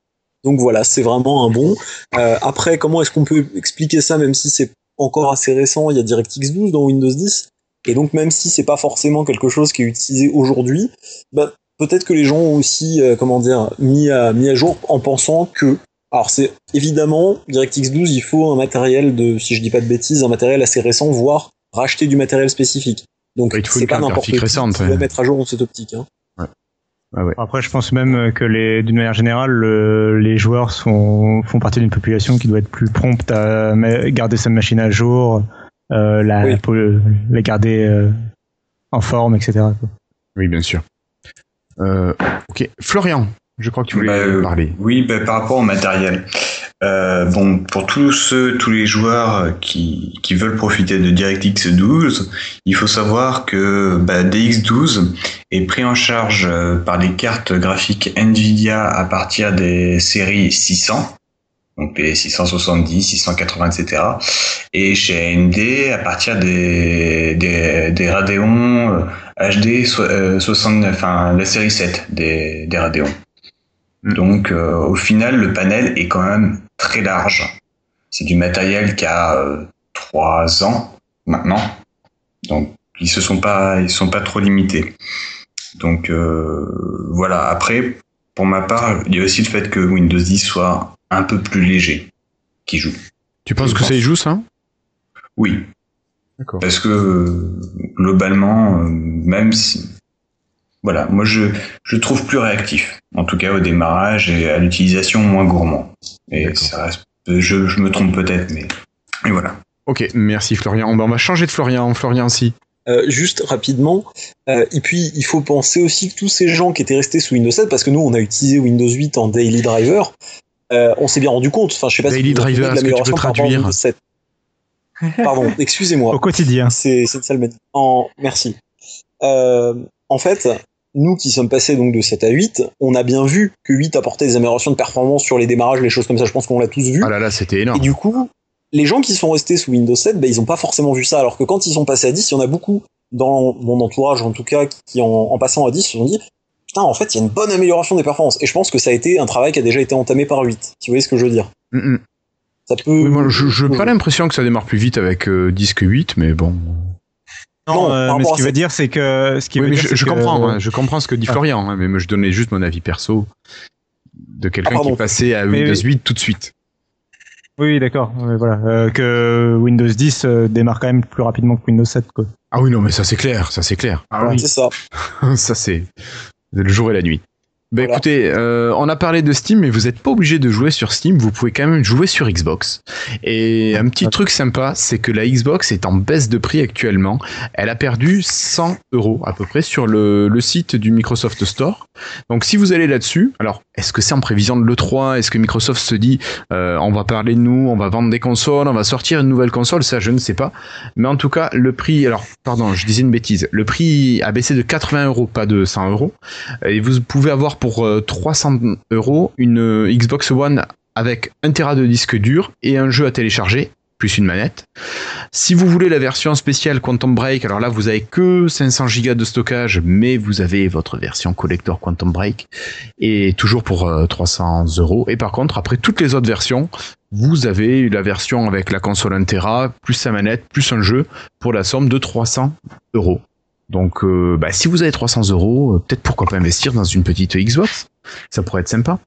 Donc voilà, c'est vraiment un bon. Euh, après, comment est-ce qu'on peut expliquer ça, même si c'est encore assez récent? Il y a DirectX 12 dans Windows 10, et donc même si c'est pas forcément quelque chose qui est utilisé aujourd'hui, bah, peut-être que les gens ont aussi, euh, comment dire, mis à, mis à jour en pensant que. Alors c'est évidemment DirectX 12, il faut un matériel de, si je dis pas de bêtises, un matériel assez récent, voire racheter du matériel spécifique. Donc Ouais, c'est pas n'importe qui récente, qui ouais. va mettre à jour dans cette optique. Hein. Ah ouais. Après, je pense même que les, d'une manière générale, le- les joueurs sont, font partie d'une population qui doit être plus prompte à garder sa machine à jour, euh, la, Oui. la garder euh, en forme, etc. Oui, bien sûr. Euh, ok, Florian, je crois que tu voulais Bah, euh, parler. Oui, bah, par rapport au matériel. Euh, bon, pour tous ceux, tous les joueurs qui, qui veulent profiter de DirectX 12, il faut savoir que bah, DX12 est pris en charge euh, par les cartes graphiques Nvidia à partir des séries 600, donc les 670, 680, etc. Et chez AMD à partir des, des, des Radeon HD so- euh, 69, enfin la série 7 des, des Radeon. Donc euh, au final, le panel est quand même très large. C'est du matériel qui a euh, trois ans maintenant. Donc ils se sont pas ils sont pas trop limités. Donc euh, voilà. Après, pour ma part, il y a aussi le fait que Windows 10 soit un peu plus léger qui joue. Tu penses je que ça y joue ça? Oui. Parce que euh, globalement, euh, même si voilà, moi je je trouve plus réactif, en tout cas au démarrage et à l'utilisation moins gourmand. Et ça reste, je, je me trompe peut-être, mais et voilà. Ok, merci Florian. Bon, on va changer de Florian. Florian, si. Euh, juste rapidement, euh, et puis il faut penser aussi que tous ces gens qui étaient restés sous Windows 7, parce que nous on a utilisé Windows 8 en daily driver, euh, on s'est bien rendu compte. Enfin, je sais pas Daily si driver, de est-ce que tu peux l'amélioration par rapport à traduire Windows 7. Pardon, [laughs] excusez-moi. Au quotidien. C'est c'est ça le. En merci. Euh, en fait, nous qui sommes passés donc de 7 à 8, on a bien vu que 8 apportait des améliorations de performance sur les démarrages, les choses comme ça. Je pense qu'on l'a tous vu. Ah là là, c'était Et énorme. du coup, les gens qui sont restés sous Windows 7, ben, ils ont pas forcément vu ça. Alors que quand ils sont passés à 10, il y en a beaucoup dans mon entourage, en tout cas, qui en, en passant à 10 se sont dit, putain, en fait, il y a une bonne amélioration des performances. Et je pense que ça a été un travail qui a déjà été entamé par 8. Si vous voyez ce que je veux dire? Mm, mm. Ça peut. Oui, moi, je n'ai pas l'impression que ça démarre plus vite avec euh, disque 8, mais bon. Non, euh, mais ce à qui veut dire, c'est que ce qui Oui, veut mais dire, je, que- comprends, hein, je comprends ce que dit Ah. Florian, hein, mais moi, je donnais juste mon avis perso de quelqu'un Ah, qui passait à Mais Windows oui. 8 tout de suite. Oui, d'accord. Voilà. Euh, que Windows 10 euh, démarre quand même plus rapidement que Windows 7, quoi. Ah oui, non, mais ça c'est clair, ça c'est clair. Ah oui. C'est ça. [laughs] ça c'est le jour et la nuit. Voilà. écoutez, euh, on a parlé de Steam, mais vous n'êtes pas obligé de jouer sur Steam, vous pouvez quand même jouer sur Xbox. Et un petit truc sympa, c'est que la Xbox est en baisse de prix actuellement. Elle a perdu 100 euros à peu près sur le, le site du Microsoft Store. Donc si vous allez là-dessus, alors est-ce que c'est en prévision de l'E3 Est-ce que Microsoft se dit euh, on va parler de nous, on va vendre des consoles, on va sortir une nouvelle console? Ça, je ne sais pas. Mais en tout cas, le prix, alors pardon, je disais une bêtise. Le prix a baissé de 80 euros, pas de 100 euros. Et vous pouvez avoir pour euh, 300 euros une euh, Xbox One avec 1 Tera de disque dur et un jeu à télécharger, plus une manette. Si vous voulez la version spéciale Quantum Break, alors là vous avez que 500 Go de stockage, mais vous avez votre version collector Quantum Break et toujours pour euh, 300 euros. Et par contre, après toutes les autres versions, vous avez la version avec la console 1 Tera, plus sa manette, plus un jeu pour la somme de 300 euros. Donc, euh, bah, si vous avez 300 euros, euh, peut-être pourquoi pas investir dans une petite Xbox Ça pourrait être sympa.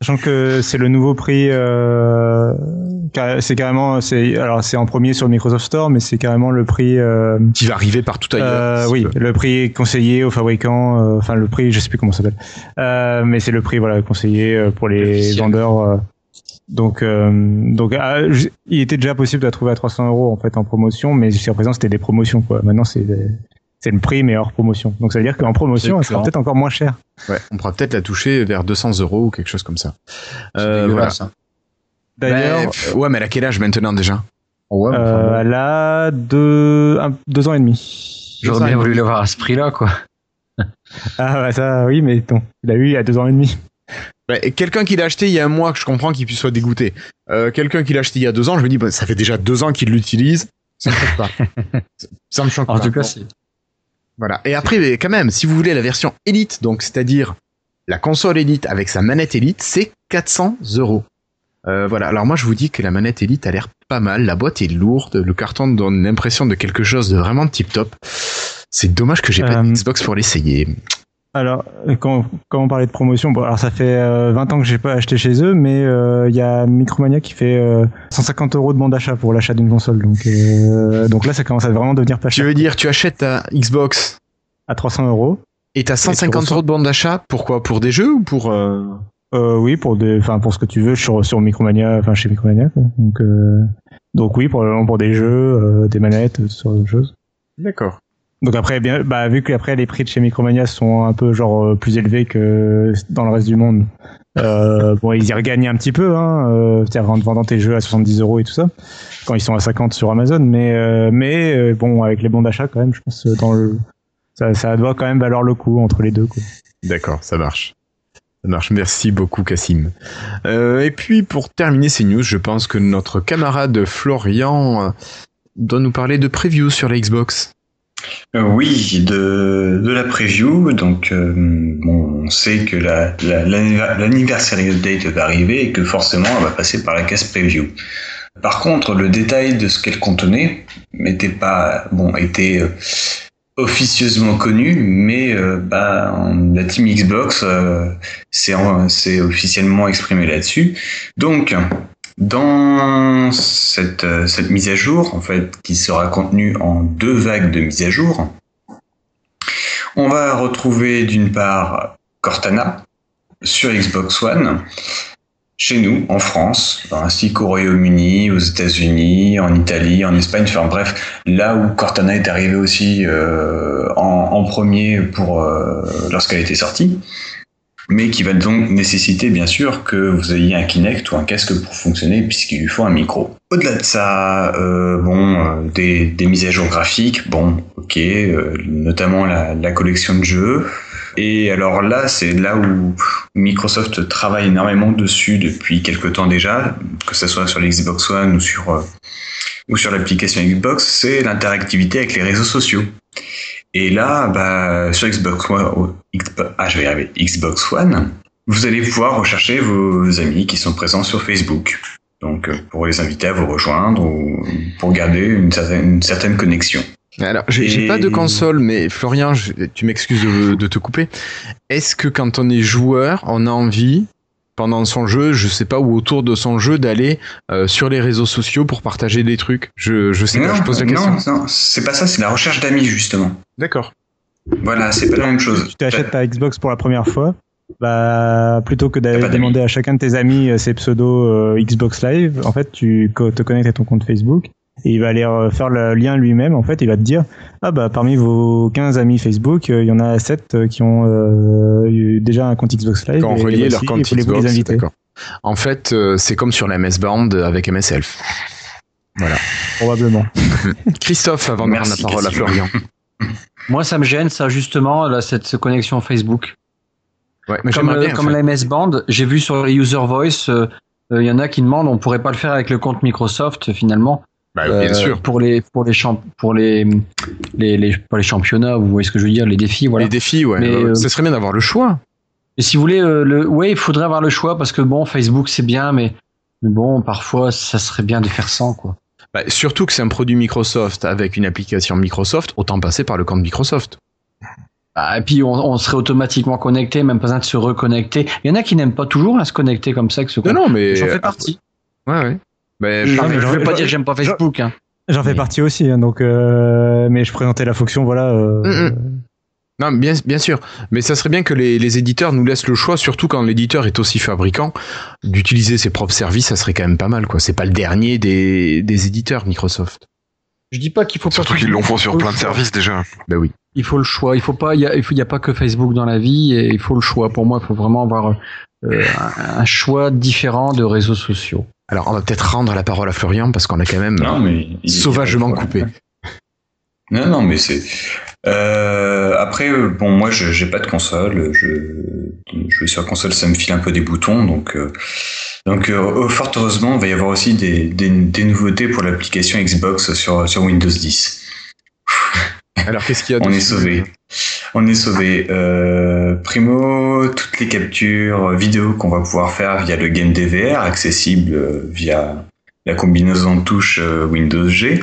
Sachant que c'est le nouveau prix, euh, c'est carrément, c'est alors c'est en premier sur le Microsoft Store, mais c'est carrément le prix, euh, Qui va arriver partout ailleurs. euh, oui, peu. le prix conseillé aux fabricants, euh, enfin le prix, je sais plus comment ça s'appelle, euh, mais c'est le prix voilà conseillé pour les vendeurs. donc, euh, donc, ah, il était déjà possible de la trouver à 300 euros en fait en promotion, mais jusqu'à présent c'était des promotions quoi. Maintenant c'est c'est le prix mais hors promotion. Donc ça veut dire qu'en promotion, elle sera peut-être encore moins cher. Ouais, on pourra peut-être la toucher vers 200 euros ou quelque chose comme ça. Euh, voilà. hein. D'ailleurs, Ben, ouais, mais elle a quel âge maintenant déjà? Ouais, Euh, bon. elle a deux, un- deux ans et demi. J'aurais bien voulu l'avoir à ce prix-là, quoi. Ah ouais, ça, oui, mais bon, il a eu il y a deux ans et demi. Ouais, et Quelqu'un qui l'a acheté il y a un mois, que je comprends qu'il puisse soit dégoûté. Euh, Quelqu'un qui l'a acheté il y a deux ans, je me dis, bah, ça fait déjà deux ans qu'il l'utilise. Ça me choque pas. [laughs] ça me choque En pas. tout cas, Bon. Voilà. Et après, quand même, si vous voulez la version Elite, donc c'est-à-dire la console Elite avec sa manette Elite, c'est 400 euros. Euh, voilà. Alors moi, je vous dis que la manette Elite a l'air pas mal. La boîte est lourde. Le carton donne l'impression de quelque chose de vraiment tip top. C'est dommage que j'ai pas Euh, de Xbox pour l'essayer. Alors, euh, quand, quand on parlait de promotion, bon, alors ça fait euh, 20 ans que j'ai pas acheté chez eux, mais euh, il y a Micromania qui fait euh, 150 euros de bon d'achat pour l'achat d'une console. Donc, euh, donc là, ça commence à vraiment devenir pas Tu cher. veux dire, tu achètes ta Xbox À 300 euros. et t'as 150 reçois- euros de bande d'achat. Pourquoi Pour des jeux ou pour euh, Euh, oui, pour des, enfin pour ce que tu veux sur sur Micromania, enfin chez Micromania. quoi. Donc euh, donc oui, pour pour des jeux, euh, des manettes, ce genre de choses. D'accord. Donc après, bien, bah, vu que après les prix de chez Micromania sont un peu genre euh, plus élevés que dans le reste du monde, euh, [laughs] bon, ils y regagnent un petit peu, hein, euh, en vendant tes jeux à 70 euros et tout ça, quand ils sont à 50 sur Amazon, mais euh, mais bon, avec les bons d'achat quand même, je pense dans le ça, ça doit quand même valoir le coup entre les deux. D'accord, ça marche. Ça marche. Merci beaucoup, Cassim. Euh, et puis, pour terminer ces news, je pense que notre camarade Florian doit nous parler de preview sur la Xbox. Euh, oui, de, de la preview. Donc, euh, on sait que la, la- update va arriver et que forcément, elle va passer par la case preview. Par contre, le détail de ce qu'elle contenait n'était pas bon, était euh, officieusement connu, mais bah, la team Xbox s'est en- s'est officiellement exprimé là-dessus. Donc, dans cette, euh, cette mise à jour, en fait, qui sera contenue en deux vagues de mise à jour, on va retrouver d'une part Cortana sur Xbox One, chez nous, en France, ainsi qu'au Royaume-Uni, aux États-Unis, en Italie, en Espagne, enfin bref, là où Cortana est arrivée aussi euh, en, en premier pour euh, lorsqu'elle était sortie mais qui va donc nécessiter bien sûr que vous ayez un Kinect ou un casque pour fonctionner puisqu'il lui faut un micro. Au-delà de ça, euh, bon, euh, des, mises à jour graphiques, bon, ok, euh, notamment la, collection de jeux. Et alors là, c'est là où Microsoft travaille énormément dessus depuis quelque temps déjà, que ce soit sur l'Xbox One ou sur ou sur l'application Xbox, c'est l'interactivité avec les réseaux sociaux. Et là, bah, sur Xbox One, ah, je vais y arriver, Xbox One, vous allez pouvoir rechercher vos amis qui sont présents sur Facebook. Donc, euh, pour les inviter à vous rejoindre ou pour garder une certaine, une certaine connexion. Alors, j'ai Et- pas de console, mais Florian, je- tu m'excuses de, de te couper. Est-ce que quand on est joueur, on a envie pendant son jeu, je sais pas, ou autour de son jeu, d'aller euh, sur les réseaux sociaux pour partager des trucs? Je, je sais pas, Non, je pose la question. non, non, c'est pas ça, c'est la recherche d'amis justement. D'accord. Voilà, c'est pas la même chose. Tu t'achètes ta Xbox pour la première fois, bah plutôt que d'aller demander à chacun de tes amis euh, ses pseudos euh, Xbox Live, en fait tu co- te connectes à ton compte Facebook et il va aller euh, faire le lien lui-même. En fait, il va te dire ah bah parmi vos 15 amis Facebook, euh, il y en a 7 qui ont euh, eu déjà un compte Xbox Live. Quand et relier voici, leur compte voulez-vous les Xbox, inviter? En fait, c'est comme sur la MS Band avec MS Elf. Voilà. Probablement. [laughs] Christophe, avant de rendre la parole à. Florian. Moi, ça me gêne, ça, justement, là, cette, cette connexion Facebook. Ouais, mais comme euh, bien, comme enfin. la MS Band, j'ai vu sur les User Voice, euh, euh, il y en a qui demandent, on pourrait pas le faire avec le compte Microsoft, finalement. Bah, bien Euh, sûr. Pour les, pour les, champ pour les, les, les, pour les championnats, vous voyez ce que je veux dire, les défis, voilà. Les défis, ouais. Mais, euh, Ce serait bien d'avoir le choix. Et si vous voulez, euh, le, ouais, il faudrait avoir le choix parce que bon, Facebook c'est bien, mais, mais bon, parfois ça serait bien de faire sans quoi. Bah, surtout que c'est un produit Microsoft avec une application Microsoft, autant passer par le compte Microsoft. Ah, et puis on, on serait automatiquement connecté, même pas besoin de se reconnecter. Il y en a qui n'aiment pas toujours à se connecter comme ça que ce Non, non, mais. J'en euh, fais partie. Ouais, ouais. Mais Je, par- mais je j'en- vais pas dire que j'aime pas Facebook. Hein. J'en fais Mais- partie aussi, hein, donc euh, mais je présentais la fonction, voilà. euh, Mm, Non, bien, bien sûr. Mais ça serait bien que les, les éditeurs nous laissent le choix, surtout quand l'éditeur est aussi fabricant, d'utiliser ses propres services, ça serait quand même pas mal, quoi. C'est pas le dernier des, des éditeurs Microsoft. Je dis pas qu'il faut pas. Surtout qu'ils l'ont fait sur plein de services déjà. Bah oui. Il faut le choix. Il faut pas. Il y a, il faut- il y a pas que Facebook dans la vie et il faut le choix. Pour moi, il faut vraiment avoir euh, un, un choix différent de réseaux sociaux. Alors, on va peut-être rendre la parole à Florian parce qu'on a quand même Non, mais il- sauvagement coupé. Non, non, mais c'est. Euh, après, bon, moi, je j'ai pas de console. Je, vais sur console, ça me file un peu des boutons, donc. euh, donc, euh, fort heureusement, il va y avoir aussi des, des, des nouveautés pour l'application Xbox sur, sur Windows 10. [laughs] Alors, qu'est-ce qu'il y a On dessus est sauvé. On est sauvé. Euh, primo, toutes les captures vidéo qu'on va pouvoir faire via le Game DVR, accessible euh, via la combinaison de touches euh, Windows G,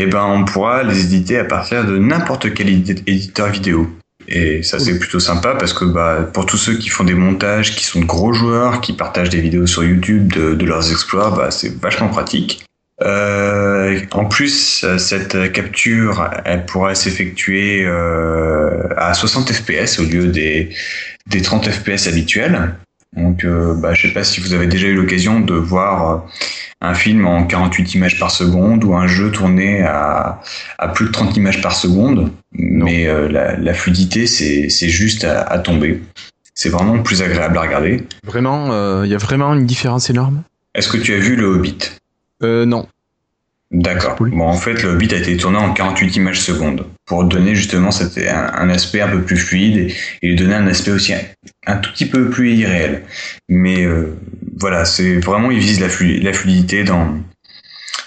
et ben on pourra les éditer à partir de n'importe quel édi- éditeur vidéo. Et ça c'est plutôt sympa parce que bah, pour tous ceux qui font des montages, qui sont de gros joueurs, qui partagent des vidéos sur YouTube de, de leurs exploits, bah, c'est vachement pratique. Euh, en plus, cette capture, elle pourra s'effectuer euh, à 60 fps au lieu des, des 30 fps habituels. Donc, euh, bah, je sais pas si vous avez déjà eu l'occasion de voir un film en 48 images par seconde ou un jeu tourné à, à plus de 30 images par seconde, mais euh, la, la fluidité, c'est juste à, à tomber. C'est vraiment plus agréable à regarder. Vraiment, euh, il y a vraiment une différence énorme Est-ce que tu as vu le Hobbit? Euh, Non. D'accord. Bon, en fait, le Hobbit a été tourné en 48 images secondes pour donner justement cet, un, un aspect un peu plus fluide et, lui donner un aspect aussi un, un tout petit peu plus irréel. Mais euh, voilà, c'est vraiment, il vise la, flu- la fluidité dans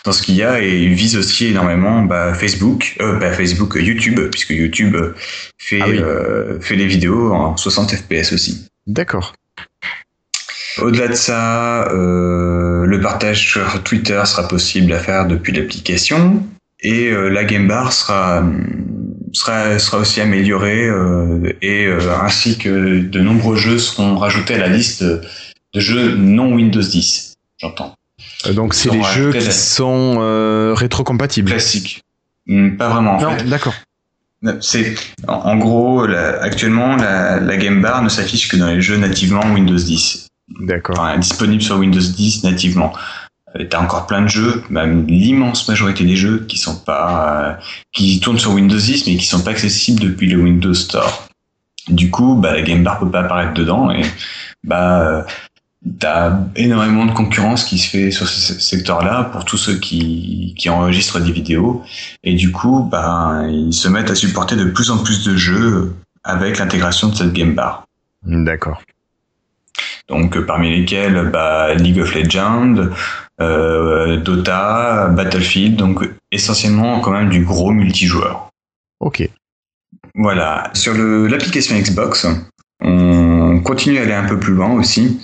dans ce qu'il y a et il vise aussi énormément bah, Facebook, euh, bah, Facebook, YouTube, puisque YouTube euh, fait Ah oui. euh, fait les vidéos en 60 fps aussi. D'accord. Au-delà de ça, euh, le partage sur Twitter sera possible à faire depuis l'application et euh, la game bar sera sera sera aussi améliorée euh, et euh, ainsi que de nombreux jeux seront rajoutés à la liste de jeux non Windows 10. J'entends. Donc, c'est les jeux qui la- sont euh, rétrocompatibles. Classique. Hmm, Pas vraiment. En Non, d'accord. C'est en, en gros la- actuellement la, la game bar ne s'affiche que dans les jeux nativement Windows 10. D'accord. enfin, disponible sur Windows 10 nativement. Euh, T'as encore plein de jeux, même l'immense majorité des jeux qui sont pas, euh, qui tournent sur Windows 10 mais qui sont pas accessibles depuis le Windows Store. Du coup, bah, la Game Bar peut pas apparaître dedans et bah, euh, t'as énormément de concurrence qui se fait sur ce secteur-là pour tous ceux qui, qui enregistrent des vidéos et du coup, bah, ils se mettent à supporter de plus en plus de jeux avec l'intégration de cette Game Bar. D'accord. Donc euh, parmi lesquels bah, League of Legends, euh, Dota, Battlefield, donc essentiellement quand même du gros multijoueur. Ok. Voilà. Sur l'application Xbox, on continue à aller un peu plus loin aussi,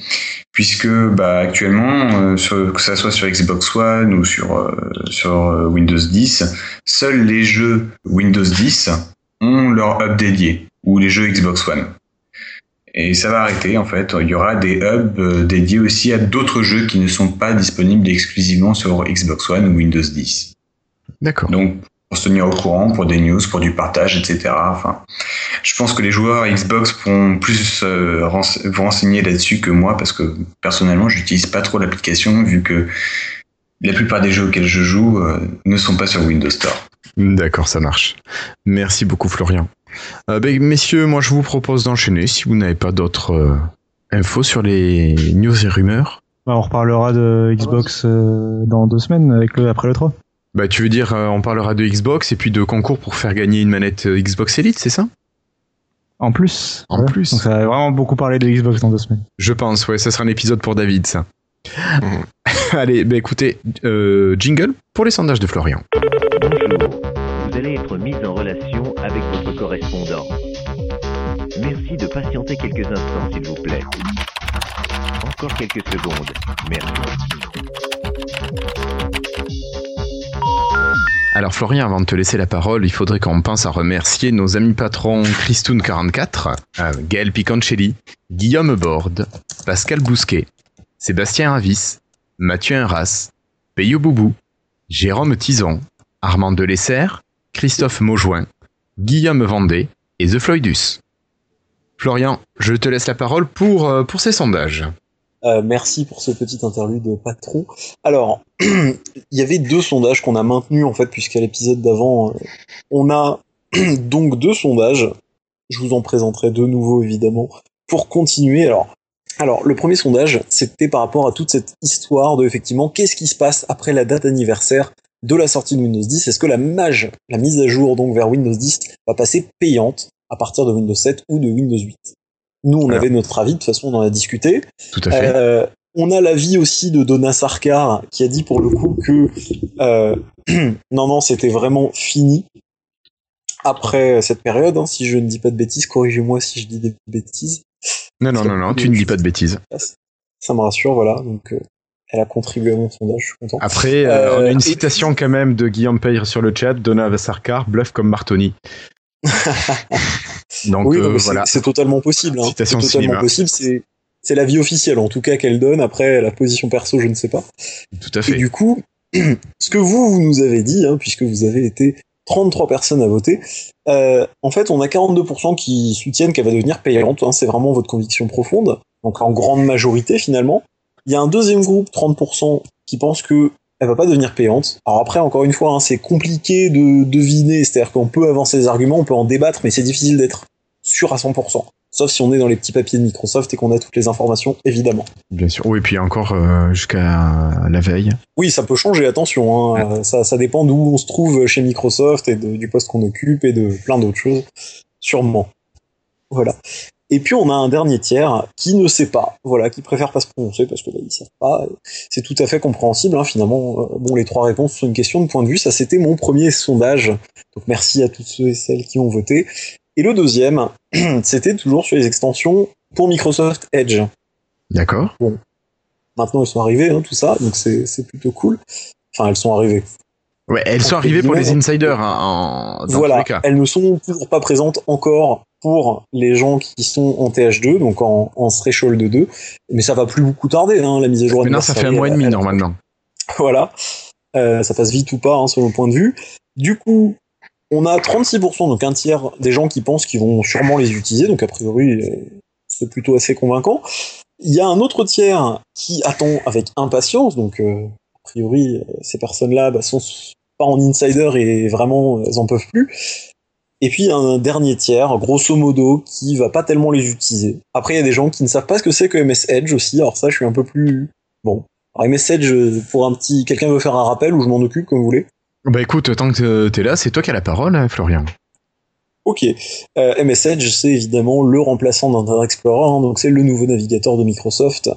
puisque bah, actuellement, euh, sur- que ça soit sur Xbox One ou sur, euh, sur Windows 10, seuls les jeux Windows 10 ont leur hub dédié, ou les jeux Xbox One. Et ça va arrêter en fait. Il y aura des hubs euh, dédiés aussi à d'autres jeux qui ne sont pas disponibles exclusivement sur Xbox One ou Windows 10. D'accord. Donc pour se tenir au courant, pour des news, pour du partage, etc. Enfin, je pense que les joueurs Xbox pourront plus euh, rense- vous renseigner là-dessus que moi parce que personnellement, j'utilise pas trop l'application vu que la plupart des jeux auxquels je joue euh, ne sont pas sur Windows Store. D'accord, ça marche. Merci beaucoup, Florian. Euh, ben, messieurs, moi je vous propose d'enchaîner si vous n'avez pas d'autres euh, infos sur les news et rumeurs. Bah, on reparlera de Xbox euh, dans deux semaines avec le, après le 3. Bah, tu veux dire, euh, on parlera de Xbox et puis de concours pour faire gagner une manette Xbox Elite, c'est ça? En plus. En plus. Donc ça va vraiment beaucoup parler de Xbox dans deux semaines. Je pense, ouais, ça sera un épisode pour David, ça. [laughs] Allez, bah écoutez, euh, jingle pour les sondages de Florian. Bonjour, vous allez être mis en relation Merci de patienter quelques instants, s'il vous plaît. Encore quelques secondes. Merci. Alors Florian, avant de te laisser la parole, il faudrait qu'on pense à remercier nos amis patrons Christoun44, euh, Gaël Picancelli, Guillaume Borde, Pascal Bousquet, Sébastien Avis, Mathieu Inras, Peyo Boubou, Jérôme Tison, Armand Delesser, Christophe Maujoin, Guillaume Vendée et The Floydus. Florian, je te laisse la parole pour, euh, pour ces sondages. Euh, merci pour ce petit interlude patron. Alors, [clears throat] il y avait deux sondages qu'on a maintenus en fait, puisqu'à l'épisode d'avant, euh, on a [clears throat] donc deux sondages. Je vous en présenterai deux nouveaux évidemment pour continuer. Alors, alors le premier sondage, c'était par rapport à toute cette histoire de effectivement qu'est-ce qui se passe après la date anniversaire de la sortie de Windows 10. Est-ce que la mage, la mise à jour donc vers Windows 10, va passer payante à partir de Windows 7 ou de Windows 8 Nous, on avait notre avis. De toute façon, on en a discuté. Tout à fait. Euh, on a l'avis aussi de Donna Sarkar qui a dit pour le coup que euh, [clears throat] non non c'était vraiment fini après cette période. hein, si je ne dis pas de bêtises, corrigez-moi si je dis des bêtises. non, non, non, non, tu ne dis pas de bêtises. Ça me rassure, voilà. Donc euh, elle a contribué à mon sondage, je suis content. Après, euh, Euh, on a une citation quand même de Guillaume Peyre sur le chat, Donna Sarkar, bluff comme Martoni. [laughs] Donc oui, euh, voilà. c'est totalement possible. Hein. C'est totalement cinéma. possible. C'est c'est la vie officielle en tout cas qu'elle donne. Après la position perso, je ne sais pas. Tout à Et fait. du coup, [clears throat] ce que vous, vous nous avez dit, hein, puisque vous avez été 33 personnes à voter, euh, en fait, on a 42% qui soutiennent qu'elle va devenir payante. hein, c'est vraiment votre conviction profonde. Donc en grande majorité finalement. Il y a un deuxième groupe, 30%, qui pense que elle va pas devenir payante. Alors après, encore une fois, hein, c'est compliqué de deviner. C'est-à-dire qu'on peut avancer des arguments, on peut en débattre, mais c'est difficile d'être sûr à 100%. Sauf si on est dans les petits papiers de Microsoft et qu'on a toutes les informations, évidemment. Bien sûr. Oui, et puis encore euh, jusqu'à la veille. Oui, ça peut changer, attention. Hein. Ça, ça dépend d'où on se trouve chez Microsoft et de- du poste qu'on occupe et de plein d'autres choses, sûrement. Voilà. Et puis on a un dernier tiers qui ne sait pas, voilà, qui préfère pas se prononcer parce que là ils savent pas. C'est tout à fait compréhensible. Hein, finalement, Euh, bon, les trois réponses sont une question de point de vue. Ça, c'était mon premier sondage. Donc merci à tous ceux et celles qui ont voté. Et le deuxième, [clears throat] c'était toujours sur les extensions pour Microsoft Edge. D'accord. Maintenant, elles sont arrivées, hein, tout ça, donc c'est plutôt cool. Enfin, elles sont arrivées. Ouais, elles sont arrivées pour les insiders hein, en, dans voilà, tous les cas. elles ne sont toujours pas présentes encore pour les gens qui sont en TH2, donc en, en threshold 2, mais ça va plus beaucoup tarder, hein, la mise à jour. Maintenant, ça fait un mois et demi elle- normalement. [laughs] Voilà, Euh, ça passe vite ou pas, hein, selon le point de vue. Du coup, on a 36%, donc un tiers des gens qui pensent qu'ils vont sûrement les utiliser, donc a priori, euh, c'est plutôt assez convaincant. Il y a un autre tiers qui attend avec impatience, donc euh, a priori, euh, ces personnes-là bah, sont pas en insider et vraiment, elles en peuvent plus. Et puis un dernier tiers, grosso modo, qui va pas tellement les utiliser. Après, il y a des gens qui ne savent pas ce que c'est que MS Edge aussi, alors ça, je suis un peu plus... Bon. Alors MS Edge, euh, pour un petit... Quelqu'un veut faire un rappel ou je m'en occupe, comme vous voulez Bah écoute, tant que t'es là, c'est toi qui as la parole, hein, Florian. Ok. Euh, MS Edge, c'est évidemment le remplaçant d'Internet Explorer, hein, donc c'est le nouveau navigateur de Microsoft,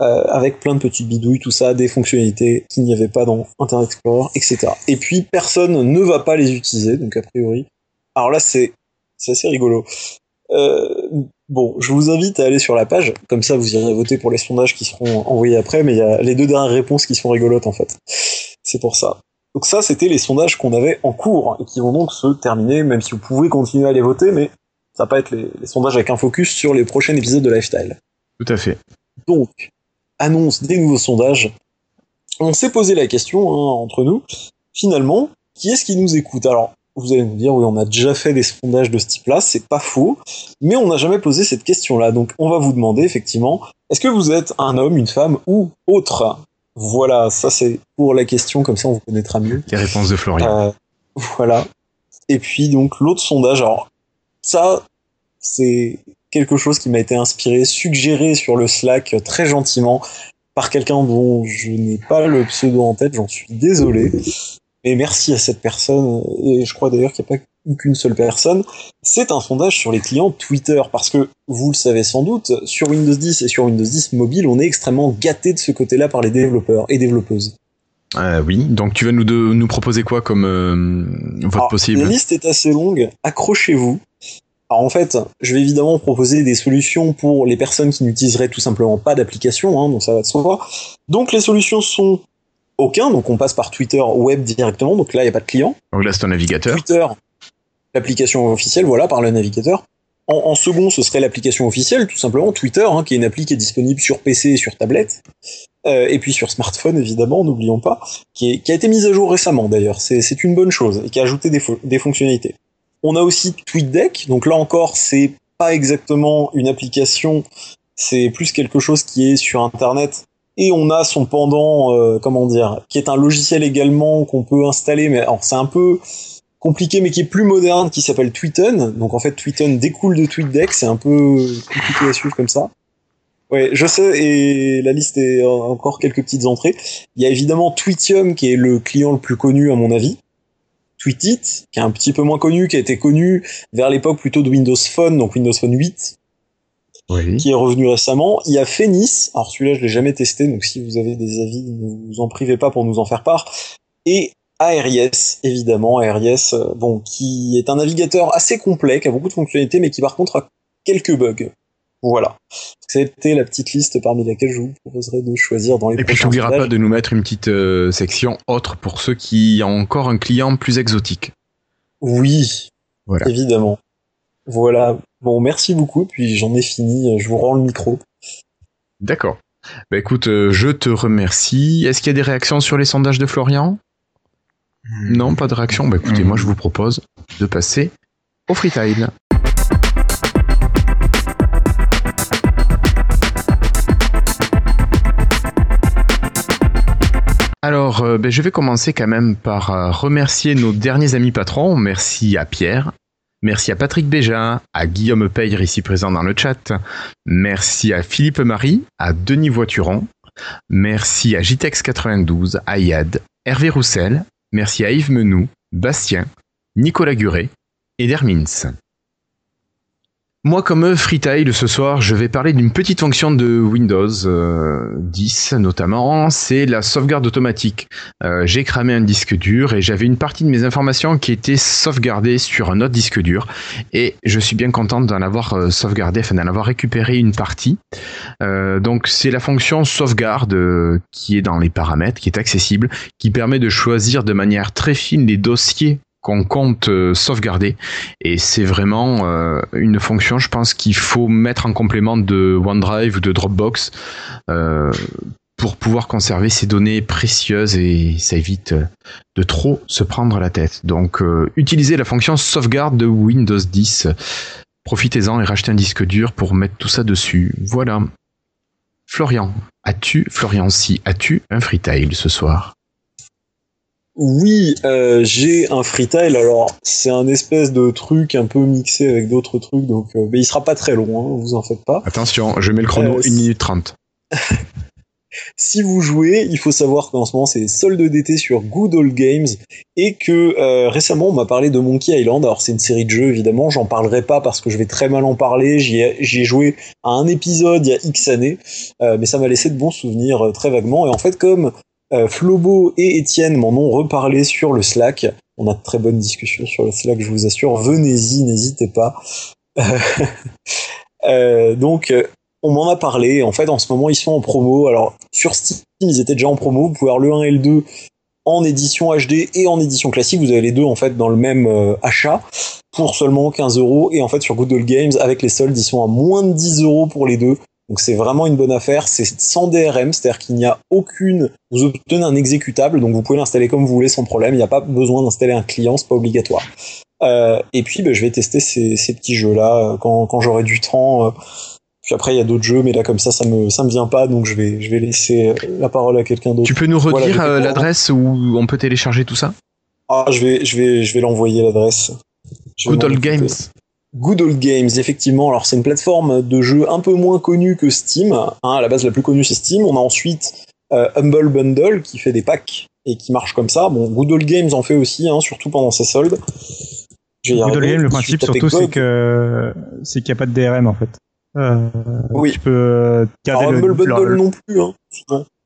euh, avec plein de petites bidouilles, tout ça, des fonctionnalités qu'il n'y avait pas dans Internet Explorer, etc. Et puis personne ne va pas les utiliser, donc a priori. Alors là, c'est assez rigolo. Euh, bon, je vous invite à aller sur la page, comme ça vous irez voter pour les sondages qui seront envoyés après, mais il y a les deux dernières réponses qui sont rigolotes en fait. C'est pour ça. Donc ça, c'était les sondages qu'on avait en cours et qui vont donc se terminer, même si vous pouvez continuer à les voter, mais Ça va pas être les, les sondages avec un focus sur les prochains épisodes de Lifestyle. Tout à fait. Donc, annonce des nouveaux sondages. On s'est posé la question hein, entre nous. Finalement, qui est-ce qui nous écoute? Alors, vous allez nous dire, oui, on a déjà fait des sondages de ce type-là, c'est pas faux, mais on n'a jamais posé cette question-là. Donc, on va vous demander effectivement, est-ce que vous êtes un homme, une femme ou autre? Voilà, ça c'est pour la question, comme ça on vous connaîtra mieux. Les réponses de Florian? Euh, voilà. Et puis donc l'autre sondage, alors ça c'est quelque chose qui m'a été inspiré, suggéré sur le Slack euh, très gentiment par quelqu'un dont je n'ai pas le pseudo en tête, j'en suis désolé. Et merci à cette personne, et je crois d'ailleurs qu'il n'y a pas qu'une seule personne. C'est un sondage sur les clients Twitter, parce que vous le savez sans doute, sur Windows 10 et sur Windows 10 mobile, on est extrêmement gâté de ce côté-là par les développeurs et développeuses. Euh, oui, donc tu vas nous, de, nous proposer quoi comme euh, vote Alors, possible La liste est assez longue, accrochez-vous. Alors en fait, je vais évidemment proposer des solutions pour les personnes qui n'utiliseraient tout simplement pas d'application, hein, donc ça va de soi. Donc les solutions sont aucun, donc on passe par Twitter web directement, donc là il n'y a pas de client. Donc là, c'est ton navigateur. Twitter, l'application officielle, voilà, par le navigateur. En, en second, ce serait l'application officielle, tout simplement, Twitter, hein, qui est une appli qui est disponible sur PC et sur tablette. Euh, et puis sur smartphone, évidemment, n'oublions pas, qui, est- qui a été mise à jour récemment d'ailleurs. C'est c'est une bonne chose et qui a ajouté des, des fonctionnalités. On a aussi TweetDeck, donc là encore, c'est pas exactement une application, c'est plus quelque chose qui est sur Internet. Et on a son pendant, euh, comment dire, qui est un logiciel également qu'on peut installer, mais alors c'est un peu compliqué, mais qui est plus moderne, qui s'appelle Tweeten. Donc en fait, Tweeten découle de TweetDeck, c'est un peu compliqué à suivre comme ça. Ouais, je sais, et la liste est encore quelques petites entrées. Il y a évidemment Tweetium, qui est le client le plus connu à mon avis. Tweetit, qui est un petit peu moins connu, qui a été connu vers l'époque plutôt de Windows Phone, donc Windows Phone 8, Oui. qui est revenu récemment. Il y a Phoenix, alors celui-là je l'ai jamais testé, donc si vous avez des avis, ne vous en privez pas pour nous en faire part. Et ARIS, évidemment, ARIS, euh, bon, qui est un navigateur assez complet, qui a beaucoup de fonctionnalités, mais qui par contre a quelques bugs. Voilà. C'était la petite liste parmi laquelle je vous proposerai de choisir dans les Et puis, tu n'oublieras pas de nous mettre une petite euh, section autre pour ceux qui ont encore un client plus exotique. Oui, Voilà. évidemment. Voilà. Bon, merci beaucoup, puis j'en ai fini, je vous rends le micro. D'accord. Bah écoute, euh, je te remercie. Est-ce qu'il y a des réactions sur les sondages de Florian? Non, pas de réaction. Bah écoutez, moi je vous propose de passer au freetile. Alors, euh, ben, je vais commencer quand même par euh, remercier nos derniers amis patrons. Merci à Pierre, merci à Patrick Béja, à Guillaume Peyre ici présent dans le chat, merci à Philippe Marie, à Denis Voituron, merci à JTEX92, à Yad, Hervé Roussel, merci à Yves Menou, Bastien, Nicolas Guret et Dermins. Moi, comme freetail ce soir, je vais parler d'une petite fonction de Windows euh, 10 notamment, c'est la sauvegarde automatique. Euh, J'ai cramé un disque dur et j'avais une partie de mes informations qui étaient sauvegardées sur un autre disque dur et je suis bien contente d'en avoir euh, sauvegardé, enfin d'en avoir récupéré une partie. Euh, donc c'est la fonction sauvegarde euh, qui est dans les paramètres, qui est accessible, qui permet de choisir de manière très fine les dossiers qu'on compte euh, sauvegarder et c'est vraiment euh, une fonction je pense qu'il faut mettre en complément de OneDrive ou de Dropbox euh, pour pouvoir conserver ces données précieuses et ça évite de trop se prendre la tête. Donc utilisez la fonction sauvegarde de Windows 10. Profitez-en et rachetez un disque dur pour mettre tout ça dessus. Voilà. Florian, as-tu, Florian si, as-tu un freetail ce soir? Oui, euh, j'ai un freetail. Alors, c'est un espèce de truc un peu mixé avec d'autres trucs, donc euh, mais il sera pas très long, hein, vous en faites pas. Attention, je mets le chrono Euh, 1 minute 30. [laughs] Si vous jouez, il faut savoir qu'en ce moment c'est solde d'été sur Good Old Games et que euh, récemment on m'a parlé de Monkey Island. Alors c'est une série de jeux évidemment, j'en parlerai pas parce que je vais très mal en parler. J'y ai, joué à un épisode il y a X années, euh, mais ça m'a laissé de bons souvenirs euh, très vaguement. Et en fait comme euh, Flobo et Étienne m'en ont reparlé sur le Slack, on a de très bonnes discussions sur le Slack, je vous assure. Venez-y, n'hésitez pas. [laughs] Euh, donc on m'en a parlé. En fait, en ce moment, ils sont en promo. Alors, sur Steam, ils étaient déjà en promo. Vous pouvez avoir le 1 et le 2 en édition HD et en édition classique. Vous avez les deux, en fait, dans le même euh, achat. pour seulement 15 euros. Et en fait, sur Good Old Games, avec les soldes, ils sont à moins de 10 euros pour les deux. Donc c'est vraiment une bonne affaire. C'est sans DRM, c'est-à-dire qu'il n'y a aucune. Vous obtenez un exécutable, donc vous pouvez l'installer comme vous voulez sans problème. Il n'y a pas besoin d'installer un client, c'est pas obligatoire. Euh, et puis, ben, je vais tester ces, ces petits jeux-là euh, quand, quand j'aurai du temps. euh. Puis après, il y a d'autres jeux, mais là, comme ça, ça me, ça me vient pas, donc je vais, je vais laisser la parole à quelqu'un d'autre. Tu peux nous redire l'adresse où on peut télécharger tout ça? Ah, je vais, je vais, je vais l'envoyer l'adresse. Good Old. Games. Good Old Games, effectivement. Alors c'est une plateforme de jeux un peu moins connue que Steam. Hein, à la base, la plus connue c'est Steam. On a ensuite euh, Humble Bundle qui fait des packs et qui marche comme ça. Bon, Good Old Games en fait aussi, hein, surtout pendant ses soldes. Good Old le principe surtout, c'est que c'est qu'il n'y a pas de DRM en fait. Euh, Oui. Tu peux euh, garder Alors, le, Humble Bundle non plus, hein.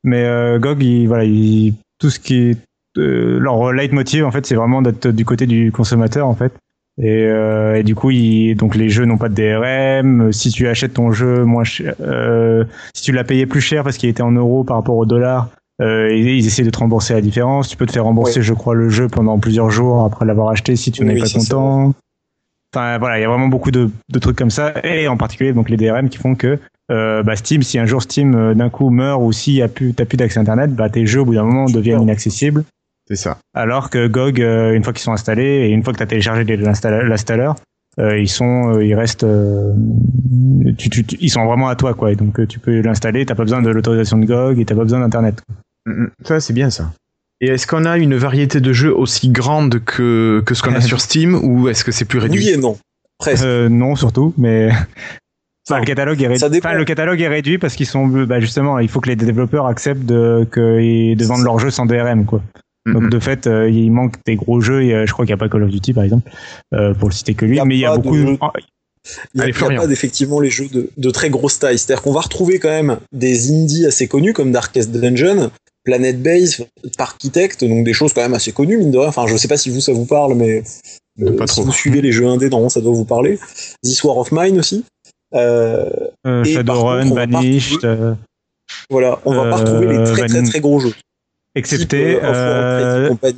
Mais euh, GOG, il, voilà, il, tout ce qui est euh, leur leitmotiv en fait, c'est vraiment d'être du côté du consommateur en fait. Et, euh, et du coup, il, donc les jeux n'ont pas de DRM. Si tu achètes ton jeu moins cher, euh, si tu l'as payé plus cher parce qu'il était en euros par rapport au dollar, euh, ils, ils essaient de te rembourser la différence. Tu peux te faire rembourser, je crois, le jeu pendant plusieurs jours après l'avoir acheté si tu n'es Oui, pas content. Enfin voilà, il y a vraiment beaucoup de, de trucs comme ça, et en particulier donc les DRM qui font que euh, bah, Steam, si un jour Steam euh, d'un coup meurt ou y a plus, t'as plus d'accès internet, bah tes jeux au bout d'un moment deviennent inaccessibles. C'est ça. Alors que GOG, euh, une fois qu'ils sont installés et une fois que t'as téléchargé les- l'installa- l'installeur, euh, ils sont, euh, ils restent, euh, tu, tu- tu- ils sont vraiment à toi quoi. Et donc euh, tu peux l'installer, t'as pas besoin de l'autorisation de GOG et t'as pas besoin d'internet. Mm, mm. Ça, c'est bien ça. Et est-ce qu'on a une variété de jeux aussi grande que, que ce qu'on a [laughs] sur Steam ou est-ce que c'est plus réduit? Oui et non. Presque. Euh, non surtout, mais Enfin, le catalogue est réduit. Ça dépend. Enfin, le catalogue est réduit parce qu'ils sont, bah, justement, il faut que les développeurs acceptent de, que, de vendre leurs jeux sans DRM, quoi. Donc Mhm. de fait, euh, il manque des gros jeux. Y a- je crois qu'il n'y a pas Call of Duty par exemple, euh, pour le citer que lui, Il y a mais il y a pas de beaucoup. jeux. Ah, Il n'y a, pas effectivement les jeux de, de très grosse taille. C'est-à-dire qu'on va retrouver quand même des indies assez connus comme Darkest Dungeon, Planet Base, Architect, donc des choses quand même assez connues, mine de rien. Enfin, je sais pas si vous ça vous parle, mais euh, Pas si trop. vous suivez les jeux indés, normalement ça doit vous parler. This War of Mine aussi. Euh, euh, Et Shadowrun, Banished, euh, voilà, on va pas Euh, retrouver les très très très gros jeux. Excepté, Type, euh, euh.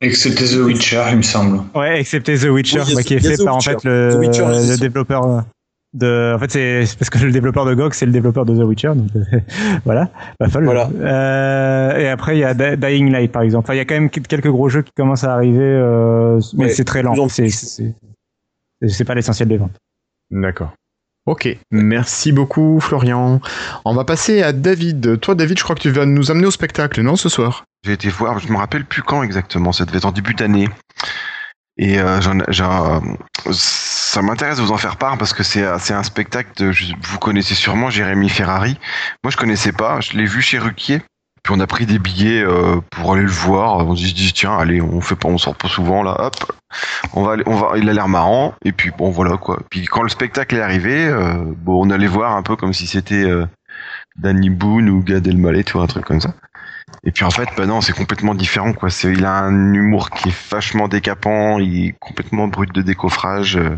Excepté The Witcher, il me semble. ouais, excepté The Witcher, Oui, bah, qui est fait The par en fait le, Witcher, le développeur de. En fait, c'est parce que le développeur de GOG, c'est le développeur de The Witcher, donc [laughs] voilà. Bah. Voilà. Euh, et après, il y a Dying Light, par exemple. Enfin, il y a quand même quelques gros jeux qui commencent à arriver, euh, mais Ouais, c'est très lent. c'est pas l'essentiel des ventes. D'accord. Ok, merci beaucoup Florian. On va passer à David. Toi David, je crois que tu vas nous amener au spectacle, non, ce soir? J'ai été voir, je me rappelle plus quand exactement, ça devait être en début d'année. Et euh, ça m'intéresse de vous en faire part parce que c'est un spectacle, de, vous connaissez sûrement Jérémy Ferrari. Moi je connaissais pas, je l'ai vu chez Ruquier. Puis on a pris des billets euh, pour aller le voir. On se dit tiens allez on fait pas, on sort pas souvent là. Hop, on va, aller- on va. Il a l'air marrant. Et puis bon voilà quoi. Puis quand le spectacle est arrivé, euh, bon on allait voir un peu comme si c'était euh, Danny Boone ou Gad Elmaleh, tu vois un truc comme ça. Et puis en fait, bah non, c'est complètement différent quoi. Il a un humour qui est vachement décapant, il est complètement brut de décoffrage. euh.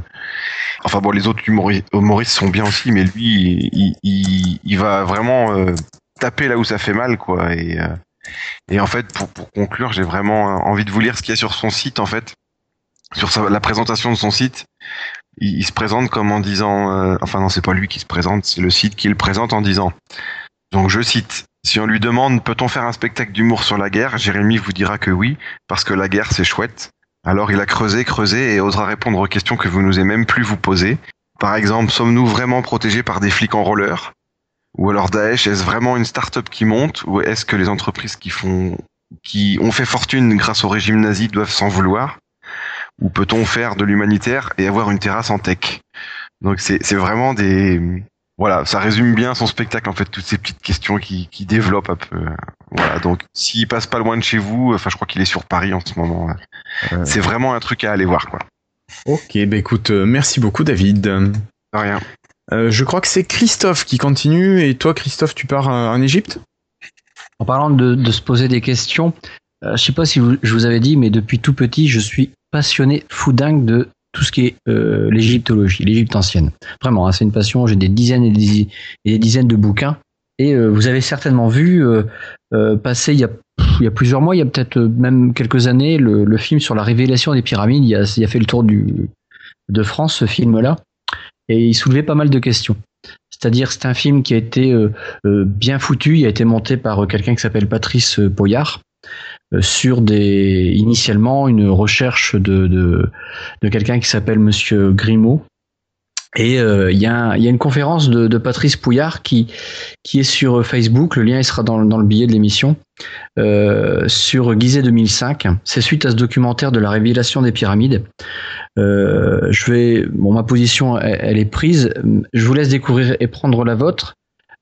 Enfin bon, les autres humori- humoristes sont bien aussi, mais lui, il, va vraiment taper là où ça fait mal quoi. Et, euh, en fait, pour, conclure, j'ai vraiment envie de vous lire ce qu'il y a sur son site en fait, sur la présentation de son site. Il, il se présente comme en disant, euh, enfin non, c'est pas lui qui se présente, c'est le site qui le présente en disant. Donc je cite. Si on lui demande peut-on faire un spectacle d'humour sur la guerre, Jérémy vous dira que oui, parce que la guerre c'est chouette. Alors il a creusé, creusé et osera répondre aux questions que vous n'osez même plus vous poser. Par exemple, sommes-nous vraiment protégés par des flics en roller? Ou alors Daesh, est-ce vraiment une start-up qui monte Ou est-ce que les entreprises qui font, qui ont fait fortune grâce au régime nazi doivent s'en vouloir? Ou peut-on faire de l'humanitaire et avoir une terrasse en tech? Donc c'est c'est vraiment des voilà, ça résume bien son spectacle en fait, toutes ces petites questions qui, qui développent un peu. euh, Voilà, donc s'il passe pas loin de chez vous, enfin je crois qu'il est sur Paris en ce moment. Euh. C'est vraiment un truc à aller voir quoi. Ok, bah écoute, euh, merci beaucoup David. De Rien. Euh, je crois que c'est Christophe qui continue et toi Christophe, tu pars euh, en Égypte? En parlant de, se poser des questions, euh, je sais pas si vous- je vous avais dit, mais depuis tout petit, je suis passionné fou dingue de tout ce qui est euh, l'égyptologie, l'Égypte ancienne. Vraiment, hein, c'est une passion. J'ai des dizaines et des, dizaines de bouquins. Et vous avez certainement vu passer il y, a, plusieurs mois, il y a peut-être même quelques années, le, film sur la révélation des pyramides. Il a, a fait le tour de France, ce film-là. Et il soulevait pas mal de questions. C'est-à-dire, c'est un film qui a été bien foutu. Il a été monté par quelqu'un qui s'appelle Patrice Boyard sur des initialement une recherche de de, de quelqu'un qui s'appelle Monsieur Grimaud et euh, il y, y, a une conférence de, de, Patrice Pouillard qui, qui est sur Facebook, le lien il sera dans, dans le billet de l'émission, euh, sur Gizeh 2005. C'est suite à ce documentaire de la révélation des pyramides. Euh, je vais, bon, ma position elle, est prise. Je vous laisse découvrir et prendre la vôtre.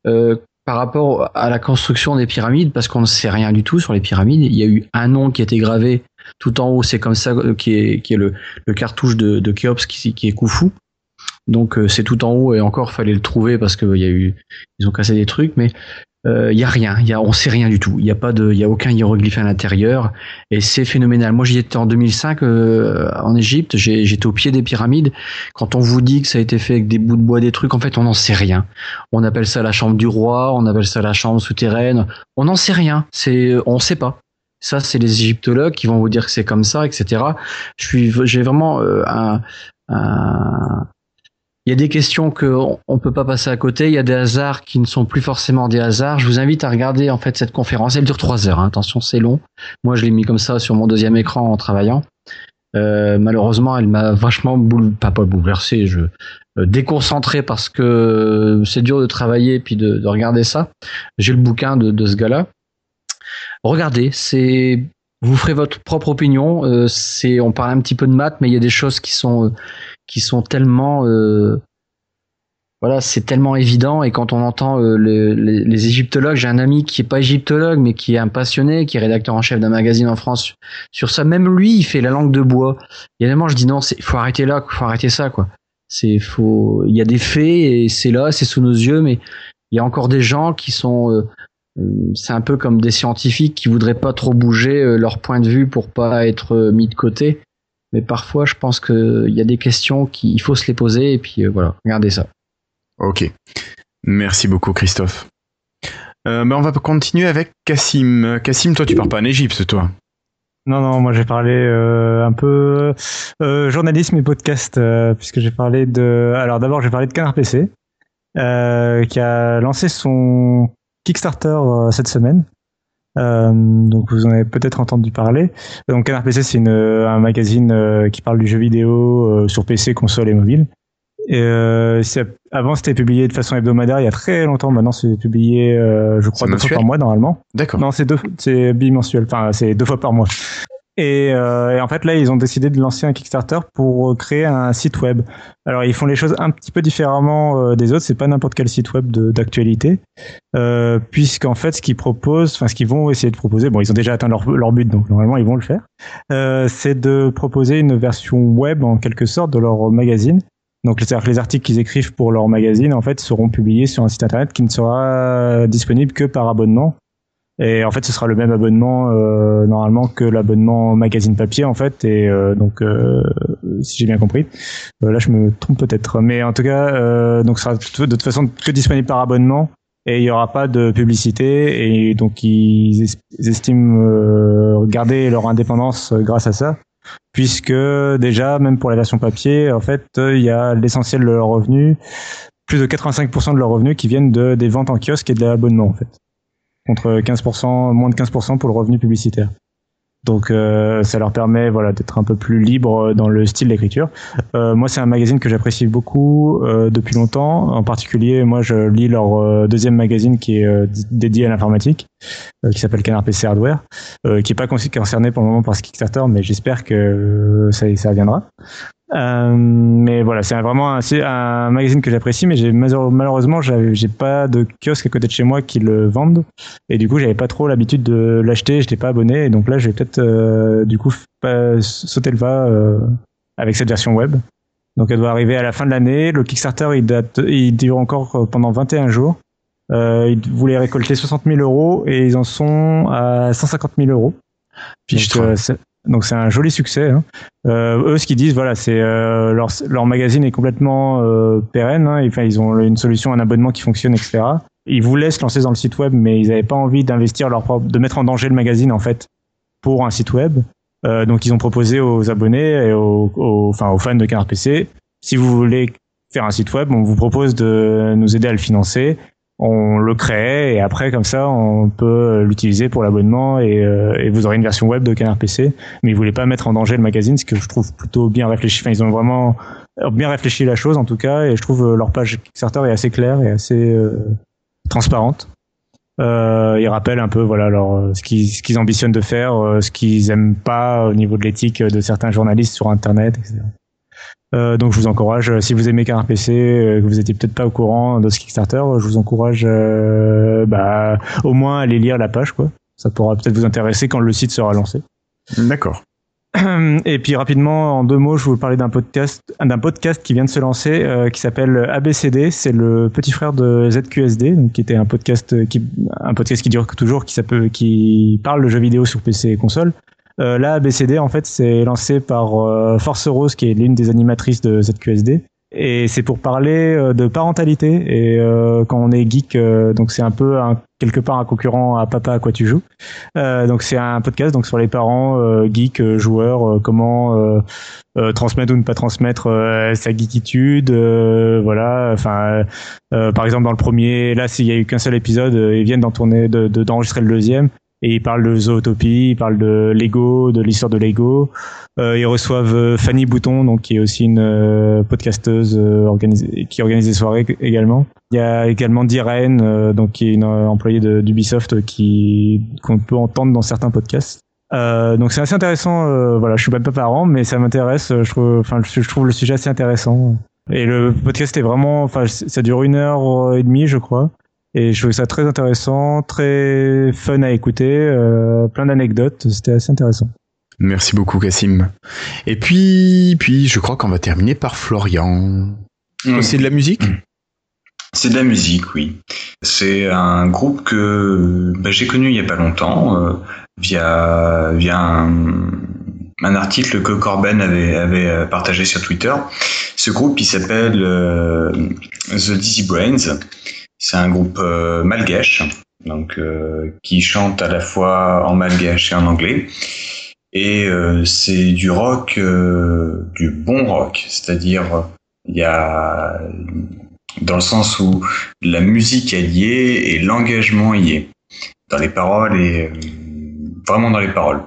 Euh, par rapport à la construction des pyramides, parce qu'on ne sait rien du tout sur les pyramides. Il y a eu un nom qui a été gravé tout en haut, c'est comme ça euh, qui est, qui est le, le cartouche de, de Khéops qui, qui est Khufu. Donc euh, c'est tout en haut et encore fallait le trouver parce que il y a eu ils ont cassé des trucs mais euh, il y a rien, y a, on sait rien du tout. Il y a pas de, y a aucun hiéroglyphe à l'intérieur et c'est phénoménal. Moi j'y étais en 2005 euh, en Égypte, j'étais au pied des pyramides. Quand on vous dit que ça a été fait avec des bouts de bois, des trucs, en fait on n'en sait rien. On appelle ça la chambre du roi, on appelle ça la chambre souterraine. On n'en sait rien. C'est, on sait pas. Ça, c'est les égyptologues qui vont vous dire que c'est comme ça, etc. Je suis, j'ai vraiment euh, un, un, il y a des questions qu'on ne peut pas passer à côté. Il y a des hasards qui ne sont plus forcément des hasards. Je vous invite à regarder en fait cette conférence. Elle dure trois heures. Hein. Attention, c'est long. Moi, je l'ai mis comme ça sur mon deuxième écran en travaillant. Euh, malheureusement, elle m'a vachement boule, pas, bouleversé, je euh, déconcentré parce que c'est dur de travailler puis de, de regarder ça. J'ai le bouquin de, ce gars-là. Regardez, c'est vous ferez votre propre opinion. Euh, on parle un petit peu de maths, mais il y a des choses qui sont qui sont tellement euh, voilà, c'est tellement évident et quand on entend euh, les, les, les, égyptologues, j'ai un ami qui est pas égyptologue mais qui est un passionné, qui est rédacteur en chef d'un magazine en France sur ça. Même lui, il fait la langue de bois. Et je dis non, c'est faut arrêter là, faut arrêter ça quoi. C'est faut, il y a des faits et c'est là, c'est sous nos yeux, mais il y a encore des gens qui sont euh, c'est un peu comme des scientifiques qui voudraient pas trop bouger euh, leur point de vue pour pas être euh, mis de côté. Mais parfois, je pense qu'il y a des questions qu'il faut se les poser et puis euh, voilà, regardez ça. Ok. Merci beaucoup, Christophe. Euh, ben on va continuer avec Cassim. Cassim, toi, tu pars pas en Égypte, toi Non, non, moi j'ai parlé euh, un peu euh, journalisme et podcast, puisque j'ai parlé de. Alors d'abord, j'ai parlé de Canard PC, qui a lancé son Kickstarter cette semaine. Euh, donc vous en avez peut-être entendu parler. Donc Canard PC c'est un magazine euh, qui parle du jeu vidéo euh, sur PC, console et mobile. Et, avant c'était publié de façon hebdomadaire il y a très longtemps. Maintenant c'est publié, je crois, deux fois par mois normalement. D'accord. Non c'est deux, c'est bimensuel. Enfin c'est deux fois par mois. Et, euh, et, en fait, là, ils ont décidé de lancer un Kickstarter pour créer un site web. Alors, ils font les choses un petit peu différemment euh, des autres. C'est pas n'importe quel site web d'actualité, euh, puisqu'en fait, ce qu'ils proposent, enfin, ce qu'ils vont essayer de proposer, bon, ils ont déjà atteint leur, leur but, donc normalement, ils vont le faire. Euh, c'est de proposer une version web en quelque sorte de leur magazine. Donc, c'est-à-dire que les articles qu'ils écrivent pour leur magazine, en fait, seront publiés sur un site internet qui ne sera disponible que par abonnement et en fait, ce sera le même abonnement euh, normalement que l'abonnement magazine papier en fait. Et euh, donc, euh, si j'ai bien compris, euh, là je me trompe peut-être, mais en tout cas, euh, donc ce sera de toute façon que disponible par abonnement. Et il n'y aura pas de publicité. Et donc ils, estiment euh, garder leur indépendance grâce à ça, puisque déjà même pour la version papier, en fait, il y a l'essentiel de leurs revenus, plus de 85% de leurs revenus qui viennent de des ventes en kiosque et de l'abonnement en fait contre 15%, moins de 15% pour le revenu publicitaire. Donc euh, ça leur permet voilà d'être un peu plus libre dans le style d'écriture. Euh, moi c'est un magazine que j'apprécie beaucoup euh, depuis longtemps. En particulier moi je lis leur euh, deuxième magazine qui est euh, dédié à l'informatique, euh, qui s'appelle Canard PC Hardware, qui est pas concerné pour le moment par ce Kickstarter, mais j'espère que ça, ça viendra. Euh, mais voilà, c'est vraiment un, un, magazine que j'apprécie, mais malheureusement j'ai pas de kiosque à côté de chez moi qui le vendent, et du coup j'avais pas trop l'habitude de l'acheter, j'étais pas abonné, et donc là je vais peut-être euh, du coup pas sauter le pas euh, avec cette version web. Donc elle doit arriver à la fin de l'année. Le Kickstarter il date, il dure encore pendant 21 jours. Euh, ils voulaient récolter 60 000 euros et ils en sont à 150 000 euros. Donc, donc c'est un joli succès. Hein. Euh, eux, ce qu'ils disent, voilà, c'est euh, leur, leur magazine est complètement euh, pérenne. Hein, enfin, ils ont une solution, un abonnement qui fonctionne, etc. ils voulaient se lancer dans le site web, mais ils n'avaient pas envie d'investir leur propre, de mettre en danger le magazine en fait pour un site web. Euh, donc ils ont proposé aux abonnés et aux, aux, enfin, aux fans de Canard PC, si vous voulez faire un site web, on vous propose de nous aider à le financer. On le crée et après comme ça on peut l'utiliser pour l'abonnement et, euh, vous aurez une version web de Canard PC. Mais ils voulaient pas mettre en danger le magazine, ce que je trouve plutôt bien réfléchi. Enfin ils ont vraiment bien réfléchi la chose en tout cas et je trouve leur page Kickstarter est assez claire et assez euh, transparente. Euh, ils rappellent un peu voilà leur, ce qu'ils ce qu'ils ambitionnent de faire, euh, ce qu'ils aiment pas au niveau de l'éthique de certains journalistes sur Internet, etc. Euh, donc je vous encourage, si vous aimez Canard PC, que vous étiez peut-être pas au courant de ce Kickstarter, je vous encourage bah, au moins à aller lire la page quoi. Ça pourra peut-être vous intéresser quand le site sera lancé. D'accord. [clears throat] Et puis rapidement, en deux mots, je vais vous parler d'un podcast, d'un podcast qui vient de se lancer, euh, qui s'appelle ABCD. C'est le petit frère de ZQSD, donc qui était un podcast qui, un podcast qui dure toujours, qui qui parle de jeux vidéo sur PC et console. Euh, là, ABCD, en fait, c'est lancé par euh, Force Rose, qui est l'une des animatrices de ZQSD et c'est pour parler euh, de parentalité et euh, quand on est geek euh, donc c'est un peu un, quelque part un concurrent à papa à quoi tu joues. Euh, donc c'est un podcast donc sur les parents geeks joueurs comment transmettre ou ne pas transmettre sa geekitude voilà. Enfin par exemple dans le premier là s'il y a eu qu'un seul épisode ils viennent d'en tourner d'enregistrer de, le deuxième et ils parlent de Zootopie, ils parlent de Lego, de l'histoire de Lego. Euh, ils reçoivent euh, Fanny Bouton, donc qui est aussi une euh, podcasteuse euh, qui organise des soirées également. Il y a également Diren, donc qui est une employée d'Ubisoft qui qu'on peut entendre dans certains podcasts. donc c'est assez intéressant. voilà, je suis pas parent, mais ça m'intéresse. Je trouve, enfin, je trouve le sujet assez intéressant. Et le podcast est vraiment, enfin, ça dure une heure et demie, je crois. Et je trouvais ça très intéressant, très fun à écouter, euh, plein d'anecdotes, c'était assez intéressant. Merci beaucoup Cassim. Et puis, puis je crois qu'on va terminer par Florian. Mmh. C'est de la musique? Mmh. C'est de la musique, oui. C'est un groupe que bah, j'ai connu il y a pas longtemps euh, via via un, un, article que Corben avait avait partagé sur Twitter. Ce groupe, il s'appelle euh, The Dizzy Brains. C'est un groupe euh, malgache, donc euh, qui chante à la fois en malgache et en anglais. Et euh, c'est du rock, du bon rock, c'est-à-dire il y a dans le sens où la musique est liée et l'engagement y est dans les paroles et vraiment dans les paroles.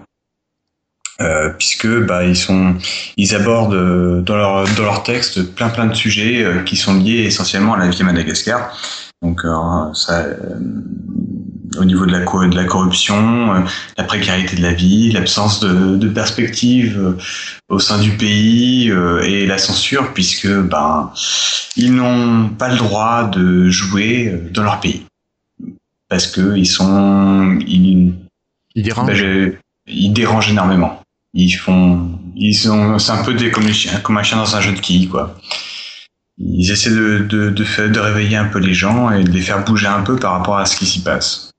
Euh, puisque bah, ils sont ils abordent dans leur dans leur texte plein plein de sujets qui sont liés essentiellement à la vie à Madagascar donc euh, ça, euh, au niveau de la, de la corruption, euh, la précarité de la vie, l'absence de, de perspective au sein du pays et la censure, puisque ben ils n'ont pas le droit de jouer dans leur pays parce que ils sont ils, ils dérangent. Ben, ils dérangent énormément. Ils font ils sont c'est un peu des comme, comme un chien dans un jeu de quilles quoi ils essaient de, de, de, faire, de réveiller un peu les gens et de les faire bouger un peu par rapport à ce qui s'y passe.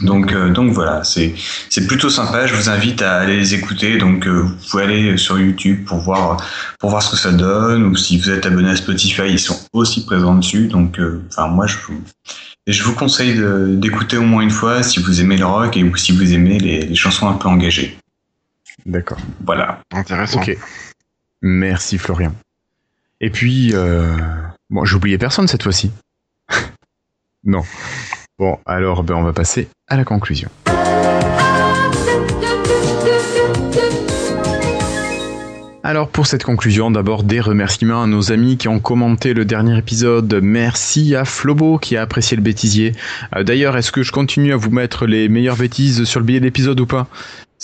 Donc, euh, donc voilà, c'est c'est plutôt sympa. Je vous invite à aller les écouter. Donc, euh, vous pouvez aller sur YouTube pour voir pour voir ce que ça donne. Ou si vous êtes abonné à Spotify, ils sont aussi présents dessus. Donc, euh, enfin moi je vous je vous conseille d'écouter au moins une fois si vous aimez le rock et ou si vous aimez les, les chansons un peu engagées. D'accord. Voilà. Intéressant. Ok. Merci Florian. Et puis, euh... bon, j'ai oublié personne cette fois-ci. [laughs] non. Bon, alors ben, on va passer à la conclusion. Alors pour cette conclusion, d'abord des remerciements à nos amis qui ont commenté le dernier épisode. Merci à Flobo qui a apprécié le bêtisier. Euh, d'ailleurs, est-ce que je continue à vous mettre les meilleures bêtises sur le billet d'épisode ou pas?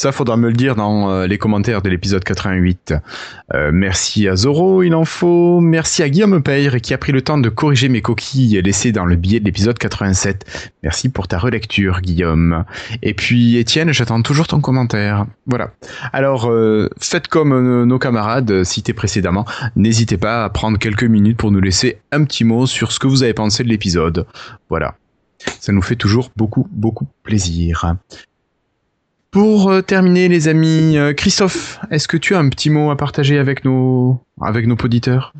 Ça, faudra me le dire dans euh, les commentaires de l'épisode 88. Euh, merci à Zoro, il en faut. Merci à Guillaume Peyre qui a pris le temps de corriger mes coquilles laissées dans le billet de l'épisode 87. Merci pour ta relecture, Guillaume. Et puis, Étienne, j'attends toujours ton commentaire. Voilà. Alors, euh, faites comme nos camarades cités précédemment. N'hésitez pas à prendre quelques minutes pour nous laisser un petit mot sur ce que vous avez pensé de l'épisode. Voilà. Ça nous fait toujours beaucoup, beaucoup plaisir. Pour euh, terminer, les amis, euh, Christophe, est-ce que tu as un petit mot à partager avec nos, avec nos auditeurs?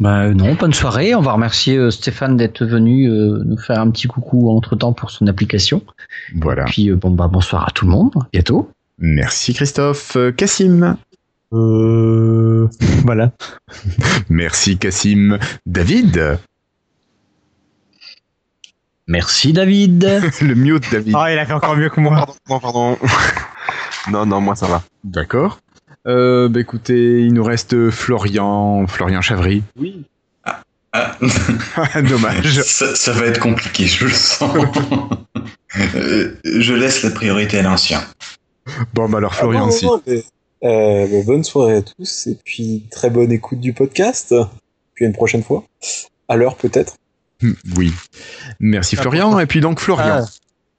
Bah non, bonne soirée. On va remercier euh, Stéphane d'être venu euh, nous faire un petit coucou entre temps pour son application. Voilà. Puis euh, bon bah bonsoir à tout le monde. Bientôt. Merci Christophe. Cassim. Euh, voilà. [laughs] Merci Cassim. David. Merci David. [laughs] Le mute David. Ah, il a fait encore mieux que moi. Pardon, pardon. [laughs] non, non, moi ça va. D'accord. Euh, bah écoutez, il nous reste Florian, Florian Chavry. Oui. Ah, [laughs] Dommage. ça, ça va être compliqué, je le sens. Euh, je laisse la priorité à l'ancien. Bon, bah alors Ah Florian aussi. mais, euh, bah, bonne soirée à tous et puis très bonne écoute du podcast. Puis à une prochaine fois. À l'heure peut-être. Hmm, Oui. Merci Ah, Florian. pourquoi Et puis donc Florian. Ah,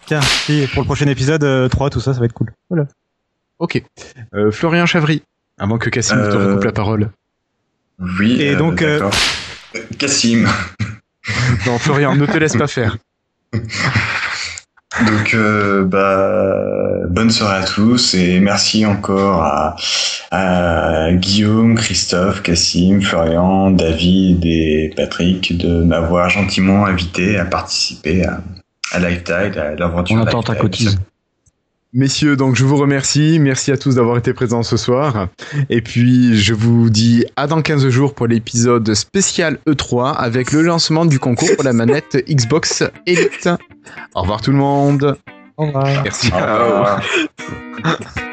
tiens, si, pour le prochain épisode euh, 3, tout ça, ça va être cool. Voilà. Ok. Euh, Florian Chavry. Avant que Cassim te Euh, recoupe la parole. Oui. Et euh, donc, euh. Euh, Cassim. Non, Florian, ne te laisse pas faire. [laughs] Donc, euh, bah, bonne soirée à tous et merci encore à, à Guillaume, Christophe, Cassim, Florian, David et Patrick de m'avoir gentiment invité à participer à, à Lifetide, à l'aventure. On attend ta Lifetide. cotise. Messieurs, donc je vous remercie. Merci à tous d'avoir été présents ce soir. Et puis, je vous dis à dans 15 jours pour l'épisode spécial E3 avec le lancement du concours pour la manette Xbox Elite. Au revoir tout le monde. Au revoir. Merci. Au revoir. [laughs]